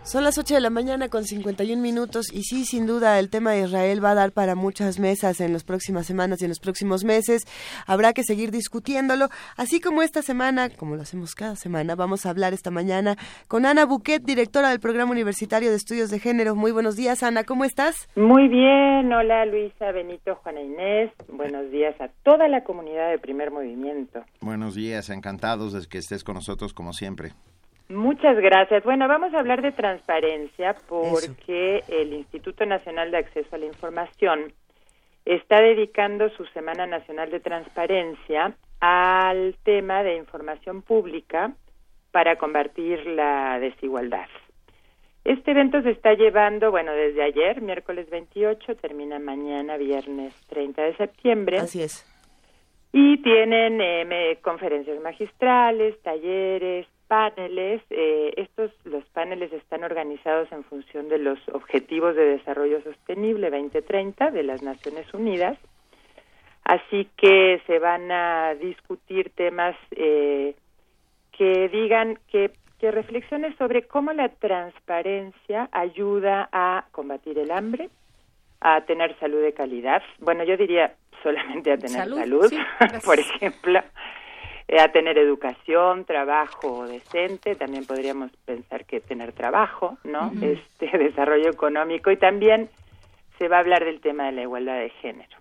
Son las 8 de la mañana con 51 minutos y sí, sin duda, el tema de Israel va a dar para muchas mesas en las próximas semanas y en los próximos meses. Habrá que seguir discutiéndolo, así como esta semana, como lo hacemos cada semana, vamos a hablar esta mañana con Ana Buquet, directora del Programa Universitario de Estudios de Género. Muy buenos días, Ana, ¿cómo estás? Muy bien, hola Luisa, Benito, Juana Inés. Buenos días a toda la comunidad de Primer Movimiento. Buenos días, encantados de que estés con nosotros como siempre. Muchas gracias. Bueno, vamos a hablar de transparencia porque el Instituto Nacional de Acceso a la Información está dedicando su Semana Nacional de Transparencia al tema de información pública para combatir la desigualdad. Este evento se está llevando, bueno, desde ayer, miércoles 28, termina mañana, viernes 30 de septiembre. Así es. Y tienen eh, conferencias magistrales, talleres, paneles. Eh, estos, los paneles están organizados en función de los Objetivos de Desarrollo Sostenible 2030 de las Naciones Unidas. Así que se van a discutir temas eh, que digan que, que reflexiones sobre cómo la transparencia ayuda a combatir el hambre, a tener salud de calidad. Bueno, yo diría solamente a tener salud, por ejemplo, a tener educación, trabajo decente, también podríamos pensar que tener trabajo, ¿no? Este desarrollo económico y también se va a hablar del tema de la igualdad de género.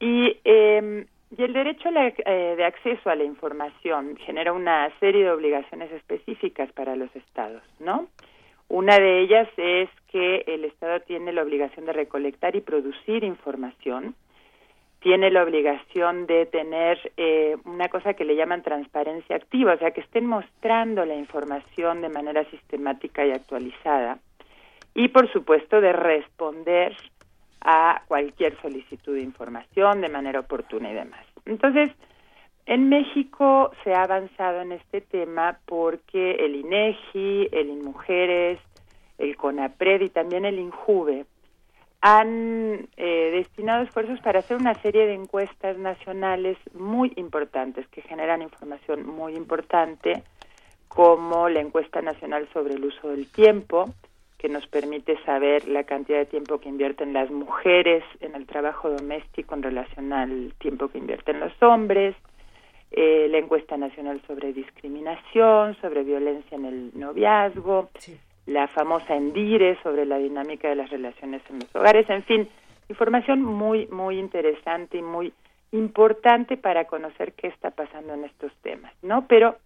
Y, eh, y el derecho eh, de acceso a la información genera una serie de obligaciones específicas para los estados, ¿no? Una de ellas es que el Estado tiene la obligación de recolectar y producir información tiene la obligación de tener eh, una cosa que le llaman transparencia activa, o sea, que estén mostrando la información de manera sistemática y actualizada. Y, por supuesto, de responder a cualquier solicitud de información de manera oportuna y demás. Entonces, en México se ha avanzado en este tema porque el INEGI, el INMUJERES, el CONAPRED y también el INJUVE han eh, destinado esfuerzos para hacer una serie de encuestas nacionales muy importantes que generan información muy importante, como la encuesta nacional sobre el uso del tiempo, que nos permite saber la cantidad de tiempo que invierten las mujeres en el trabajo doméstico en relación al tiempo que invierten los hombres, eh, la encuesta nacional sobre discriminación, sobre violencia en el noviazgo, la famosa Endire sobre la dinámica de las relaciones en los hogares, en fin, información muy, muy interesante y muy importante para conocer qué está pasando en estos temas, ¿no? Pero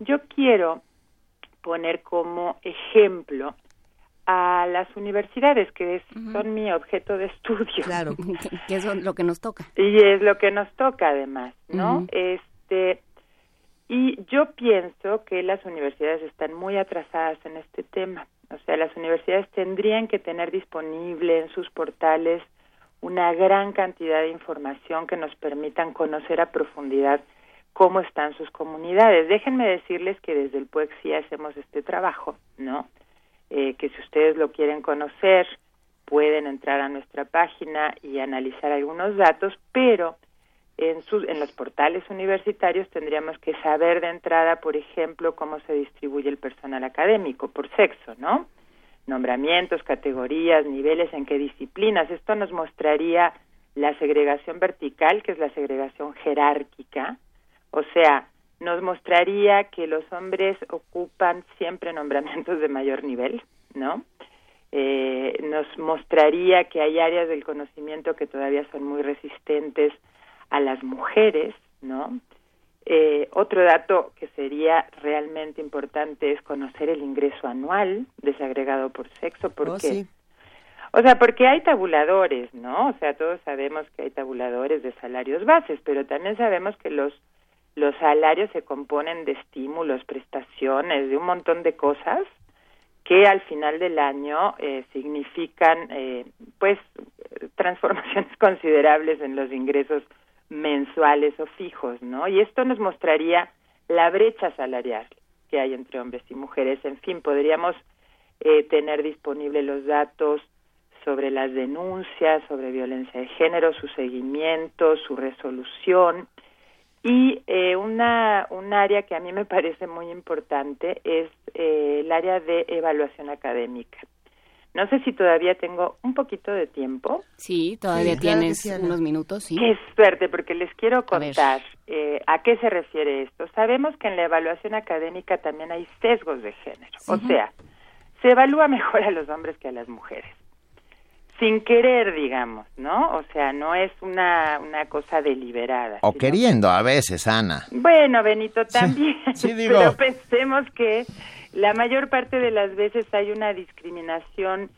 yo quiero poner como ejemplo a las universidades, que son mi objeto de estudio. Claro, que es lo que nos toca. Y es lo que nos toca además, ¿no? Este, y yo pienso que las universidades están muy atrasadas en este tema. O sea, las universidades tendrían que tener disponible en sus portales una gran cantidad de información que nos permitan conocer a profundidad cómo están sus comunidades. Déjenme decirles que desde el PUEC sí hacemos este trabajo, ¿no? Eh, que si ustedes lo quieren conocer, pueden entrar a nuestra página y analizar algunos datos, pero en, sus, en los portales universitarios tendríamos que saber de entrada, por ejemplo, cómo se distribuye el personal académico por sexo, ¿no? Nombramientos, categorías, niveles, en qué disciplinas. Esto nos mostraría la segregación vertical, que es la segregación jerárquica, o sea, nos mostraría que los hombres ocupan siempre nombramientos de mayor nivel, ¿no? Eh, nos mostraría que hay áreas del conocimiento que todavía son muy resistentes a las mujeres, ¿no? Eh, otro dato que sería realmente importante es conocer el ingreso anual desagregado por sexo, porque, oh, o sea, porque hay tabuladores, ¿no? O sea, todos sabemos que hay tabuladores de salarios bases, pero también sabemos que los los salarios se componen de estímulos, prestaciones, de un montón de cosas que al final del año eh, significan, eh, pues, transformaciones considerables en los ingresos mensuales o fijos, ¿no? Y esto nos mostraría la brecha salarial que hay entre hombres y mujeres. En fin, podríamos eh, tener disponibles los datos sobre las denuncias, sobre violencia de género, su seguimiento, su resolución. Y eh, una, un área que a mí me parece muy importante es eh, el área de evaluación académica. No sé si todavía tengo un poquito de tiempo. Sí, todavía tienes unos minutos, sí. Qué suerte, porque les quiero contar eh, a qué se refiere esto. Sabemos que en la evaluación académica también hay sesgos de género. O sea, se evalúa mejor a los hombres que a las mujeres. Sin querer, digamos, ¿no? O sea, no es una, una cosa deliberada. O queriendo a veces, Ana. Bueno, Benito, también. Sí, digo. Pero pensemos que la mayor parte de las veces hay una discriminación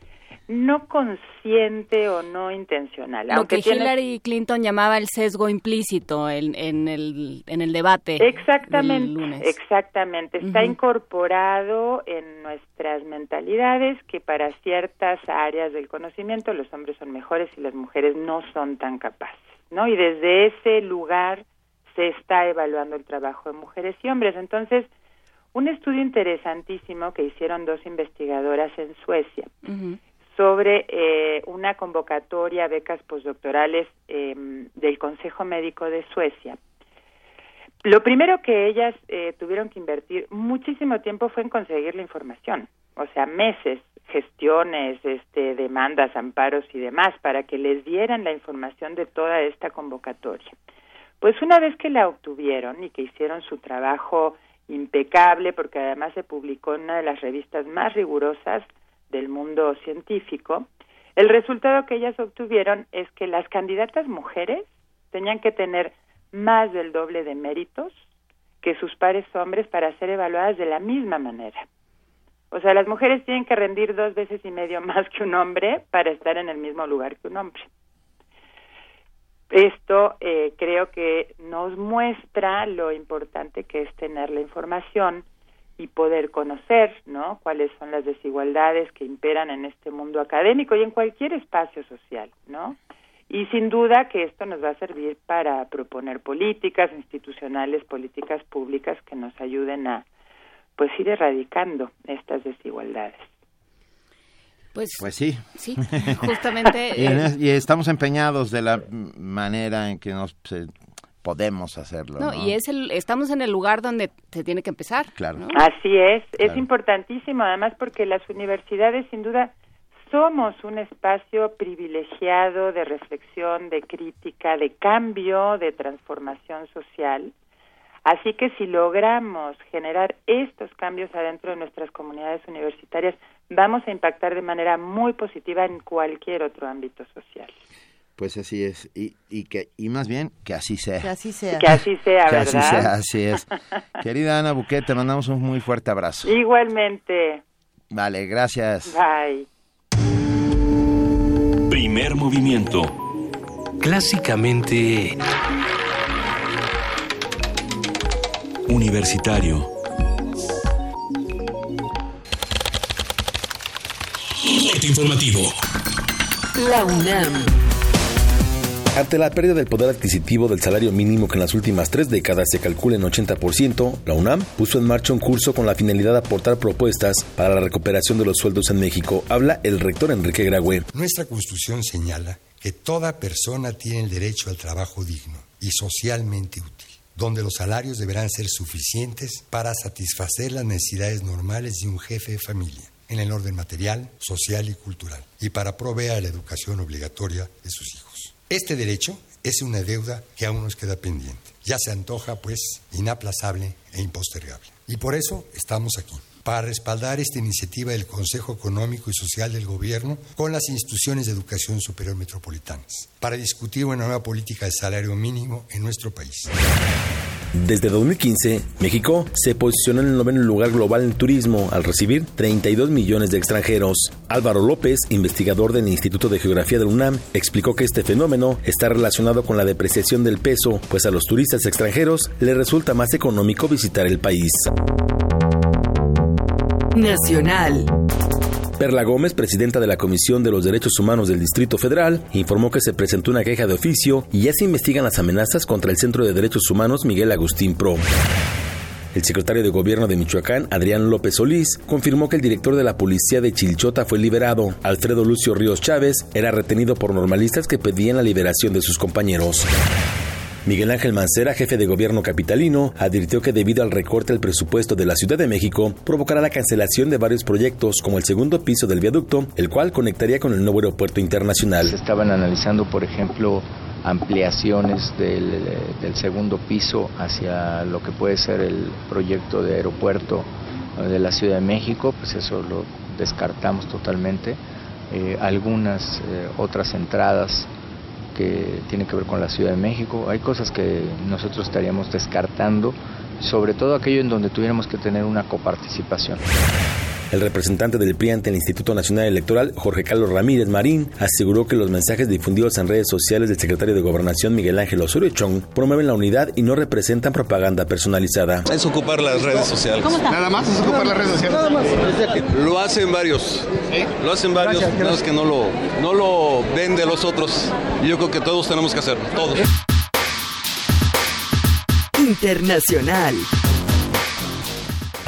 no consciente o no intencional. Lo que Hillary Clinton llamaba el sesgo implícito en, en, el, en el debate. Exactamente, exactamente. Está incorporado en nuestras mentalidades que para ciertas áreas del conocimiento los hombres son mejores y las mujeres no son tan capaces, ¿no? Y desde ese lugar se está evaluando el trabajo de mujeres y hombres. Entonces, un estudio interesantísimo que hicieron dos investigadoras en Suecia sobre eh, una convocatoria a becas postdoctorales em, del Consejo Médico de Suecia. Lo primero que ellas eh, tuvieron que invertir muchísimo tiempo fue en conseguir la información, o sea, meses, gestiones, este, demandas, amparos y demás para que les dieran la información de toda esta convocatoria. Pues una vez que la obtuvieron y que hicieron su trabajo impecable porque además se publicó en una de las revistas más rigurosas del mundo científico, el resultado que ellas obtuvieron es que las candidatas mujeres tenían que tener más del doble de méritos que sus pares hombres para ser evaluadas de la misma manera. O sea, las mujeres tienen que rendir dos veces y medio más que un hombre para estar en el mismo lugar que un hombre. Esto eh, creo que nos muestra lo importante que es tener la información y poder conocer, ¿no? Cuáles son las desigualdades que imperan en este mundo académico y en cualquier espacio social, ¿no? Y sin duda que esto nos va a servir para proponer políticas institucionales, políticas públicas que nos ayuden a pues ir erradicando estas desigualdades. Pues, pues sí. Sí, justamente. y, estamos empeñados de la manera en que nos podemos hacerlo. No, y es el, estamos en el lugar donde se tiene que empezar. Claro. Así es, es importantísimo además porque las universidades sin duda somos un espacio privilegiado de reflexión, de crítica, de cambio, de transformación social. Así que si logramos generar estos cambios adentro de nuestras comunidades universitarias, vamos a impactar de manera muy positiva en cualquier otro ámbito social. Pues así es, y, y, que, y más bien que así sea. Que así sea. Que así sea, ¿verdad? así sea, así es. Querida Ana Buquet, te mandamos un muy fuerte abrazo. Igualmente. Vale, gracias. Bye. Primer movimiento. Clásicamente... Universitario. informativo. La UNAM. Ante la pérdida del poder adquisitivo del salario mínimo que en las últimas tres décadas se calcula en 80%, la UNAM puso en marcha un curso con la finalidad de aportar propuestas para la recuperación de los sueldos en México. Habla el rector Enrique Graue. Nuestra Constitución señala que toda persona tiene el derecho al trabajo digno y socialmente útil donde los salarios deberán ser suficientes para satisfacer las necesidades normales de un jefe de familia en el orden material, social y cultural, y para proveer la educación obligatoria de sus hijos. Este derecho es una deuda que aún nos queda pendiente. Ya se antoja, pues, inaplazable e impostergable. Y por eso estamos aquí, para respaldar esta iniciativa del Consejo Económico y Social del Gobierno con las instituciones de educación superior metropolitanas, para discutir una nueva política de salario mínimo en nuestro país. Desde 2015, México se posicionó en el noveno lugar global en turismo al recibir 32 millones de extranjeros. Álvaro López, investigador del Instituto de Geografía de UNAM, explicó que este fenómeno está relacionado con la depreciación del peso, pues a los turistas extranjeros les resulta más económico visitar el país. Nacional. Perla Gómez, presidenta de la Comisión de los Derechos Humanos del Distrito Federal, informó que se presentó una queja de oficio y ya se investigan las amenazas contra el Centro de Derechos Humanos Miguel Agustín Pro. El secretario de Gobierno de Michoacán, Adrián López Solís, confirmó que el director de la policía de Chilchota fue liberado. Alfredo Lucio Ríos Chávez era retenido por normalistas que pedían la liberación de sus compañeros. Miguel Ángel Mancera, jefe de gobierno capitalino, advirtió que debido al recorte del presupuesto de la Ciudad de México, provocará la cancelación de varios proyectos como el segundo piso del viaducto, el cual conectaría con el nuevo aeropuerto internacional. Se estaban analizando, por ejemplo, ampliaciones del, segundo piso hacia lo que puede ser el proyecto de aeropuerto de la Ciudad de México, pues eso lo descartamos totalmente. Eh, algunas eh, otras entradas que tiene que ver con la Ciudad de México. Hay cosas que nosotros estaríamos descartando, sobre todo aquello en donde tuviéramos que tener una coparticipación. El representante del PRI ante el Instituto Nacional Electoral, Jorge Carlos Ramírez Marín, aseguró que los mensajes difundidos en redes sociales del secretario de Gobernación Miguel Ángel Osorio Chong promueven la unidad y no representan propaganda personalizada. Es ocupar las redes sociales. Nada más es ocupar las redes sociales. Nada más. Lo hacen varios. Lo hacen varios. No es que no lo, no lo ven de los otros. Yo creo que todos tenemos que hacerlo. Todos. Internacional.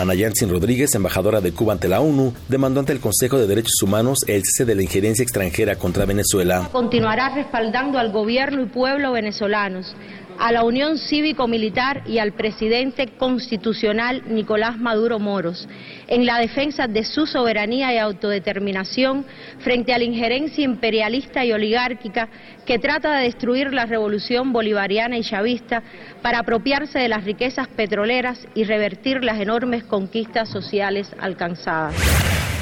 Ana Yansin Rodríguez, embajadora de Cuba ante la ONU, demandó ante el Consejo de Derechos Humanos el cese de la injerencia extranjera contra Venezuela. Continuará respaldando al gobierno y pueblo venezolanos a la Unión Cívico-Militar y al presidente constitucional Nicolás Maduro Moros en la defensa de su soberanía y autodeterminación frente a la injerencia imperialista y oligárquica que trata de destruir la revolución bolivariana y chavista para apropiarse de las riquezas petroleras y revertir las enormes conquistas sociales alcanzadas.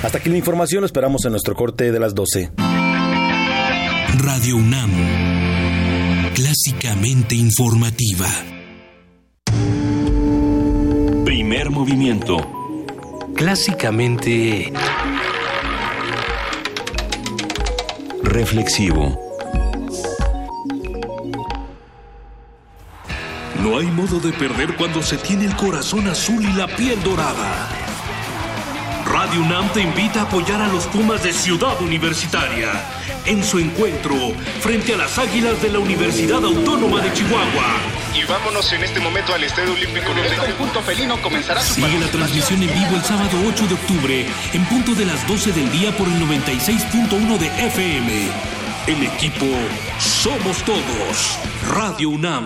Hasta aquí la información, lo esperamos en nuestro corte de las 12. Radio UNAM clásicamente informativa. Primer movimiento. Clásicamente... Reflexivo. No hay modo de perder cuando se tiene el corazón azul y la piel dorada. Radio UNAM te invita a apoyar a los Pumas de Ciudad Universitaria en su encuentro frente a las Águilas de la Universidad Autónoma de Chihuahua. Y vámonos en este momento al Estadio Olímpico el conjunto felino comenzará su Sigue la transmisión en vivo el sábado 8 de octubre en punto de las 12 del día por el 96.1 de FM. El equipo Somos Todos. Radio UNAM.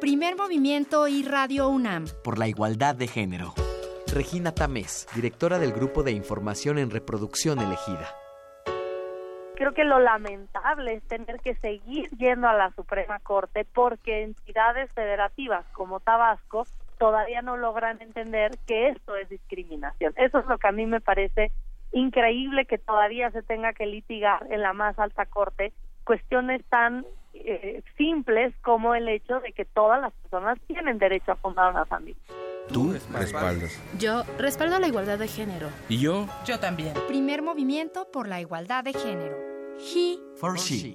Primer movimiento y Radio UNAM. Por la igualdad de género. Regina Tamés, directora del Grupo de Información en Reproducción Elegida. creo que lo lamentable es tener que seguir yendo a la Suprema Corte porque entidades federativas como Tabasco todavía no logran entender que esto es discriminación. Eso es lo que a mí me parece increíble que todavía se tenga que litigar en la más alta corte cuestiones tan eh, simples como el hecho de que todas las personas tienen derecho a fundar una familia. Tú respaldas. Yo respaldo la igualdad de género. ¿Y yo? Yo también. Primer movimiento por la igualdad de género. He for she.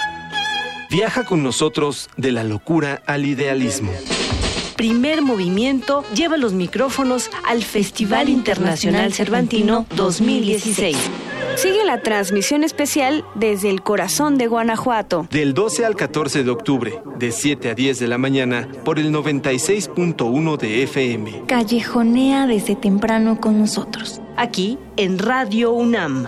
Viaja con nosotros de la locura al idealismo. Primer movimiento lleva los micrófonos al Festival Internacional Cervantino 2016. Sigue la transmisión especial desde el corazón de Guanajuato. Del 12 al 14 de octubre, de 7 a 10 de la mañana, por el 96.1 de FM. Callejonea desde temprano con nosotros. Aquí en Radio UNAM.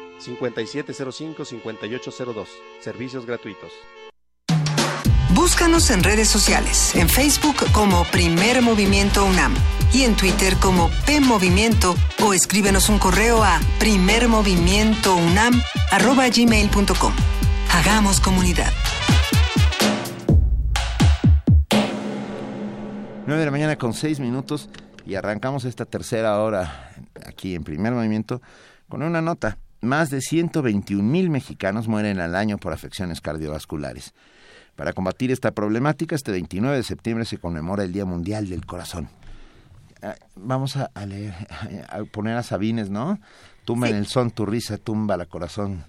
5705-5802, servicios gratuitos. Búscanos en redes sociales, en Facebook como Primer Movimiento UNAM y en Twitter como P Movimiento o escríbenos un correo a primermovimientounam@gmail.com. Hagamos comunidad. 9 de la mañana con 6 minutos y arrancamos esta tercera hora aquí en Primer Movimiento con una nota. Más de 121 mil mexicanos mueren al año por afecciones cardiovasculares. Para combatir esta problemática, este 29 de septiembre se conmemora el Día Mundial del Corazón. Ah, Vamos a, leer, a poner a Sabines, ¿no? Tumba en el son, tu risa, tumba la corazón.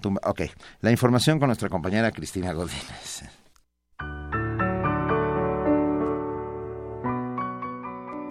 Tumba. Ok, la información con nuestra compañera Cristina Godínez.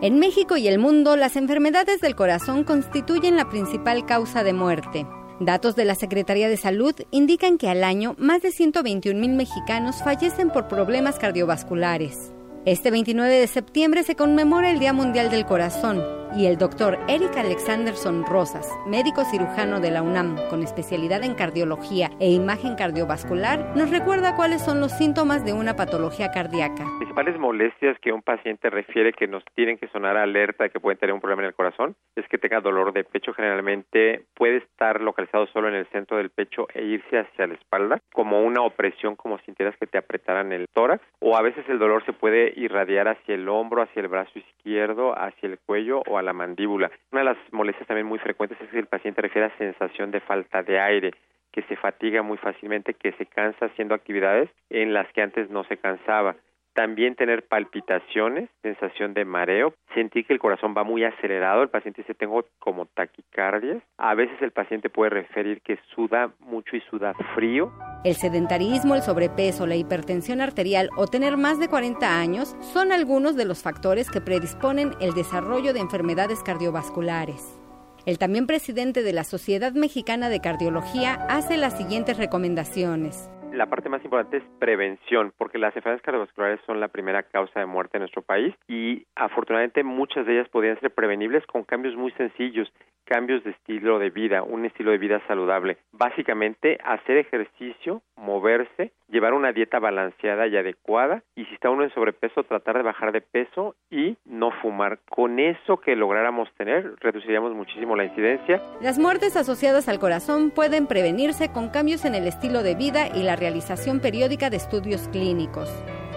En México y el mundo, las enfermedades del corazón constituyen la principal causa de muerte. Datos de la Secretaría de Salud indican que al año más de 121 mil mexicanos fallecen por problemas cardiovasculares. Este 29 de septiembre se conmemora el Día Mundial del Corazón y el doctor Eric Alexanderson Rosas, médico cirujano de la UNAM con especialidad en cardiología e imagen cardiovascular, nos recuerda cuáles son los síntomas de una patología cardíaca. Las principales molestias que un paciente refiere que nos tienen que sonar alerta de que pueden tener un problema en el corazón es que tenga dolor de pecho. Generalmente puede estar localizado solo en el centro del pecho e irse hacia la espalda, como una opresión, como si sintieras que te apretaran el tórax, o a veces el dolor se puede irradiar hacia el hombro, hacia el brazo izquierdo, hacia el cuello o a la mandíbula. Una de las molestias también muy frecuentes es que el paciente refiere a sensación de falta de aire que se fatiga muy fácilmente, que se cansa haciendo actividades en las que antes no se cansaba. También tener palpitaciones, sensación de mareo, sentir que el corazón va muy acelerado, el paciente dice tengo como taquicardias. A veces el paciente puede referir que suda mucho y suda frío. El sedentarismo, el sobrepeso, la hipertensión arterial o tener más de 40 años son algunos de los factores que predisponen el desarrollo de enfermedades cardiovasculares. El también presidente de la Sociedad Mexicana de Cardiología hace las siguientes recomendaciones. La parte más importante es prevención, porque las enfermedades cardiovasculares son la primera causa de muerte en nuestro país y afortunadamente muchas de ellas podrían ser prevenibles con cambios muy sencillos, cambios de estilo de vida, un estilo de vida saludable. Básicamente hacer ejercicio, moverse, llevar una dieta balanceada y adecuada y si está uno en sobrepeso tratar de bajar de peso y no fumar. Con eso que lográramos tener reduciríamos muchísimo la incidencia. Las muertes asociadas al corazón pueden prevenirse con cambios en el estilo de vida y la realización periódica de estudios clínicos.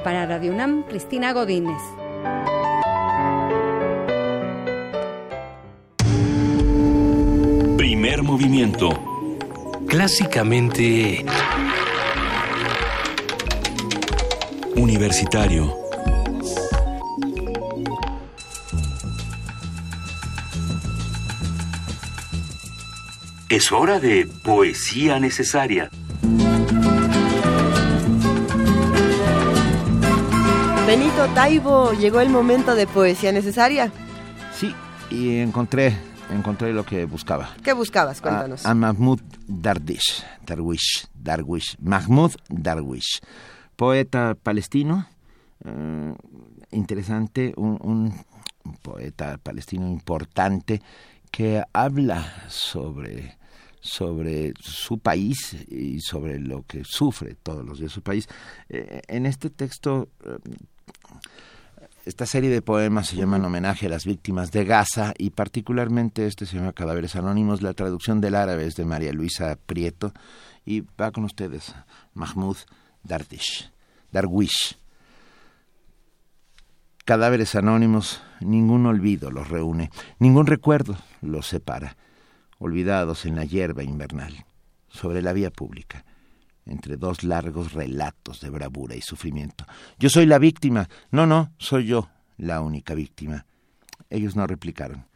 Para Radio UNAM, Cristina Godínez. Primer movimiento. clásicamente... Universitario. Es hora de poesía necesaria. Benito Taibo, llegó el momento de poesía necesaria. Sí, y encontré, encontré lo que buscaba. ¿Qué buscabas? Cuéntanos. A, a Mahmoud Darwish, Darwish, Darwish, Mahmoud Darwish, poeta palestino, eh, interesante, un, poeta palestino importante que habla sobre sobre su país y sobre lo que sufre todos los días su país. Eh, en este texto, eh, esta serie de poemas se llama en homenaje a las víctimas de Gaza y particularmente este se llama Cadáveres Anónimos. La traducción del árabe es de María Luisa Prieto y va con ustedes Mahmoud Dardish, Darwish. Cadáveres anónimos, ningún olvido los reúne, ningún recuerdo los separa olvidados en la hierba invernal, sobre la vía pública, entre dos largos relatos de bravura y sufrimiento. Yo soy la víctima. No, no, soy yo la única víctima. Ellos no replicaron.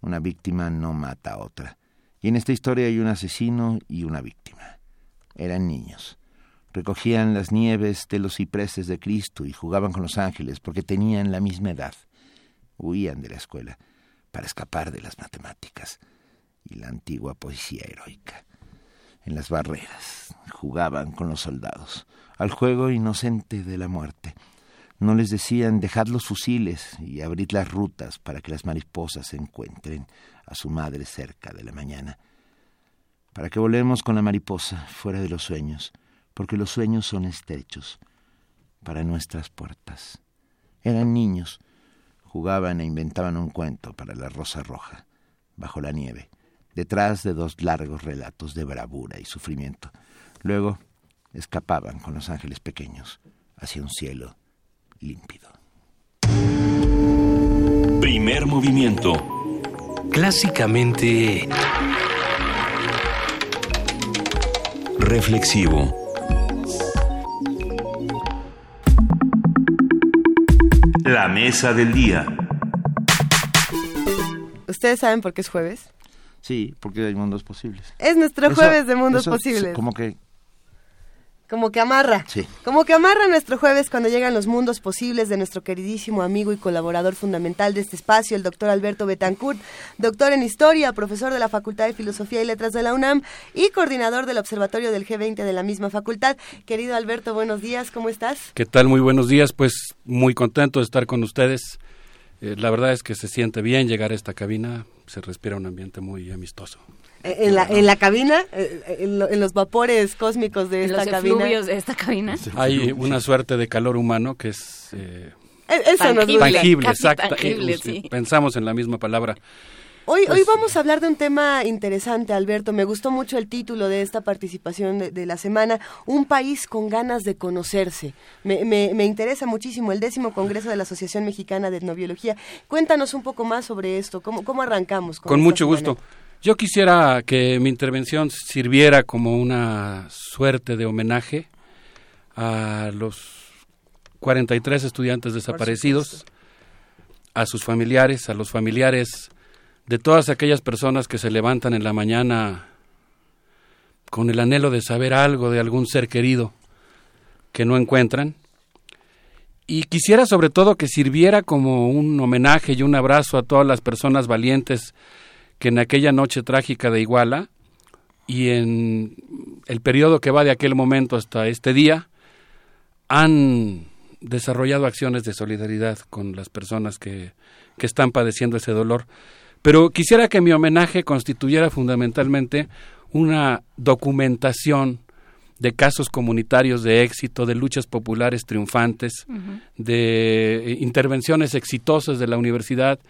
Una víctima no mata a otra. Y en esta historia hay un asesino y una víctima. Eran niños. Recogían las nieves de los cipreses de Cristo y jugaban con los ángeles porque tenían la misma edad. Huían de la escuela para escapar de las matemáticas y la antigua poesía heroica. En las barreras jugaban con los soldados, al juego inocente de la muerte. No les decían dejad los fusiles y abrid las rutas para que las mariposas encuentren a su madre cerca de la mañana. Para que volemos con la mariposa fuera de los sueños, porque los sueños son estrechos para nuestras puertas. Eran niños, jugaban e inventaban un cuento para la rosa roja, bajo la nieve detrás de dos largos relatos de bravura y sufrimiento. Luego escapaban con los ángeles pequeños hacia un cielo límpido. Primer movimiento. Clásicamente... Reflexivo. La mesa del día. ¿Ustedes saben por qué es jueves? Sí, porque hay mundos posibles. Es nuestro jueves de mundos posibles. Como que como que amarra. Sí. Como que amarra nuestro jueves cuando llegan los mundos posibles de nuestro queridísimo amigo y colaborador fundamental de este espacio, el doctor Alberto Betancourt, doctor en Historia, profesor de la Facultad de Filosofía y Letras de la UNAM y coordinador del Observatorio del G20 de la misma facultad. Querido Alberto, buenos días, ¿cómo estás? ¿Qué tal? Muy buenos días, pues muy contento de estar con ustedes. Eh, la verdad es que se siente bien llegar a esta cabina, se respira un ambiente muy amistoso. Eh, en la, en la cabina, eh, en, los vapores cósmicos de esta los cabina. de esta cabina. Hay una suerte de calor humano que es... Eh, eso tangible, tangible, exacto. Pensamos en la misma palabra. Hoy, hoy pues, vamos a hablar de un tema interesante, Alberto. Me gustó mucho el título de esta participación de, la semana, Un país con ganas de conocerse. Me, me, interesa muchísimo el décimo Congreso de la Asociación Mexicana de Etnobiología. Cuéntanos un poco más sobre esto. ¿Cómo, cómo arrancamos? Con, mucho gusto. Yo quisiera que mi intervención sirviera como una suerte de homenaje a los 43 estudiantes desaparecidos, a sus familiares, a los familiares de todas aquellas personas que se levantan en la mañana con el anhelo de saber algo de algún ser querido que no encuentran. Y quisiera sobre todo que sirviera como un homenaje y un abrazo a todas las personas valientes que en aquella noche trágica de Iguala y en el periodo que va de aquel momento hasta este día han desarrollado acciones de solidaridad con las personas que, que están padeciendo ese dolor. Pero quisiera que mi homenaje constituyera fundamentalmente una documentación de casos comunitarios de éxito, de luchas populares triunfantes, de intervenciones exitosas de la universidad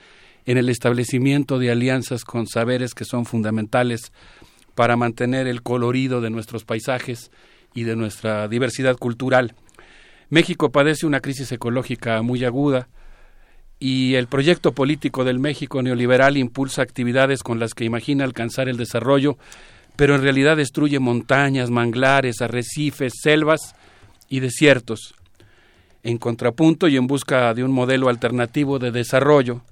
en el establecimiento de alianzas con saberes que son fundamentales para mantener el colorido de nuestros paisajes y de nuestra diversidad cultural. México padece una crisis ecológica muy aguda, y el proyecto político del México neoliberal impulsa actividades con las que imagina alcanzar el desarrollo, pero en realidad destruye montañas, manglares, arrecifes, selvas y desiertos. En contrapunto y en busca de un modelo alternativo de desarrollo,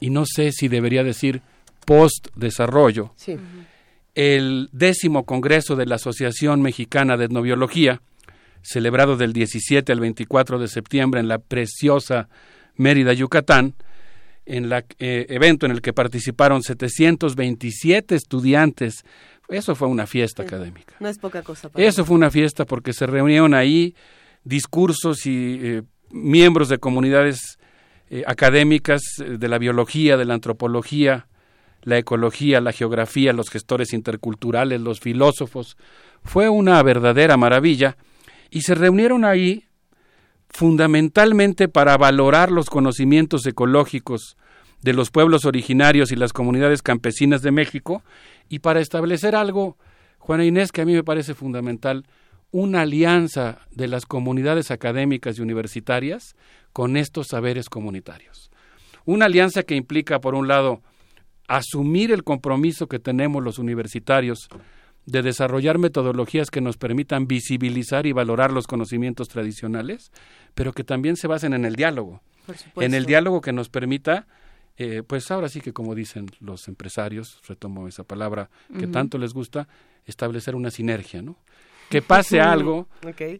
y no sé si debería decir post-desarrollo, el décimo Congreso de la Asociación Mexicana de Etnobiología, celebrado del 17 al 24 de septiembre en la preciosa Mérida, Yucatán, en el eh, evento en el que participaron 727 estudiantes. Eso fue una fiesta académica. No es poca cosa. Eso fue una fiesta porque se reunieron ahí discursos y eh, miembros de comunidades eh, académicas de la biología, de la antropología, la ecología, la geografía, los gestores interculturales, los filósofos. Fue una verdadera maravilla y se reunieron ahí fundamentalmente para valorar los conocimientos ecológicos de los pueblos originarios y las comunidades campesinas de México y para establecer algo, Juana Inés, que a mí me parece fundamental, una alianza de las comunidades académicas y universitarias con estos saberes comunitarios. Una alianza que implica, por un lado, asumir el compromiso que tenemos los universitarios de desarrollar metodologías que nos permitan visibilizar y valorar los conocimientos tradicionales, pero que también se basen en el diálogo, en el diálogo que nos permita, eh, pues ahora sí que como dicen los empresarios, retomo esa palabra que tanto les gusta, establecer una sinergia, ¿no? Que pase algo,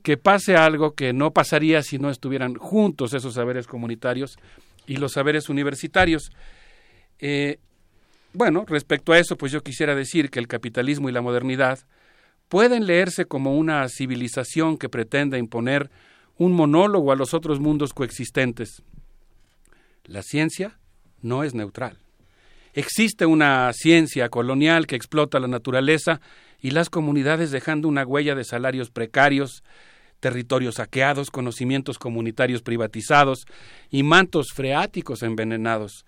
que pase algo que no pasaría si no estuvieran juntos esos saberes comunitarios y los saberes universitarios. Eh, bueno, respecto a eso, pues yo quisiera decir que el capitalismo y la modernidad pueden leerse como una civilización que pretende imponer un monólogo a los otros mundos coexistentes. La ciencia no es neutral. Existe una ciencia colonial que explota la naturaleza y las comunidades dejando una huella de salarios precarios, territorios saqueados, conocimientos comunitarios privatizados y mantos freáticos envenenados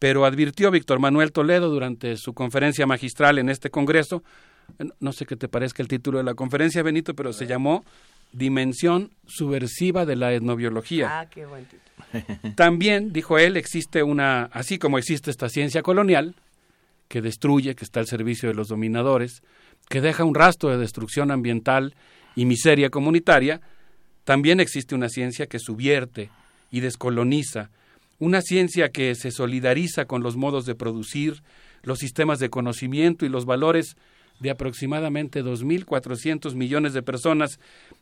pero advirtió Víctor Manuel Toledo durante su conferencia magistral en este Congreso, no sé qué te parezca el título de la conferencia, Benito, pero se llamó Dimensión subversiva de la etnobiología. Ah, qué buen título. También, dijo él, existe una, así como existe esta ciencia colonial, que destruye, que está al servicio de los dominadores, que deja un rastro de destrucción ambiental y miseria comunitaria, también existe una ciencia que subvierte y descoloniza una ciencia que se solidariza con los modos de producir, los sistemas de conocimiento y los valores de aproximadamente 2.400 millones de personas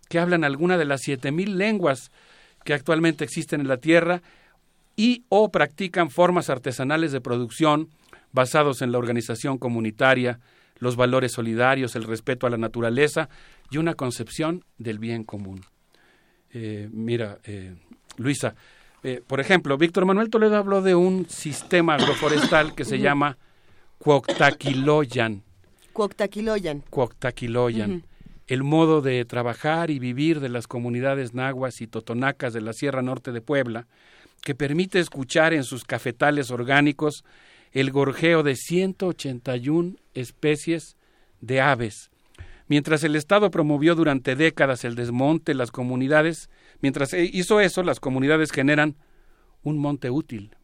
que hablan alguna de las 7.000 lenguas que actualmente existen en la Tierra y o practican formas artesanales de producción basados en la organización comunitaria, los valores solidarios, el respeto a la naturaleza y una concepción del bien común. Eh, mira, eh, Luisa, eh, por ejemplo, Víctor Manuel Toledo habló de un sistema agroforestal que se llama Cuoctaquiloyan. Cuoctaquiloyan. Cuoctaquiloyan. El modo de trabajar y vivir de las comunidades nahuas y totonacas de la Sierra Norte de Puebla, que permite escuchar en sus cafetales orgánicos el gorjeo de 181 especies de aves. Mientras el Estado promovió durante décadas el desmonte, las comunidades Mientras e, hizo eso, las comunidades generan un monte útil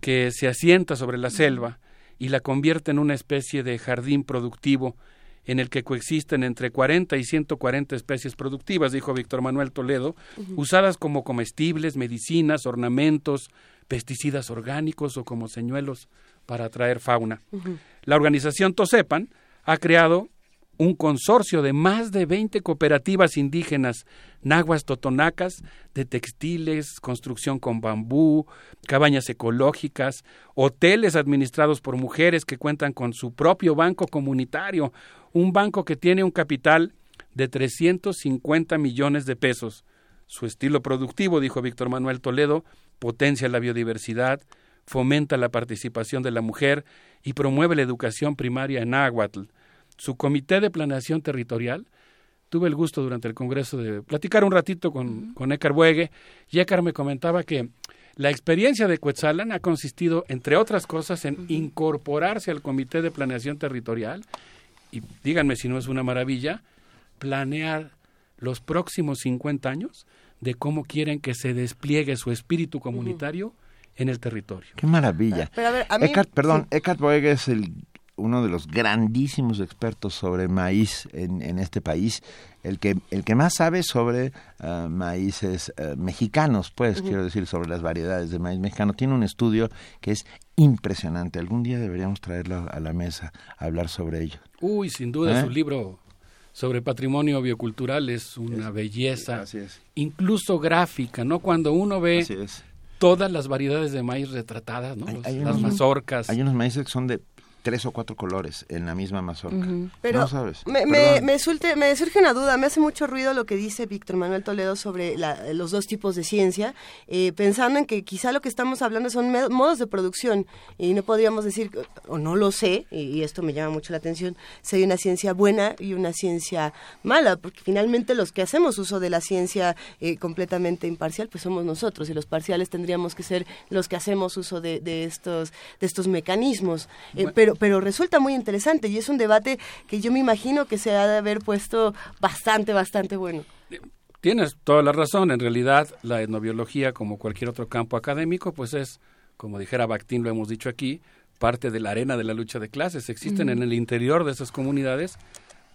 que se asienta sobre la selva y la convierte en una especie de jardín productivo en el que coexisten entre 40 y 140 especies productivas, dijo Víctor Manuel Toledo, usadas como comestibles, medicinas, ornamentos, pesticidas orgánicos o como señuelos para atraer fauna. La organización Tosepan ha creado un consorcio de más de 20 cooperativas indígenas nahuas totonacas de textiles, construcción con bambú, cabañas ecológicas, hoteles administrados por mujeres que cuentan con su propio banco comunitario, un banco que tiene un capital de 350 millones de pesos. Su estilo productivo, dijo Víctor Manuel Toledo, potencia la biodiversidad, fomenta la participación de la mujer y promueve la educación primaria en náhuatl su comité de planeación territorial. Tuve el gusto durante el Congreso de platicar un ratito con, con Buegue y Ekar me comentaba que la experiencia de Cuetzalan ha consistido, entre otras cosas, en incorporarse al Comité de Planeación Territorial y díganme si no es una maravilla, planear los próximos 50 años de cómo quieren que se despliegue su espíritu comunitario en el territorio. Qué maravilla. perdón, Eckhart Boege es el uno de los grandísimos expertos sobre maíz en, en este país, el que, el que más sabe sobre ah, maíces ah, mexicanos, pues, quiero decir, sobre las variedades de maíz mexicano. Tiene un estudio que es impresionante. Algún día deberíamos traerlo a la mesa a hablar sobre ello. Uy, sin duda, ¿Eh? su libro sobre patrimonio biocultural es una belleza, incluso gráfica, ¿no? Cuando uno ve todas las variedades de maíz retratadas, ¿no? Hay las unos- mazorcas. Hay unos maíces que son de tres o cuatro colores en la misma mazorca. Ujú. Pero no sabes. Me, me, surge una duda, me hace mucho ruido lo que dice Víctor Manuel Toledo sobre la- los dos tipos de ciencia, eh, pensando en que quizá lo que estamos hablando son modos de producción y no podríamos decir, o no lo sé, y, y esto me llama mucho la atención, si hay una ciencia buena y una ciencia mala, porque finalmente los que hacemos uso de la ciencia eh, completamente imparcial, pues somos nosotros, y los parciales tendríamos que ser los que hacemos uso de, de estos, de estos mecanismos. Eh, Bueno. pero, pero resulta muy interesante y es un debate que yo me imagino que se ha de haber puesto bastante, bastante bueno. Tienes toda la razón. En realidad, la etnobiología, como cualquier otro campo académico, pues es, como dijera Bakhtin, lo hemos dicho aquí, parte de la arena de la lucha de clases. Existen en el interior de esas comunidades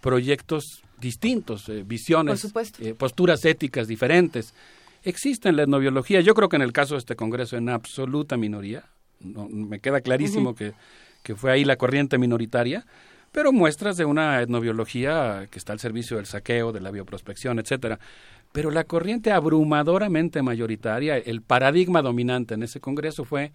proyectos distintos, eh, visiones, eh, posturas éticas diferentes. Existe en la etnobiología, yo creo que en el caso de este congreso, en absoluta minoría, no, me queda clarísimo que, que fue ahí la corriente minoritaria, pero muestras de una etnobiología que está al servicio del saqueo, de la bioprospección, etcétera. Pero la corriente abrumadoramente mayoritaria, el paradigma dominante en ese congreso fue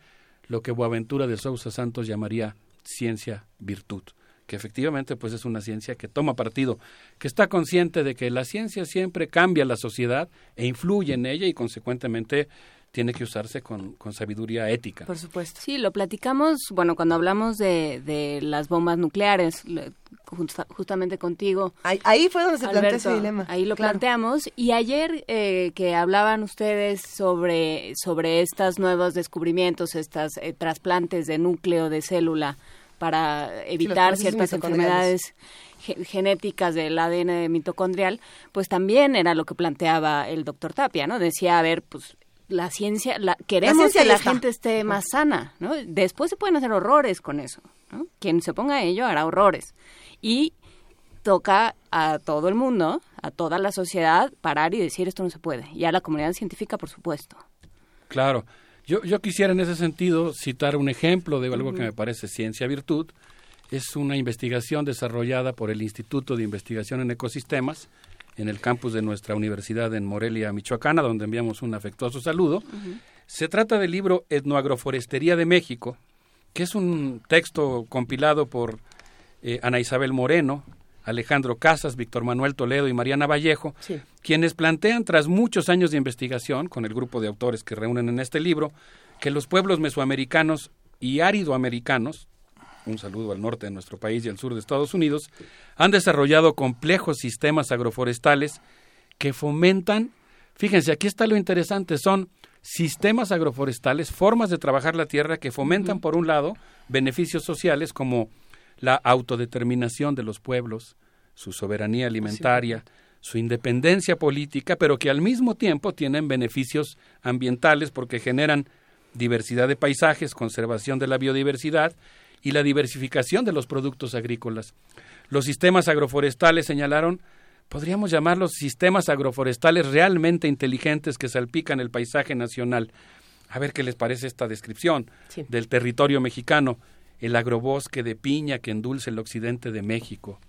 lo que Boaventura de Sousa Santos llamaría ciencia virtud, que efectivamente pues es una ciencia que toma partido, que está consciente de que la ciencia siempre cambia la sociedad e influye en ella y consecuentemente tiene que usarse con, con sabiduría ética. Por supuesto. Sí, lo platicamos, bueno, cuando hablamos de, de las bombas nucleares, le- justa- justamente contigo. Ahí, ahí fue donde se plantea ese dilema. Ahí lo Claro. planteamos. Y ayer eh, que hablaban ustedes sobre, sobre estos nuevos descubrimientos, estas eh, trasplantes de núcleo de célula para evitar ciertas enfermedades ge- genéticas del ADN mitocondrial, pues también era lo que planteaba el doctor Tapia, ¿no? Decía, a ver, pues la ciencia, la, queremos ciencia que la está. gente esté más sana, ¿no? Después se pueden hacer horrores con eso, ¿no? Quien se ponga a ello hará horrores. Y toca a todo el mundo, a toda la sociedad, parar y decir esto no se puede. Y a la comunidad científica, por supuesto. Claro. Yo, yo quisiera en ese sentido citar un ejemplo de algo que me parece ciencia virtud. Es una investigación desarrollada por el Instituto de Investigación en Ecosistemas en el campus de nuestra universidad en Morelia, Michoacana, donde enviamos un afectuoso saludo. Se trata del libro Etnoagroforestería de México, que es un texto compilado por eh, Ana Isabel Moreno, Alejandro Casas, Víctor Manuel Toledo y Mariana Vallejo, quienes plantean, tras muchos años de investigación, con el grupo de autores que reúnen en este libro, que los pueblos mesoamericanos y áridoamericanos, un saludo al norte de nuestro país y al sur de Estados Unidos, han desarrollado complejos sistemas agroforestales que fomentan, fíjense, aquí está lo interesante, son sistemas agroforestales, formas de trabajar la tierra que fomentan, por un lado, beneficios sociales como la autodeterminación de los pueblos, su soberanía alimentaria, su independencia política, pero que al mismo tiempo tienen beneficios ambientales porque generan diversidad de paisajes, conservación de la biodiversidad y la diversificación de los productos agrícolas. Los sistemas agroforestales señalaron, podríamos llamarlos sistemas agroforestales realmente inteligentes que salpican el paisaje nacional. A ver qué les parece esta descripción Sí. del territorio mexicano, el agrobosque de piña que endulce el occidente de México,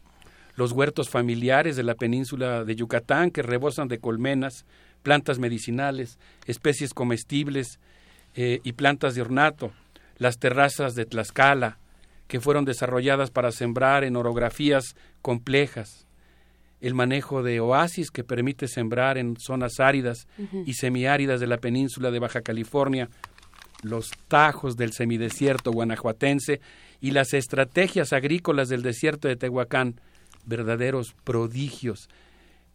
los huertos familiares de la península de Yucatán que rebosan de colmenas, plantas medicinales, especies comestibles eh, y plantas de ornato, las terrazas de Tlaxcala, que fueron desarrolladas para sembrar en orografías complejas, el manejo de oasis que permite sembrar en zonas áridas y semiáridas de la península de Baja California, los tajos del semidesierto guanajuatense y las estrategias agrícolas del desierto de Tehuacán, verdaderos prodigios.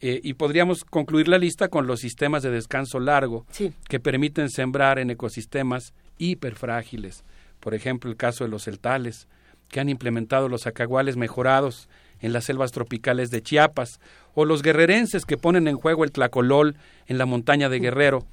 Eh, y podríamos concluir la lista con los sistemas de descanso largo que permiten sembrar en ecosistemas hiperfrágiles. Por ejemplo, el caso de los celtales, que han implementado los acaguales mejorados en las selvas tropicales de Chiapas, o los guerrerenses que ponen en juego el tlacolol en la montaña de Guerrero.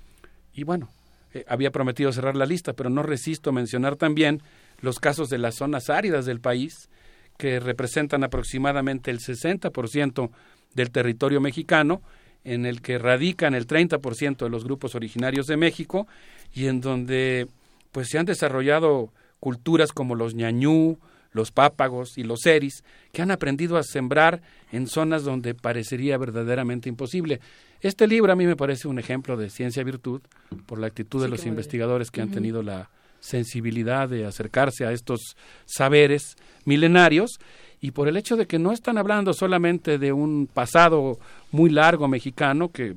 Y bueno, eh, había prometido cerrar la lista, pero no resisto mencionar también los casos de las zonas áridas del país, que representan aproximadamente el 60% del territorio mexicano, en el que radican el 30% de los grupos originarios de México y en donde pues se han desarrollado culturas como los ñañú, los pápagos y los eris, que han aprendido a sembrar en zonas donde parecería verdaderamente imposible. Este libro a mí me parece un ejemplo de ciencia virtud por la actitud de los investigadores que han tenido la sensibilidad de acercarse a estos saberes milenarios. Y por el hecho de que no están hablando solamente de un pasado muy largo mexicano que,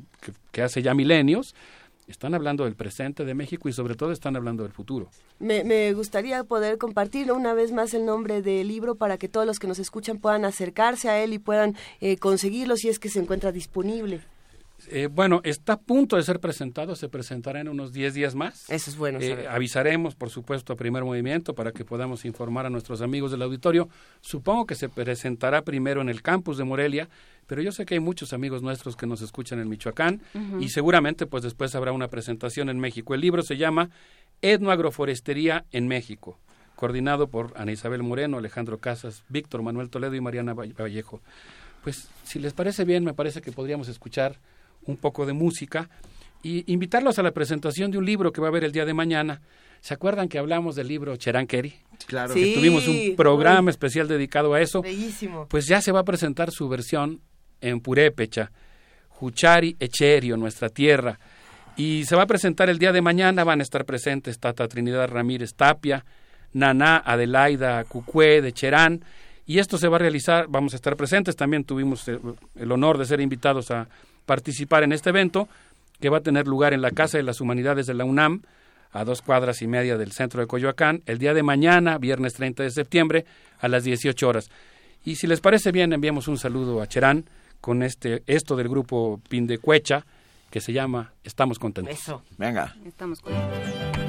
que hace ya milenios, están hablando del presente de México y sobre todo están hablando del futuro. Me, gustaría poder compartirlo una vez más el nombre del libro para que todos los que nos escuchan puedan acercarse a él y puedan eh, conseguirlo si es que se encuentra disponible. Eh, bueno, está a punto de ser presentado, se presentará en unos 10 días más. Eso es bueno. Eh, avisaremos, por supuesto, a primer movimiento para que podamos informar a nuestros amigos del auditorio. Supongo que se presentará primero en el campus de Morelia, pero yo sé que hay muchos amigos nuestros que nos escuchan en Michoacán y seguramente pues después habrá una presentación en México. El libro se llama Etnoagroforestería en México, coordinado por Ana Isabel Moreno, Alejandro Casas, Víctor Manuel Toledo y Mariana Vallejo. Pues si les parece bien, me parece que podríamos escuchar un poco de música y invitarlos a la presentación de un libro que va a haber el día de mañana. ¿Se acuerdan que hablamos del libro Cheranqueri? Claro. Que tuvimos un programa especial dedicado a eso. Bellísimo. Pues ya se va a presentar su versión en Purépecha, Juchari Echerio, nuestra tierra. Y se va a presentar el día de mañana, van a estar presentes Tata Trinidad Ramírez Tapia, Naná Adelaida Cucue de Cherán, y esto se va a realizar, vamos a estar presentes, también tuvimos el honor de ser invitados a participar en este evento que va a tener lugar en la Casa de las Humanidades de la UNAM, a dos cuadras y media del centro de Coyoacán, el día de mañana, viernes 30 de septiembre, a las 18 horas. Y si les parece bien, enviamos un saludo a Cherán con este, esto del grupo Pindecuecha, que se llama Estamos Contentos. Eso. Venga. Estamos contentos.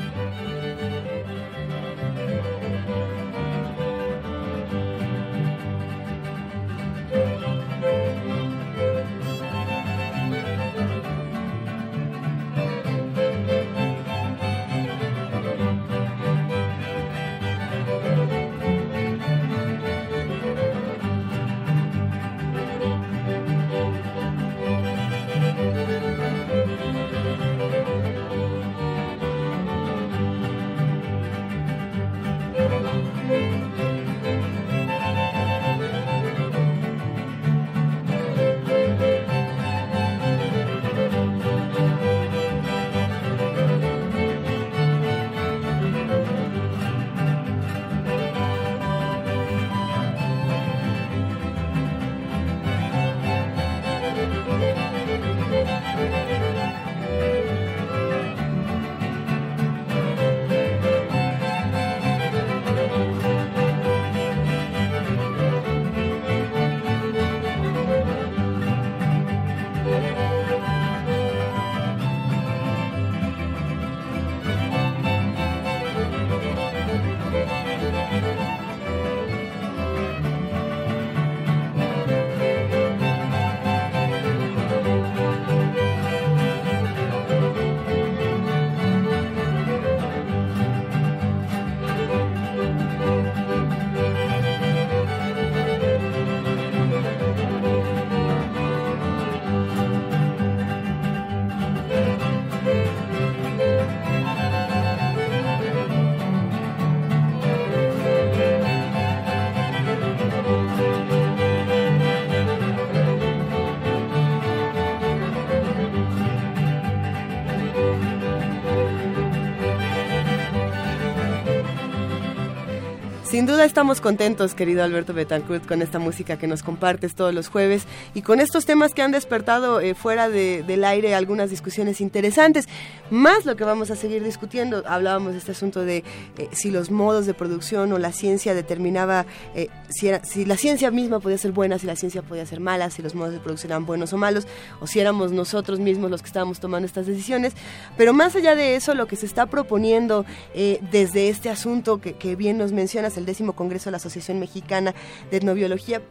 Sin duda estamos contentos, querido Alberto Betancourt, con esta música que nos compartes todos los jueves y con estos temas que han despertado eh, fuera del aire algunas discusiones interesantes. Más lo que vamos a seguir discutiendo, hablábamos de este asunto de eh, si los modos de producción o la ciencia determinaba eh, si, si la ciencia misma podía ser buena, si la ciencia podía ser mala, si los modos de producción eran buenos o malos, o si éramos nosotros mismos los que estábamos tomando estas decisiones. Pero más allá de eso, lo que se está proponiendo desde este asunto que, que bien nos mencionas, el décimo Congreso de la Asociación Mexicana de Etnobiología.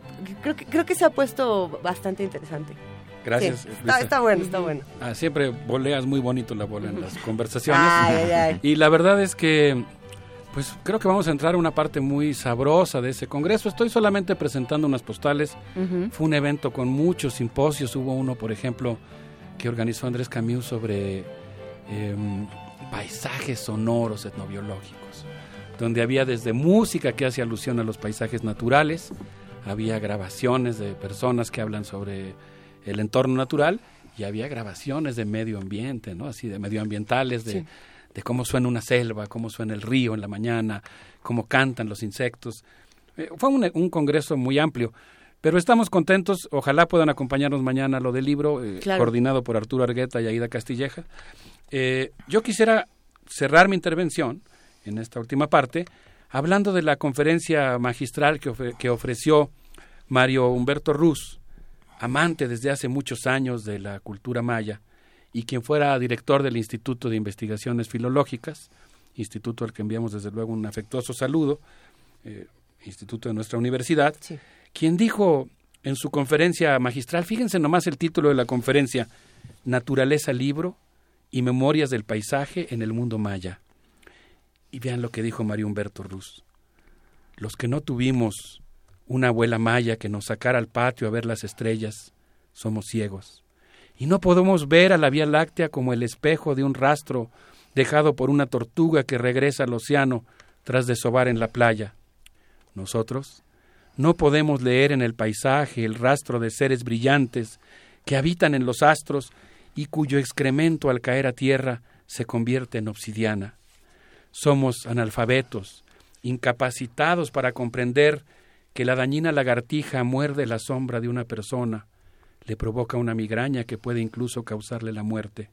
Creo que, creo que se ha puesto bastante interesante. Gracias. está, bueno, está bueno. Ah, siempre voleas muy bonito la bola en las conversaciones. Y la verdad es que Pues creo que vamos a entrar a una parte muy sabrosa de ese congreso. Estoy solamente presentando unas postales. Fue un evento con muchos simposios. Hubo uno, por ejemplo, que organizó Andrés Camus sobre em, paisajes sonoros etnobiológicos, donde había desde música que hace alusión a los paisajes naturales, había grabaciones de personas que hablan sobre el entorno natural y había grabaciones de medio ambiente, ¿no? Así de medioambientales, de, de cómo suena una selva, cómo suena el río en la mañana, cómo cantan los insectos. Eh, fue un, un, congreso muy amplio, pero estamos contentos. Ojalá puedan acompañarnos mañana a lo del libro, eh, coordinado por Arturo Argueta y Aida Castilleja. Eh, yo quisiera cerrar mi intervención en esta última parte hablando de la conferencia magistral que, ofre que ofreció Mario Humberto Ruz, amante desde hace muchos años de la cultura maya, y quien fuera director del Instituto de Investigaciones Filológicas, instituto al que enviamos desde luego un afectuoso saludo, eh, instituto de nuestra universidad, sí. quien dijo en su conferencia magistral, fíjense nomás el título de la conferencia, Naturaleza Libro y Memorias del Paisaje en el Mundo Maya. Y vean lo que dijo Mario Humberto Ruz. Los que no tuvimos una abuela maya que nos sacara al patio a ver las estrellas, somos ciegos y no podemos ver a la Vía Láctea como el espejo de un rastro dejado por una tortuga que regresa al océano tras desovar en la playa. Nosotros no podemos leer en el paisaje el rastro de seres brillantes que habitan en los astros y cuyo excremento al caer a tierra se convierte en obsidiana. Somos analfabetos, incapacitados para comprender que la dañina lagartija muerde la sombra de una persona, le provoca una migraña que puede incluso causarle la muerte.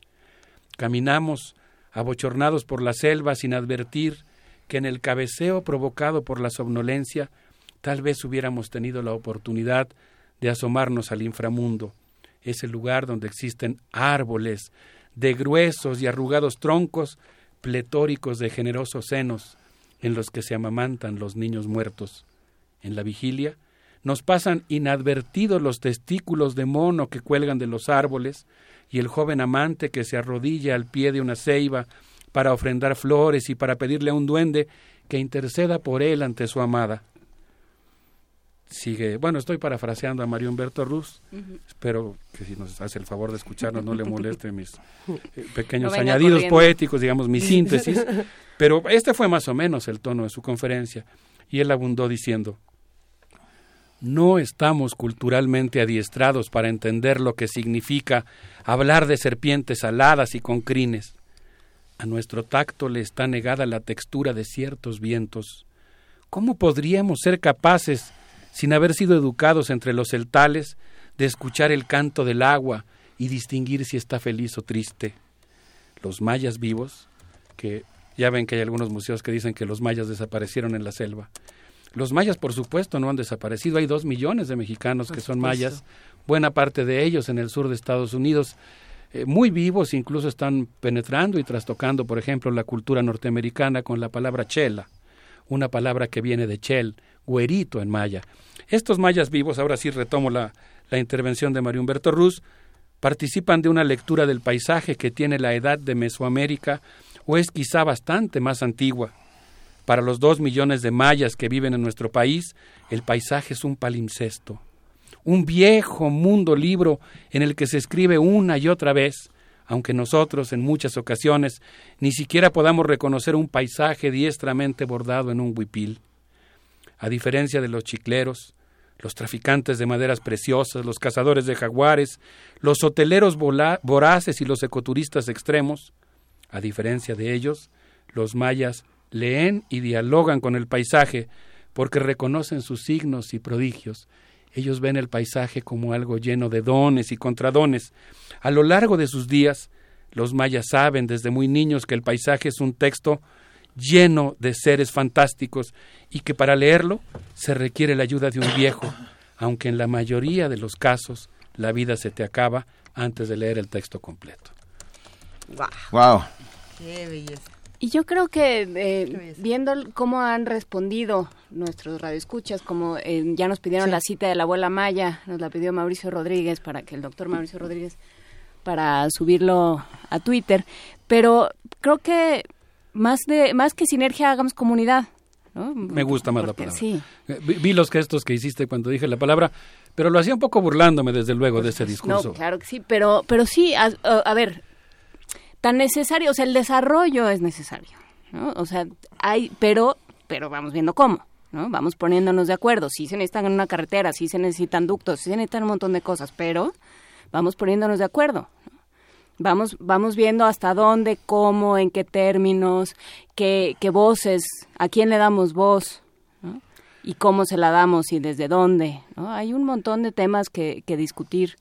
Caminamos abochornados por la selva sin advertir que en el cabeceo provocado por la somnolencia tal vez hubiéramos tenido la oportunidad de asomarnos al inframundo, ese lugar donde existen árboles de gruesos y arrugados troncos pletóricos de generosos senos en los que se amamantan los niños muertos. En la vigilia, nos pasan inadvertidos los testículos de mono que cuelgan de los árboles y el joven amante que se arrodilla al pie de una ceiba para ofrendar flores y para pedirle a un duende que interceda por él ante su amada. Sigue, bueno, estoy parafraseando a Mario Humberto Ruz, espero que si nos hace el favor de escucharnos no le moleste mis eh, pequeños añadidos poéticos, digamos, mi síntesis, pero este fue más o menos el tono de su conferencia y él abundó diciendo, no estamos culturalmente adiestrados para entender lo que significa hablar de serpientes aladas y con crines. A nuestro tacto le está negada la textura de ciertos vientos. ¿Cómo podríamos ser capaces, sin haber sido educados entre los celtales, de escuchar el canto del agua y distinguir si está feliz o triste? Los mayas vivos, que ya ven que hay algunos museos que dicen que los mayas desaparecieron en la selva, los mayas, por supuesto, no han desaparecido. Hay dos millones de mexicanos que son mayas, buena parte de ellos en el sur de Estados Unidos, eh, muy vivos, incluso están penetrando y trastocando, por ejemplo, la cultura norteamericana con la palabra chela, una palabra que viene de chel, güerito en maya. Estos mayas vivos, ahora sí retomo la, la intervención de Mario Humberto Ruz, participan de una lectura del paisaje que tiene la edad de Mesoamérica o es quizá bastante más antigua. Para los dos millones de mayas que viven en nuestro país, el paisaje es un palimpsesto, un viejo mundo libro en el que se escribe una y otra vez, aunque nosotros en muchas ocasiones ni siquiera podamos reconocer un paisaje diestramente bordado en un huipil. A diferencia de los chicleros, los traficantes de maderas preciosas, los cazadores de jaguares, los hoteleros voraces y los ecoturistas extremos, a diferencia de ellos, los mayas leen y dialogan con el paisaje porque reconocen sus signos y prodigios. Ellos ven el paisaje como algo lleno de dones y contradones. A lo largo de sus días, los mayas saben desde muy niños que el paisaje es un texto lleno de seres fantásticos y que para leerlo se requiere la ayuda de un viejo, aunque en la mayoría de los casos la vida se te acaba antes de leer el texto completo. Wow. Qué belleza. Y yo creo que eh, viendo cómo han respondido nuestros radioescuchas, como eh, ya nos pidieron sí. la cita de la abuela Maya, nos la pidió Mauricio Rodríguez para que el doctor Mauricio Rodríguez para subirlo a Twitter, pero creo que más de más que sinergia hagamos comunidad. ¿no? Me gusta más la palabra. Sí. Eh, Vi, los gestos que hiciste cuando dije la palabra, pero lo hacía un poco burlándome desde luego de ese discurso. No, claro que sí, pero, pero sí, a ver, tan necesario, o sea, el desarrollo es necesario, ¿no? O sea, hay, pero, pero vamos viendo cómo, ¿no? Vamos poniéndonos de acuerdo, sí se necesitan una carretera, sí se necesitan ductos, sí se necesitan un montón de cosas, pero vamos poniéndonos de acuerdo. Vamos, vamos viendo hasta dónde, cómo, en qué términos, qué, qué voces, a quién le damos voz, ¿no? y cómo se la damos y desde dónde. ¿no? Hay un montón de temas que, que discutir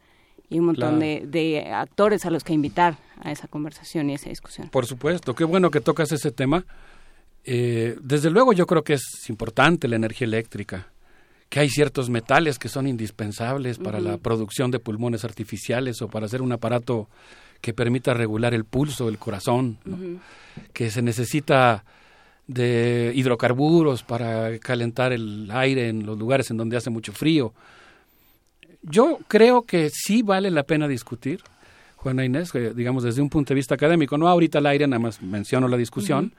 y un montón Claro. de, de actores a los que invitar a esa conversación y esa discusión. Por supuesto, qué bueno que tocas ese tema. Eh, desde luego yo creo que es importante la energía eléctrica, que hay ciertos metales que son indispensables para la producción de pulmones artificiales o para hacer un aparato que permita regular el pulso del corazón, ¿no? que se necesita de hidrocarburos para calentar el aire en los lugares en donde hace mucho frío. Yo creo que sí vale la pena discutir, Juana Inés, que, digamos desde un punto de vista académico, no ahorita al aire, nada más menciono la discusión.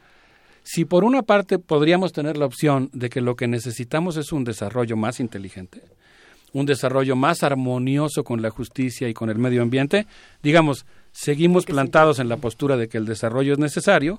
Si por una parte podríamos tener la opción de que lo que necesitamos es un desarrollo más inteligente, un desarrollo más armonioso con la justicia y con el medio ambiente, digamos, seguimos plantados en la postura de que el desarrollo es necesario,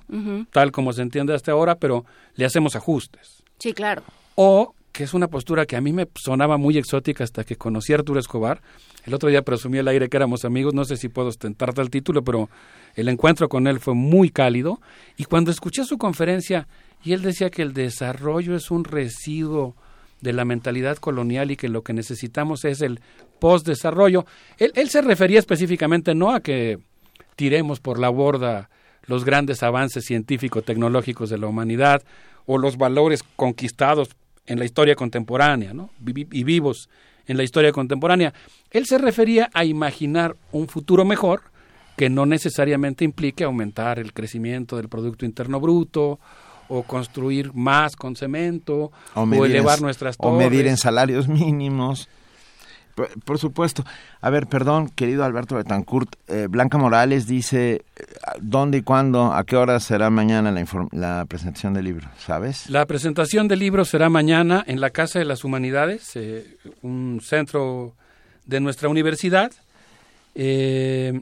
tal como se entiende hasta ahora, pero le hacemos ajustes. Sí, claro. O que es una postura que a mí me sonaba muy exótica hasta que conocí a Arturo Escobar. El otro día presumí al aire que éramos amigos, no sé si puedo ostentarte el título, pero el encuentro con él fue muy cálido. Y cuando escuché su conferencia, y él decía que el desarrollo es un residuo de la mentalidad colonial y que lo que necesitamos es el postdesarrollo. Él, él se refería específicamente no a que tiremos por la borda los grandes avances científico-tecnológicos de la humanidad o los valores conquistados en la historia contemporánea, ¿no? Y vivos en la historia contemporánea. Él se refería a imaginar un futuro mejor que no necesariamente implique aumentar el crecimiento del Producto Interno Bruto o construir más con cemento o, medir elevar nuestras o medir torres. en salarios mínimos. Por, por supuesto. A ver, perdón, querido Alberto Betancourt. eh, Blanca Morales dice, eh, ¿dónde y cuándo, a qué hora será mañana la, la presentación del libro? ¿Sabes? La presentación del libro será mañana en la Casa de las Humanidades, eh, un centro de nuestra universidad, eh,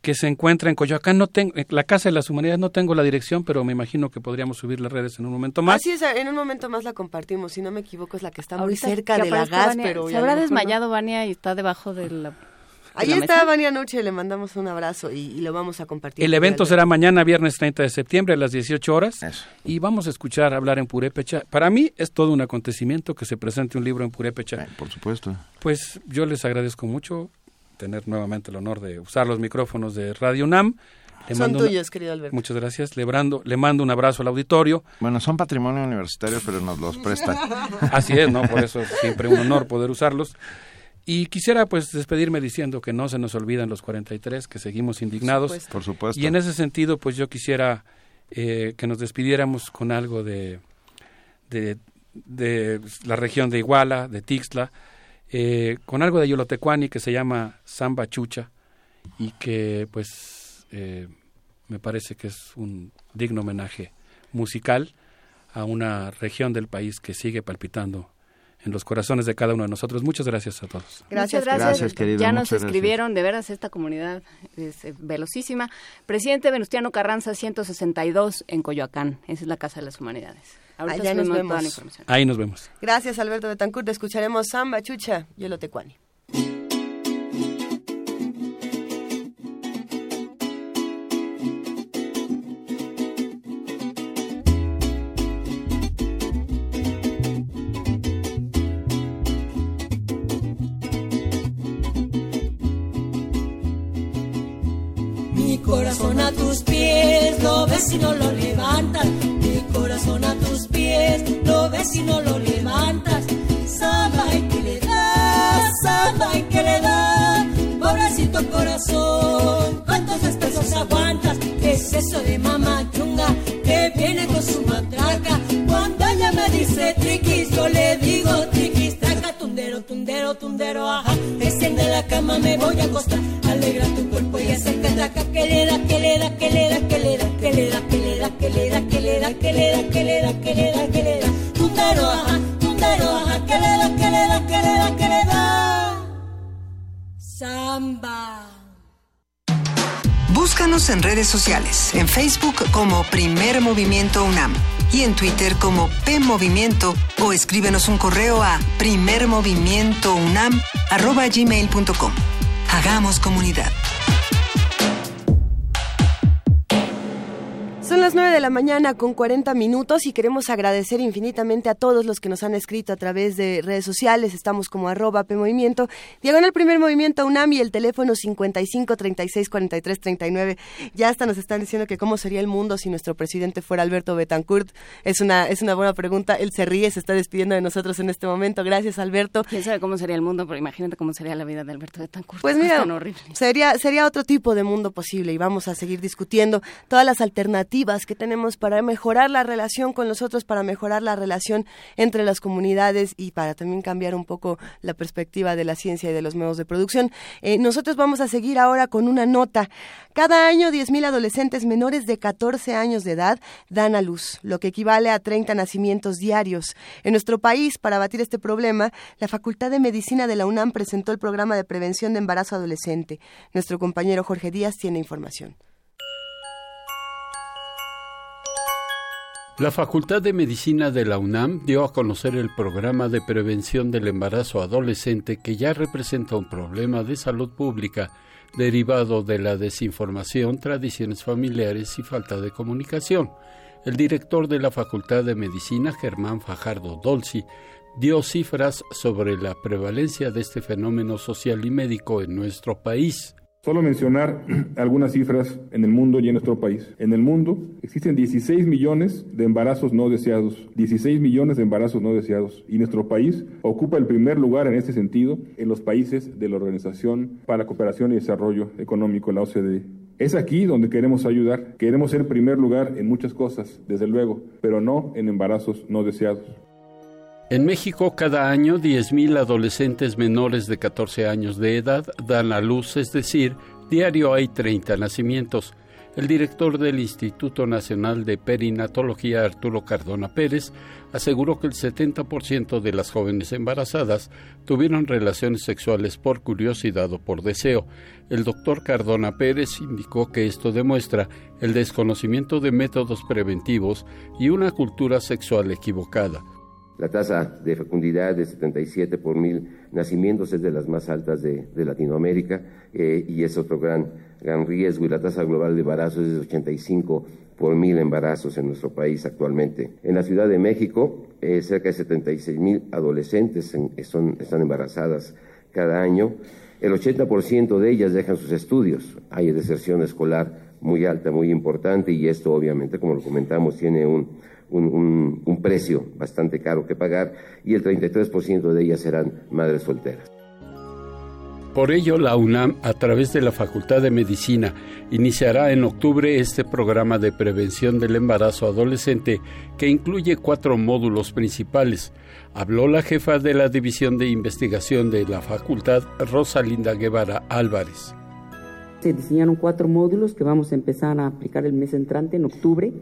que se encuentra en Coyoacán. No tengo, en la Casa de las Humanidades no tengo la dirección, pero me imagino que podríamos subir las redes en un momento más. Así es, en un momento más la compartimos. Si no me equivoco, es la que está muy cerca de la gas, pero Se habrá no. desmayado Vania y está debajo de la... Ahí está. Vania Noche, le mandamos un abrazo y, y lo vamos a compartir. El evento será mañana, viernes 30 de septiembre, a las 18 horas. Y vamos a escuchar hablar en Purépecha. Para mí es todo un acontecimiento que se presente un libro en Purépecha. por supuesto. Pues yo les agradezco mucho tener nuevamente el honor de usar los micrófonos de Radio UNAM. Le Son tuyos, querido Alberto. Muchas gracias. Le, brando- le mando un abrazo al auditorio. Bueno, son patrimonio universitario, pero nos los prestan. Así es, ¿no? Por eso es siempre un honor poder usarlos. Y quisiera pues despedirme diciendo que no se nos olvidan los 43, que seguimos indignados. supuesto. Por supuesto. Y en ese sentido, pues yo quisiera eh, que nos despidiéramos con algo de, de, de la región de Iguala, de Tixla, eh, con algo de Yolotecuani que se llama Samba Chucha y que pues eh, me parece que es un digno homenaje musical a una región del país que sigue palpitando en los corazones de cada uno de nosotros. Muchas gracias a todos. Gracias. Gracias, querido, Ya nos gracias. escribieron, de veras, esta comunidad es eh, velocísima. Presidente Venustiano Carranza, 162 en Coyoacán. Esa es la Casa de las Humanidades. Ahorita Allá nos vemos. toda la información. Ahí nos vemos. Gracias, Alberto Betancourt. Escucharemos Samba Chucha y el Otecuani. Mi corazón a tus pies, lo ves y no lo levantas. Mi corazón a lo ves y no lo levantas. Samba y que le das, samba y que le das. Pobrecito corazón, ¿cuántos despezos aguantas? ¿Qué es eso de mamá chunga que viene con su matraca? Cuando ella me dice triquis, yo le digo triquis, traca, tundero, tundero, tundero, ajá. Desciende la cama, me voy a acostar. Alegra tu cuerpo traca, que le da, que le da, que le da, que le da, que le da, que le da, que le da, que le da, que le da, que le da, que le da, que le da. Tumbero, ajá, tumbero, ajá, que le da, que le da, que le da, que le da. Samba. Búscanos en redes sociales, en Facebook como Primer Movimiento UNAM y en Twitter como P Movimiento o escríbenos un correo a primermovimientounam@gmail.com. Hagamos comunidad. Son las 9 de la mañana con 40 minutos y queremos agradecer infinitamente a todos los que nos han escrito a través de redes sociales. Estamos como arroba PMovimiento, diagonal primer movimiento UNAM y el teléfono 55 36 43 39. Ya hasta nos están diciendo que cómo sería el mundo si nuestro presidente fuera Alberto Betancourt. Es una, es una buena pregunta. Él se ríe, se está despidiendo de nosotros en este momento. Gracias, Alberto. Quién sabe cómo sería el mundo, pero imagínate cómo sería la vida de Alberto Betancourt. Pues mira, sería, sería otro tipo de mundo posible y vamos a seguir discutiendo todas las alternativas que tenemos para mejorar la relación con los otros, para mejorar la relación entre las comunidades y para también cambiar un poco la perspectiva de la ciencia y de los medios de producción. Eh, nosotros vamos a seguir ahora con una nota. Cada año 10.000 adolescentes menores de 14 años de edad dan a luz, lo que equivale a 30 nacimientos diarios. En nuestro país, para batir este problema, la Facultad de Medicina de la UNAM presentó el programa de prevención de embarazo adolescente. Nuestro compañero Jorge Díaz tiene información. La Facultad de Medicina de la UNAM dio a conocer el programa de prevención del embarazo adolescente que ya representa un problema de salud pública derivado de la desinformación, tradiciones familiares y falta de comunicación. El director de la Facultad de Medicina, Germán Fajardo Dolci, dio cifras sobre la prevalencia de este fenómeno social y médico en nuestro país. Solo mencionar algunas cifras en el mundo y en nuestro país. En el mundo existen 16 millones de embarazos no deseados, 16 millones de embarazos no deseados, y nuestro país ocupa el primer lugar en este sentido en los países de la Organización para la Cooperación y Desarrollo Económico, la OCDE. Es aquí donde queremos ayudar, queremos ser primer lugar en muchas cosas, desde luego, pero no en embarazos no deseados. En México, cada año 10.000 adolescentes menores de 14 años de edad dan a luz, es decir, diario hay 30 nacimientos. El director del Instituto Nacional de Perinatología, Arturo Cardona Pérez, aseguró que el 70% de las jóvenes embarazadas tuvieron relaciones sexuales por curiosidad o por deseo. El doctor Cardona Pérez indicó que esto demuestra el desconocimiento de métodos preventivos y una cultura sexual equivocada. La tasa de fecundidad de 77 por mil nacimientos es de las más altas de, Latinoamérica eh, y es otro gran, gran riesgo. Y la tasa global de embarazos es de 85 por mil embarazos en nuestro país actualmente. En la Ciudad de México, eh, cerca de 76 mil adolescentes son, están embarazadas cada año. El 80% de ellas dejan sus estudios. Hay deserción escolar muy alta, muy importante y esto obviamente, como lo comentamos, tiene un un, precio bastante caro que pagar y el 33% de ellas serán madres solteras. Por ello, la UNAM, a través de la Facultad de Medicina, iniciará en octubre este programa de prevención del embarazo adolescente que incluye cuatro módulos principales. Habló la jefa de la División de Investigación de la Facultad, Rosalinda Guevara Álvarez. Se diseñaron cuatro módulos que vamos a empezar a aplicar el mes entrante, en octubre.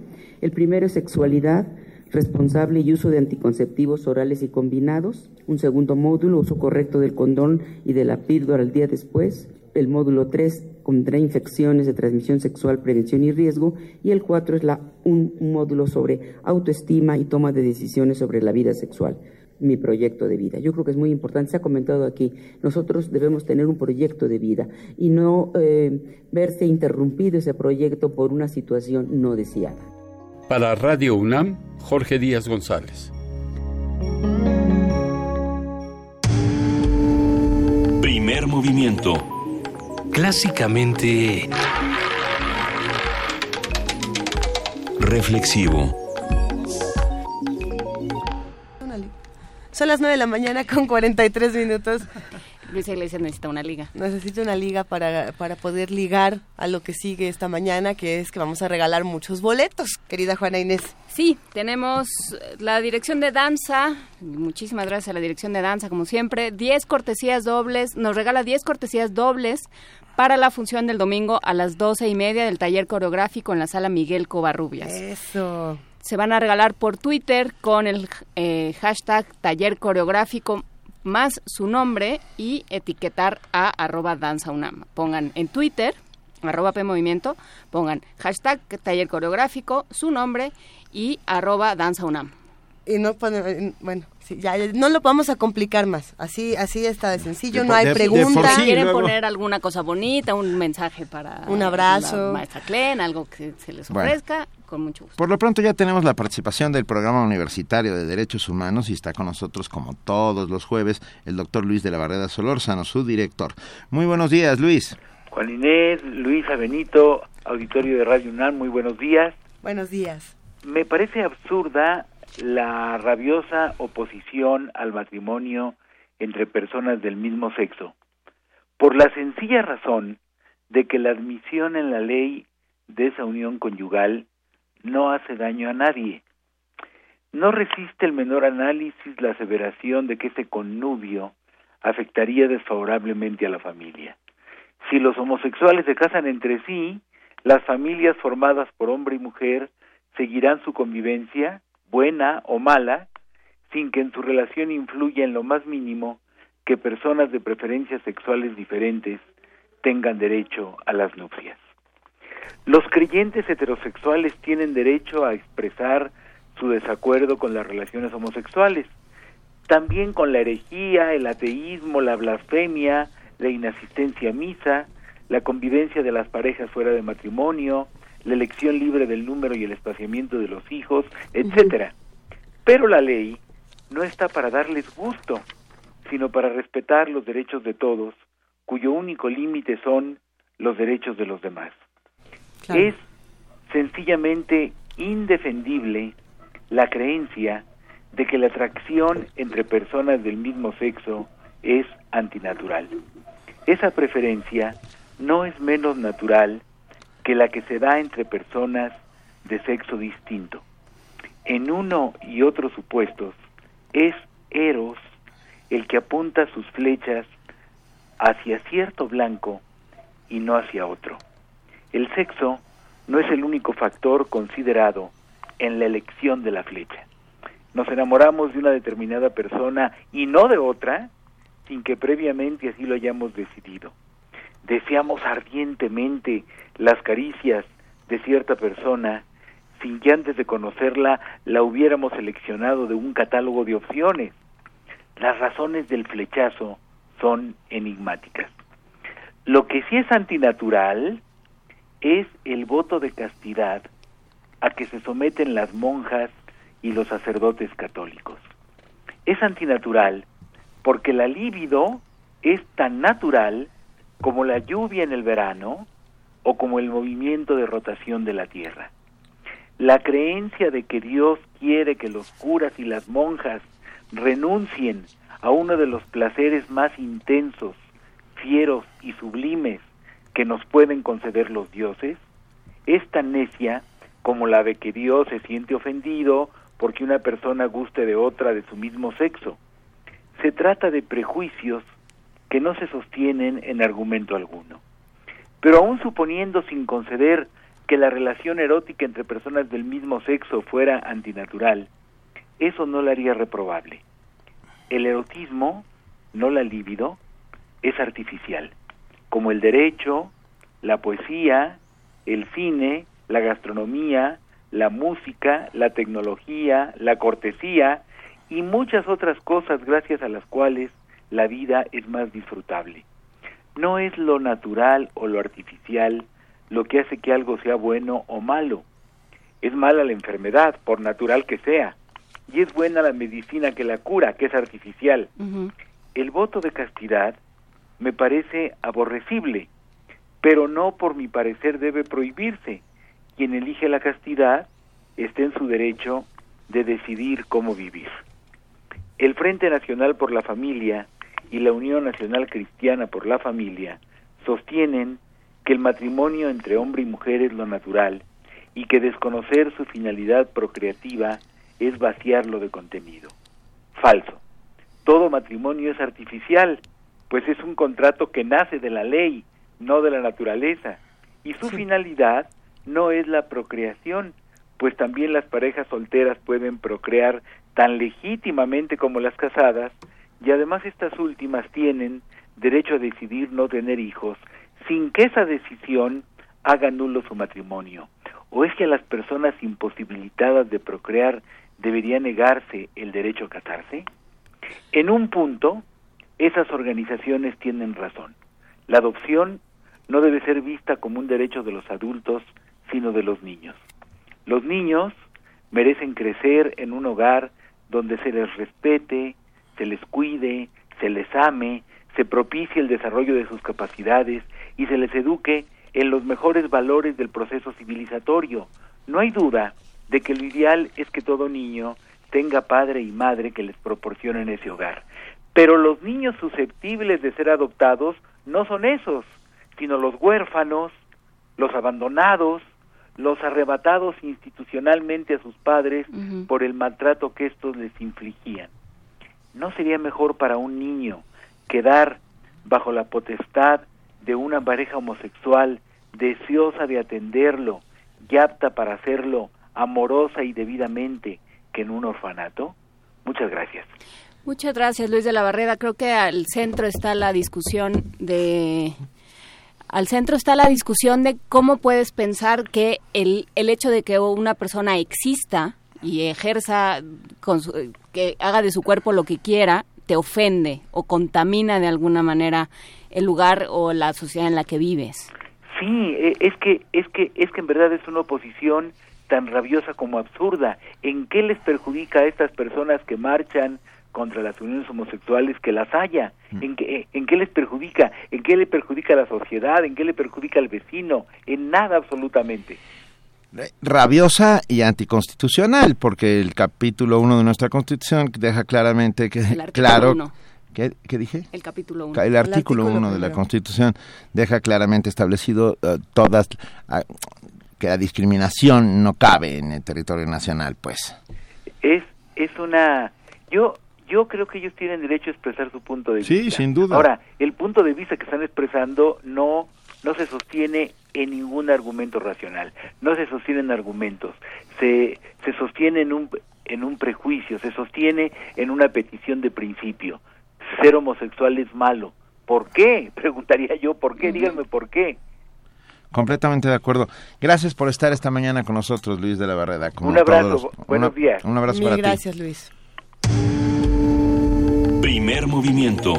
El primero es sexualidad, responsable y uso de anticonceptivos orales y combinados. Un segundo módulo, uso correcto del condón y de la píldora al día después. El módulo 3 contra infecciones de transmisión sexual, prevención y riesgo. Y el 4 es la, un módulo sobre autoestima y toma de decisiones sobre la vida sexual mi proyecto de vida. Yo creo que es muy importante, se ha comentado aquí, nosotros debemos tener un proyecto de vida y no eh, verse interrumpido ese proyecto por una situación no deseada. Para Radio UNAM, Jorge Díaz González. Primer movimiento. Clásicamente... Reflexivo. Son las 9 de la mañana con 43 minutos. Luisa Iglesias necesita una liga. Necesita una liga para, para poder ligar a lo que sigue esta mañana, que es que vamos a regalar muchos boletos, querida Juana Inés. Sí, tenemos la dirección de danza, muchísimas gracias a la dirección de danza, como siempre, 10 cortesías dobles, nos regala 10 cortesías dobles para la función del domingo a las doce y media del taller coreográfico en la sala Miguel Covarrubias. Eso. Se van a regalar por Twitter con el eh, hashtag taller coreográfico más su nombre y etiquetar a arroba danzaunam. Pongan en Twitter, arroba P Movimiento, pongan hashtag taller coreográfico, su nombre y arroba danzaunam. Y no pone- bueno, sí, ya, no lo vamos a complicar más. Así así está de sencillo, De no hay de- de pregunta. por sí, quieren luego- poner alguna cosa bonita, un mensaje para Un abrazo. la maestra Klen, algo que se les Bueno. Con mucho gusto. Por lo pronto ya tenemos la participación del Programa Universitario de Derechos Humanos y está con nosotros como todos los jueves el doctor Luis de la Barrera Solórzano, su director. Muy buenos días, Luis. Juan Inés, Luisa Benito, auditorio de Radio UNAM, muy buenos días. Buenos días. Me parece absurda la rabiosa oposición al matrimonio entre personas del mismo sexo, por la sencilla razón de que la admisión en la ley de esa unión conyugal no hace daño a nadie. No resiste el menor análisis la aseveración de que ese connubio afectaría desfavorablemente a la familia. Si los homosexuales se casan entre sí, las familias formadas por hombre y mujer seguirán su convivencia, buena o mala, sin que en su relación influya en lo más mínimo que personas de preferencias sexuales diferentes tengan derecho a las nupcias. Los creyentes heterosexuales tienen derecho a expresar su desacuerdo con las relaciones homosexuales, también con la herejía, el ateísmo, la blasfemia, la inasistencia a misa, la convivencia de las parejas fuera de matrimonio, la elección libre del número y el espaciamiento de los hijos, etcétera. Pero la ley no está para darles gusto, sino para respetar los derechos de todos, cuyo único límite son los derechos de los demás. Es sencillamente indefendible la creencia de que la atracción entre personas del mismo sexo es antinatural. Esa preferencia no es menos natural que la que se da entre personas de sexo distinto. En uno y otros supuestos es Eros el que apunta sus flechas hacia cierto blanco y no hacia otro. El sexo no es el único factor considerado en la elección de la flecha. Nos enamoramos de una determinada persona y no de otra sin que previamente así lo hayamos decidido. Deseamos ardientemente las caricias de cierta persona sin que antes de conocerla la hubiéramos seleccionado de un catálogo de opciones. Las razones del flechazo son enigmáticas. Lo que sí es antinatural es el voto de castidad a que se someten las monjas y los sacerdotes católicos. Es antinatural porque la libido es tan natural como la lluvia en el verano o como el movimiento de rotación de la Tierra. La creencia de que Dios quiere que los curas y las monjas renuncien a uno de los placeres más intensos, fieros y sublimes que nos pueden conceder los dioses, es tan necia como la de que Dios se siente ofendido porque una persona guste de otra de su mismo sexo. Se trata de prejuicios que no se sostienen en argumento alguno. Pero aun suponiendo sin conceder que la relación erótica entre personas del mismo sexo fuera antinatural, eso no la haría reprobable. El erotismo, no la libido, es artificial, como el derecho, la poesía, el cine, la gastronomía, la música, la tecnología, la cortesía y muchas otras cosas gracias a las cuales la vida es más disfrutable. No es lo natural o lo artificial lo que hace que algo sea bueno o malo. Es mala la enfermedad, por natural que sea, y es buena la medicina que la cura, que es artificial. El voto de castidad me parece aborrecible, pero no por mi parecer debe prohibirse. Quien elige la castidad está en su derecho de decidir cómo vivir. El Frente Nacional por la Familia y la Unión Nacional Cristiana por la Familia sostienen que el matrimonio entre hombre y mujer es lo natural y que desconocer su finalidad procreativa es vaciarlo de contenido. Falso. Todo matrimonio es artificial, pues es un contrato que nace de la ley, no de la naturaleza. Y su finalidad no es la procreación, pues también las parejas solteras pueden procrear tan legítimamente como las casadas, y además estas últimas tienen derecho a decidir no tener hijos sin que esa decisión haga nulo su matrimonio. ¿O es que a las personas imposibilitadas de procrear debería negarse el derecho a casarse? En un punto, esas organizaciones tienen razón. La adopción no debe ser vista como un derecho de los adultos, sino de los niños. Los niños merecen crecer en un hogar donde se les respete, se les cuide, se les ame, se propicie el desarrollo de sus capacidades y se les eduque en los mejores valores del proceso civilizatorio. No hay duda de que lo ideal es que todo niño tenga padre y madre que les proporcionen ese hogar. Pero los niños susceptibles de ser adoptados no son esos, sino los huérfanos, los abandonados, los arrebatados institucionalmente a sus padres por el maltrato que estos les infligían. ¿No sería mejor para un niño quedar bajo la potestad de una pareja homosexual deseosa de atenderlo y apta para hacerlo amorosa y debidamente que en un orfanato? Muchas gracias. Muchas gracias, Luis de la Barrera. Creo que al centro está la discusión de al centro está la discusión de cómo puedes pensar que el, el hecho de que una persona exista y ejerza, con que haga de su cuerpo lo que quiera, te ofende o contamina de alguna manera el lugar o la sociedad en la que vives. Sí, e, es que es que es que en verdad es una oposición tan rabiosa como absurda. ¿En qué les perjudica a estas personas que marchan contra las uniones homosexuales que las haya? ¿En qué, ¿En qué les perjudica? ¿En qué le perjudica a la sociedad? ¿En qué le perjudica al vecino? En nada absolutamente rabiosa y anticonstitucional, porque el capítulo 1 de nuestra Constitución deja claramente que, claro, ¿qué, dije? El capítulo 1. El artículo 1 de la Constitución deja claramente establecido uh, todas, uh, que la discriminación no cabe en el territorio nacional, pues. Es, es una... Yo, yo creo que ellos tienen derecho a expresar su punto de vista. Sí, sin duda. Ahora, el punto de vista que están expresando no, no se sostiene en ningún argumento racional, no se sostiene en argumentos, se, se sostiene en un, en un prejuicio, se sostiene en una petición de principio. Ser homosexual es malo. ¿Por qué? Preguntaría yo, ¿por qué? Díganme por qué. Completamente de acuerdo. Gracias por estar esta mañana con nosotros, Luis de la Barreda. un abrazo, buenos días. Un abrazo para gracias, Luis. Primer movimiento.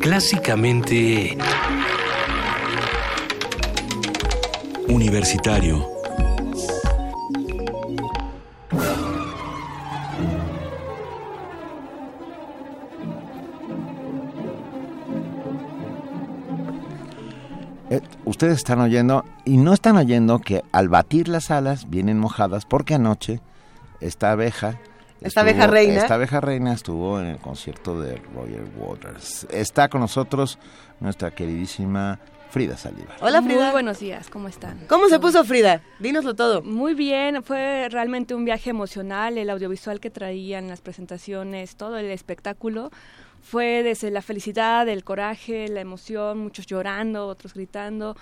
Clásicamente... Universitario. Eh, ustedes están oyendo y no están oyendo que al batir las alas vienen mojadas porque anoche esta abeja esta abeja reina esta abeja reina estuvo en el concierto de Roger Waters está con nosotros nuestra queridísima Frida Saldívar. Hola Frida. Muy buenos días, ¿cómo están? ¿Cómo se puso Frida? Dínoslo todo. Muy bien, fue realmente un viaje emocional, el audiovisual que traían las presentaciones, todo el espectáculo. Fue desde la felicidad, el coraje, la emoción, muchos llorando, otros gritando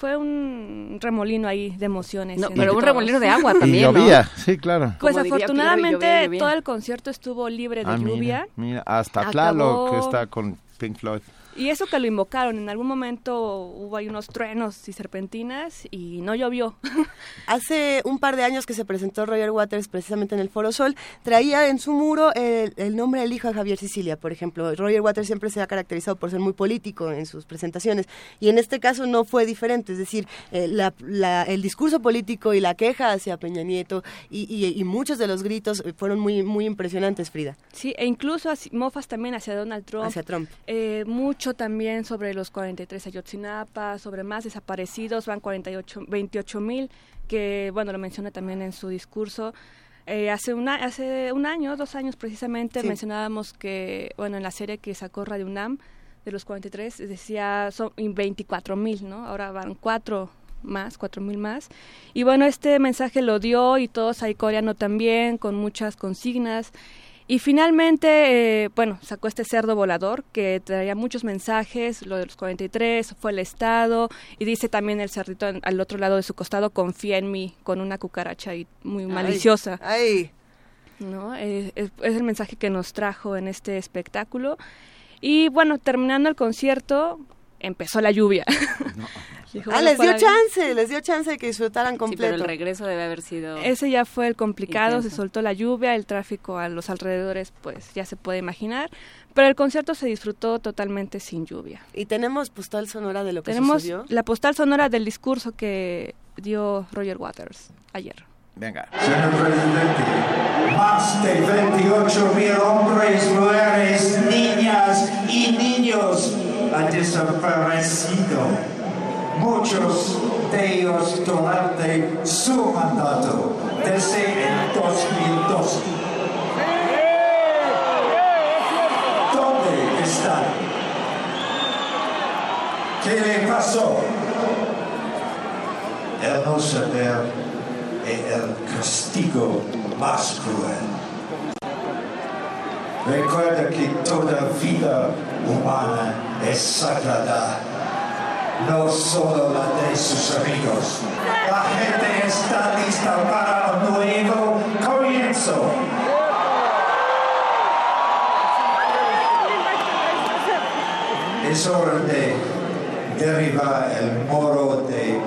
fue un remolino ahí de emociones. No, pero un remolino de agua también. Y llovía, sí, claro. Pues afortunadamente todo el concierto estuvo libre de ah, lluvia. Mira, hasta Tlaloc que está con Pink Floyd. Y eso que lo invocaron, en algún momento hubo ahí unos truenos y serpentinas y no llovió. Hace un par de años que se presentó Roger Waters precisamente en el Foro Sol, traía en su muro el, nombre del hijo de Javier Sicilia, por ejemplo. Roger Waters siempre se ha caracterizado por ser muy político en sus presentaciones y en este caso no fue diferente, es decir, eh, el discurso político y la queja hacia Peña Nieto y, muchos de los gritos fueron muy, muy impresionantes, Frida. Sí, e incluso mofas también hacia Donald Trump. Hacia Trump. Eh, mucho también sobre los 43 Ayotzinapa, sobre más desaparecidos, van 48, 28 mil, que bueno, lo menciona también en su discurso. Eh, hace, una, hace un año, dos años precisamente, mencionábamos que, bueno, en la serie que sacó Radio UNAM, de los 43, decía son 24 mil, ¿no? Ahora van cuatro más, cuatro mil más. Y bueno, este mensaje lo dio y todos ahí coreano también, con muchas consignas Y finalmente, eh, bueno, sacó este cerdo volador que traía muchos mensajes, lo de los 43, fue el Estado, y dice también el cerdito en- al otro lado de su costado, confía en mí, con una cucaracha y muy maliciosa. Ay. ¿no? Eh, es, es el mensaje que nos trajo en este espectáculo. Y bueno, terminando el concierto, empezó la lluvia. Dijo, Ah, bueno, les dio chance, les dio chance de que disfrutaran Sí, completo. pero el regreso debe haber sido... Ese ya fue el complicado, se Intenso. soltó la lluvia, el tráfico a los alrededores, pues ya se puede imaginar. Pero el concierto se disfrutó totalmente sin lluvia. Y tenemos postal sonora de lo que Tenemos sucedió. la postal sonora del discurso que dio Roger Waters ayer. Venga. Señor presidente, más de 28 mil hombres, mujeres, niñas y niños han desaparecido. Muchos de ellos durante su mandato, desde el 2002. ¿Dónde están? ¿Qué le pasó? El no saber es el castigo más cruel. Recuerda que toda vida humana es sagrada, no solo la de sus amigos. La gente está lista para un nuevo comienzo. Es hora de derribar el muro de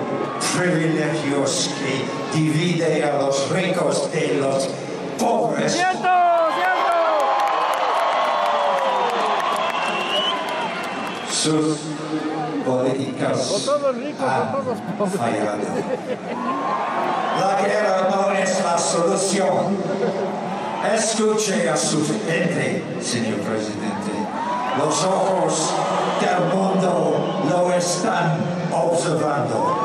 privilegios que divide a los ricos de los pobres. Sus políticas han fallado. La guerra no es la solución. Escuche a su gente, señor presidente. Los ojos del mundo lo están observando.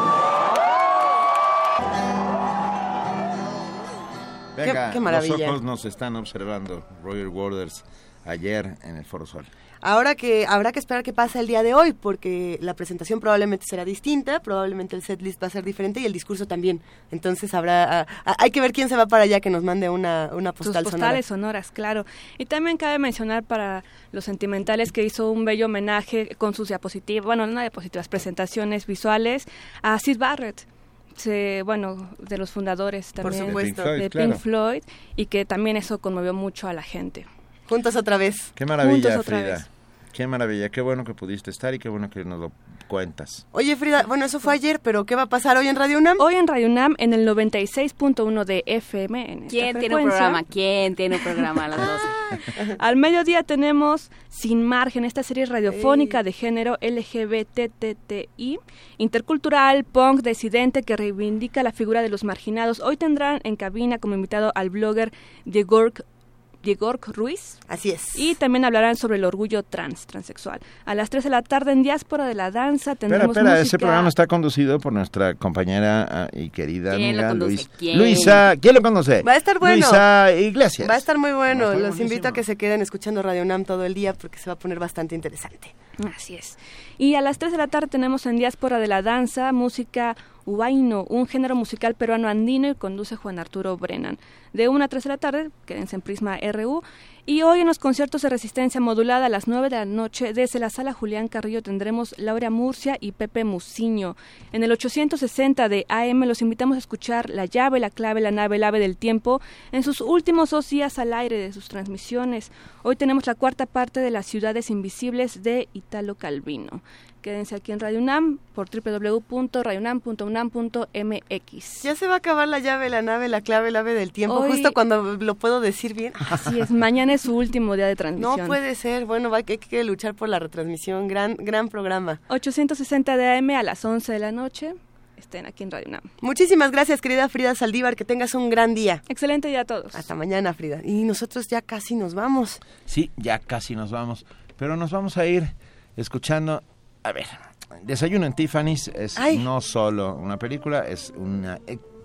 Venga, Qué- qué maravilla. los ojos nos están observando. Roger Waters ayer en el Foro Sol. Ahora que habrá que esperar qué pasa el día de hoy, porque la presentación probablemente será distinta, probablemente el setlist va a ser diferente y el discurso también. Entonces habrá, hay que ver quién se va para allá que nos mande una, una Sus postal postales sonoras, claro. Y también cabe mencionar para los sentimentales que hizo un bello homenaje con sus diapositivas, bueno, no diapositivas, presentaciones visuales a Sid Barrett. Se, bueno, de los fundadores Por también supuesto. de De Pink, Floyd y que también eso conmovió mucho a la gente. Juntos otra vez. Qué maravilla, Frida. vez. Qué maravilla, qué bueno que pudiste estar y qué bueno que nos lo cuentas. Oye Frida, bueno, eso fue ayer, pero ¿qué va a pasar hoy en Radio UNAM? Hoy en Radio UNAM en el 96.1 de FM. En ¿Quién tiene un programa? ¿Quién tiene un programa a las 12? Al mediodía tenemos Sin Margen, esta serie radiofónica de género LGBTTI, intercultural, punk, decidente, que reivindica la figura de los marginados. Hoy tendrán en cabina como invitado al blogger Diego Diego Ruiz. Así es. Y también hablarán sobre el orgullo trans, transexual. A las 3 de la tarde en Diáspora de la Danza Espera, tendremos espera, ese música- programa está conducido por nuestra compañera ah, y querida ¿Quién lo amiga? Luis- ¿Quién? Luisa. ¿Quién lo conoce? Va a estar bueno. Luisa Iglesias. Va a estar muy bueno. Los invito a que se queden escuchando Radio UNAM todo el día porque se va a poner bastante interesante. Así es. Y a las 3 de la tarde tenemos en Diáspora de la Danza música huayno, un género musical peruano andino y conduce Juan Arturo Brennan. De 1 a 3 de la tarde, quédense en Prisma RU. Y hoy en los conciertos de resistencia modulada a las 9 de la noche, desde la sala Julián Carrillo tendremos Laura Murcia y Pepe Muciño. En el 860 de AM los invitamos a escuchar La llave, la clave, la nave, el ave del tiempo en sus últimos dos días al aire de sus transmisiones. Hoy tenemos la cuarta parte de Las ciudades invisibles de Italo Calvino. Quédense aquí en Radio UNAM por www.radiounam.unam.mx. Ya se va a acabar la llave, la nave, la clave, el ave del tiempo, Hoy- justo cuando lo puedo decir bien. Así es, mañana es su último día de transmisión. No puede ser. Bueno, va, hay que luchar por la retransmisión. Gran, gran programa. 860 de AM a las 11 de la noche. Estén aquí en Radio UNAM. Muchísimas gracias, querida Frida Saldívar. Que tengas un gran día. Excelente día a todos. Hasta mañana, Frida. Y nosotros ya casi nos vamos. Sí, ya casi nos vamos. Pero nos vamos a ir escuchando. A ver, Desayuno en Tiffany's es Ay. no solo una película, es una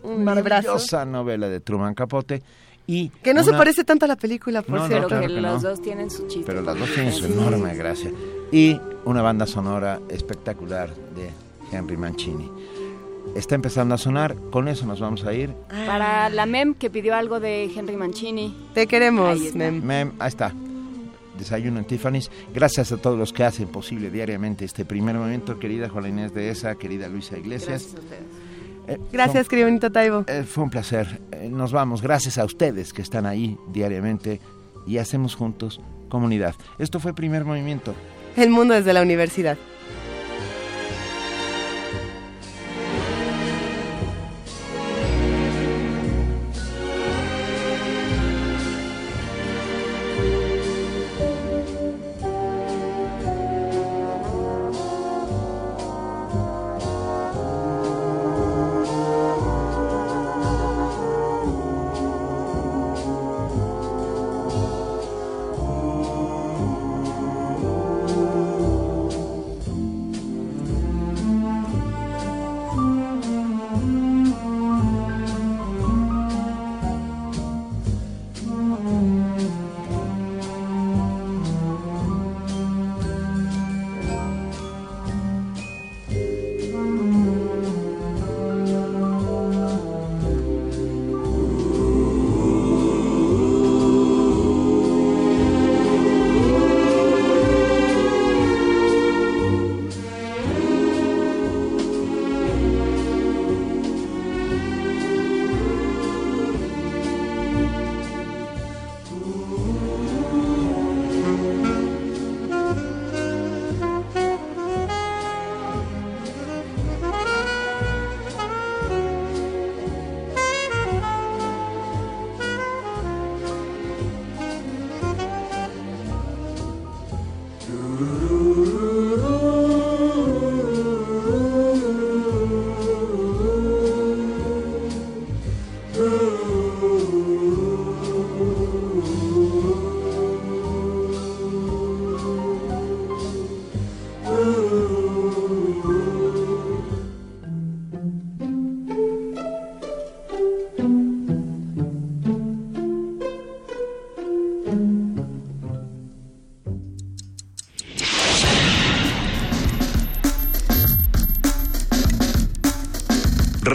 Un maravillosa novela de Truman Capote. Y Que no se parece tanto a la película, por No, no, cierto. claro que que los no. dos tienen su chiste. Pero las dos tienen su enorme gracia. Y una banda sonora espectacular de Henry Mancini. está empezando a sonar. Con eso nos vamos a ir. Para la MEM que pidió algo de Henry Mancini. Te queremos, Ahí está. Mem. Mem, ahí está. Desayuno en Tiffany's. Gracias a todos los que hacen posible diariamente este primer momento, querida Juana Inés de esa, querida Luisa Iglesias. Gracias a ustedes. Eh, Gracias, querido bonito Taibo. Eh, fue un placer. Eh, nos vamos. Gracias a ustedes que están ahí diariamente y hacemos juntos comunidad. Esto fue Primer Movimiento. El mundo desde la universidad.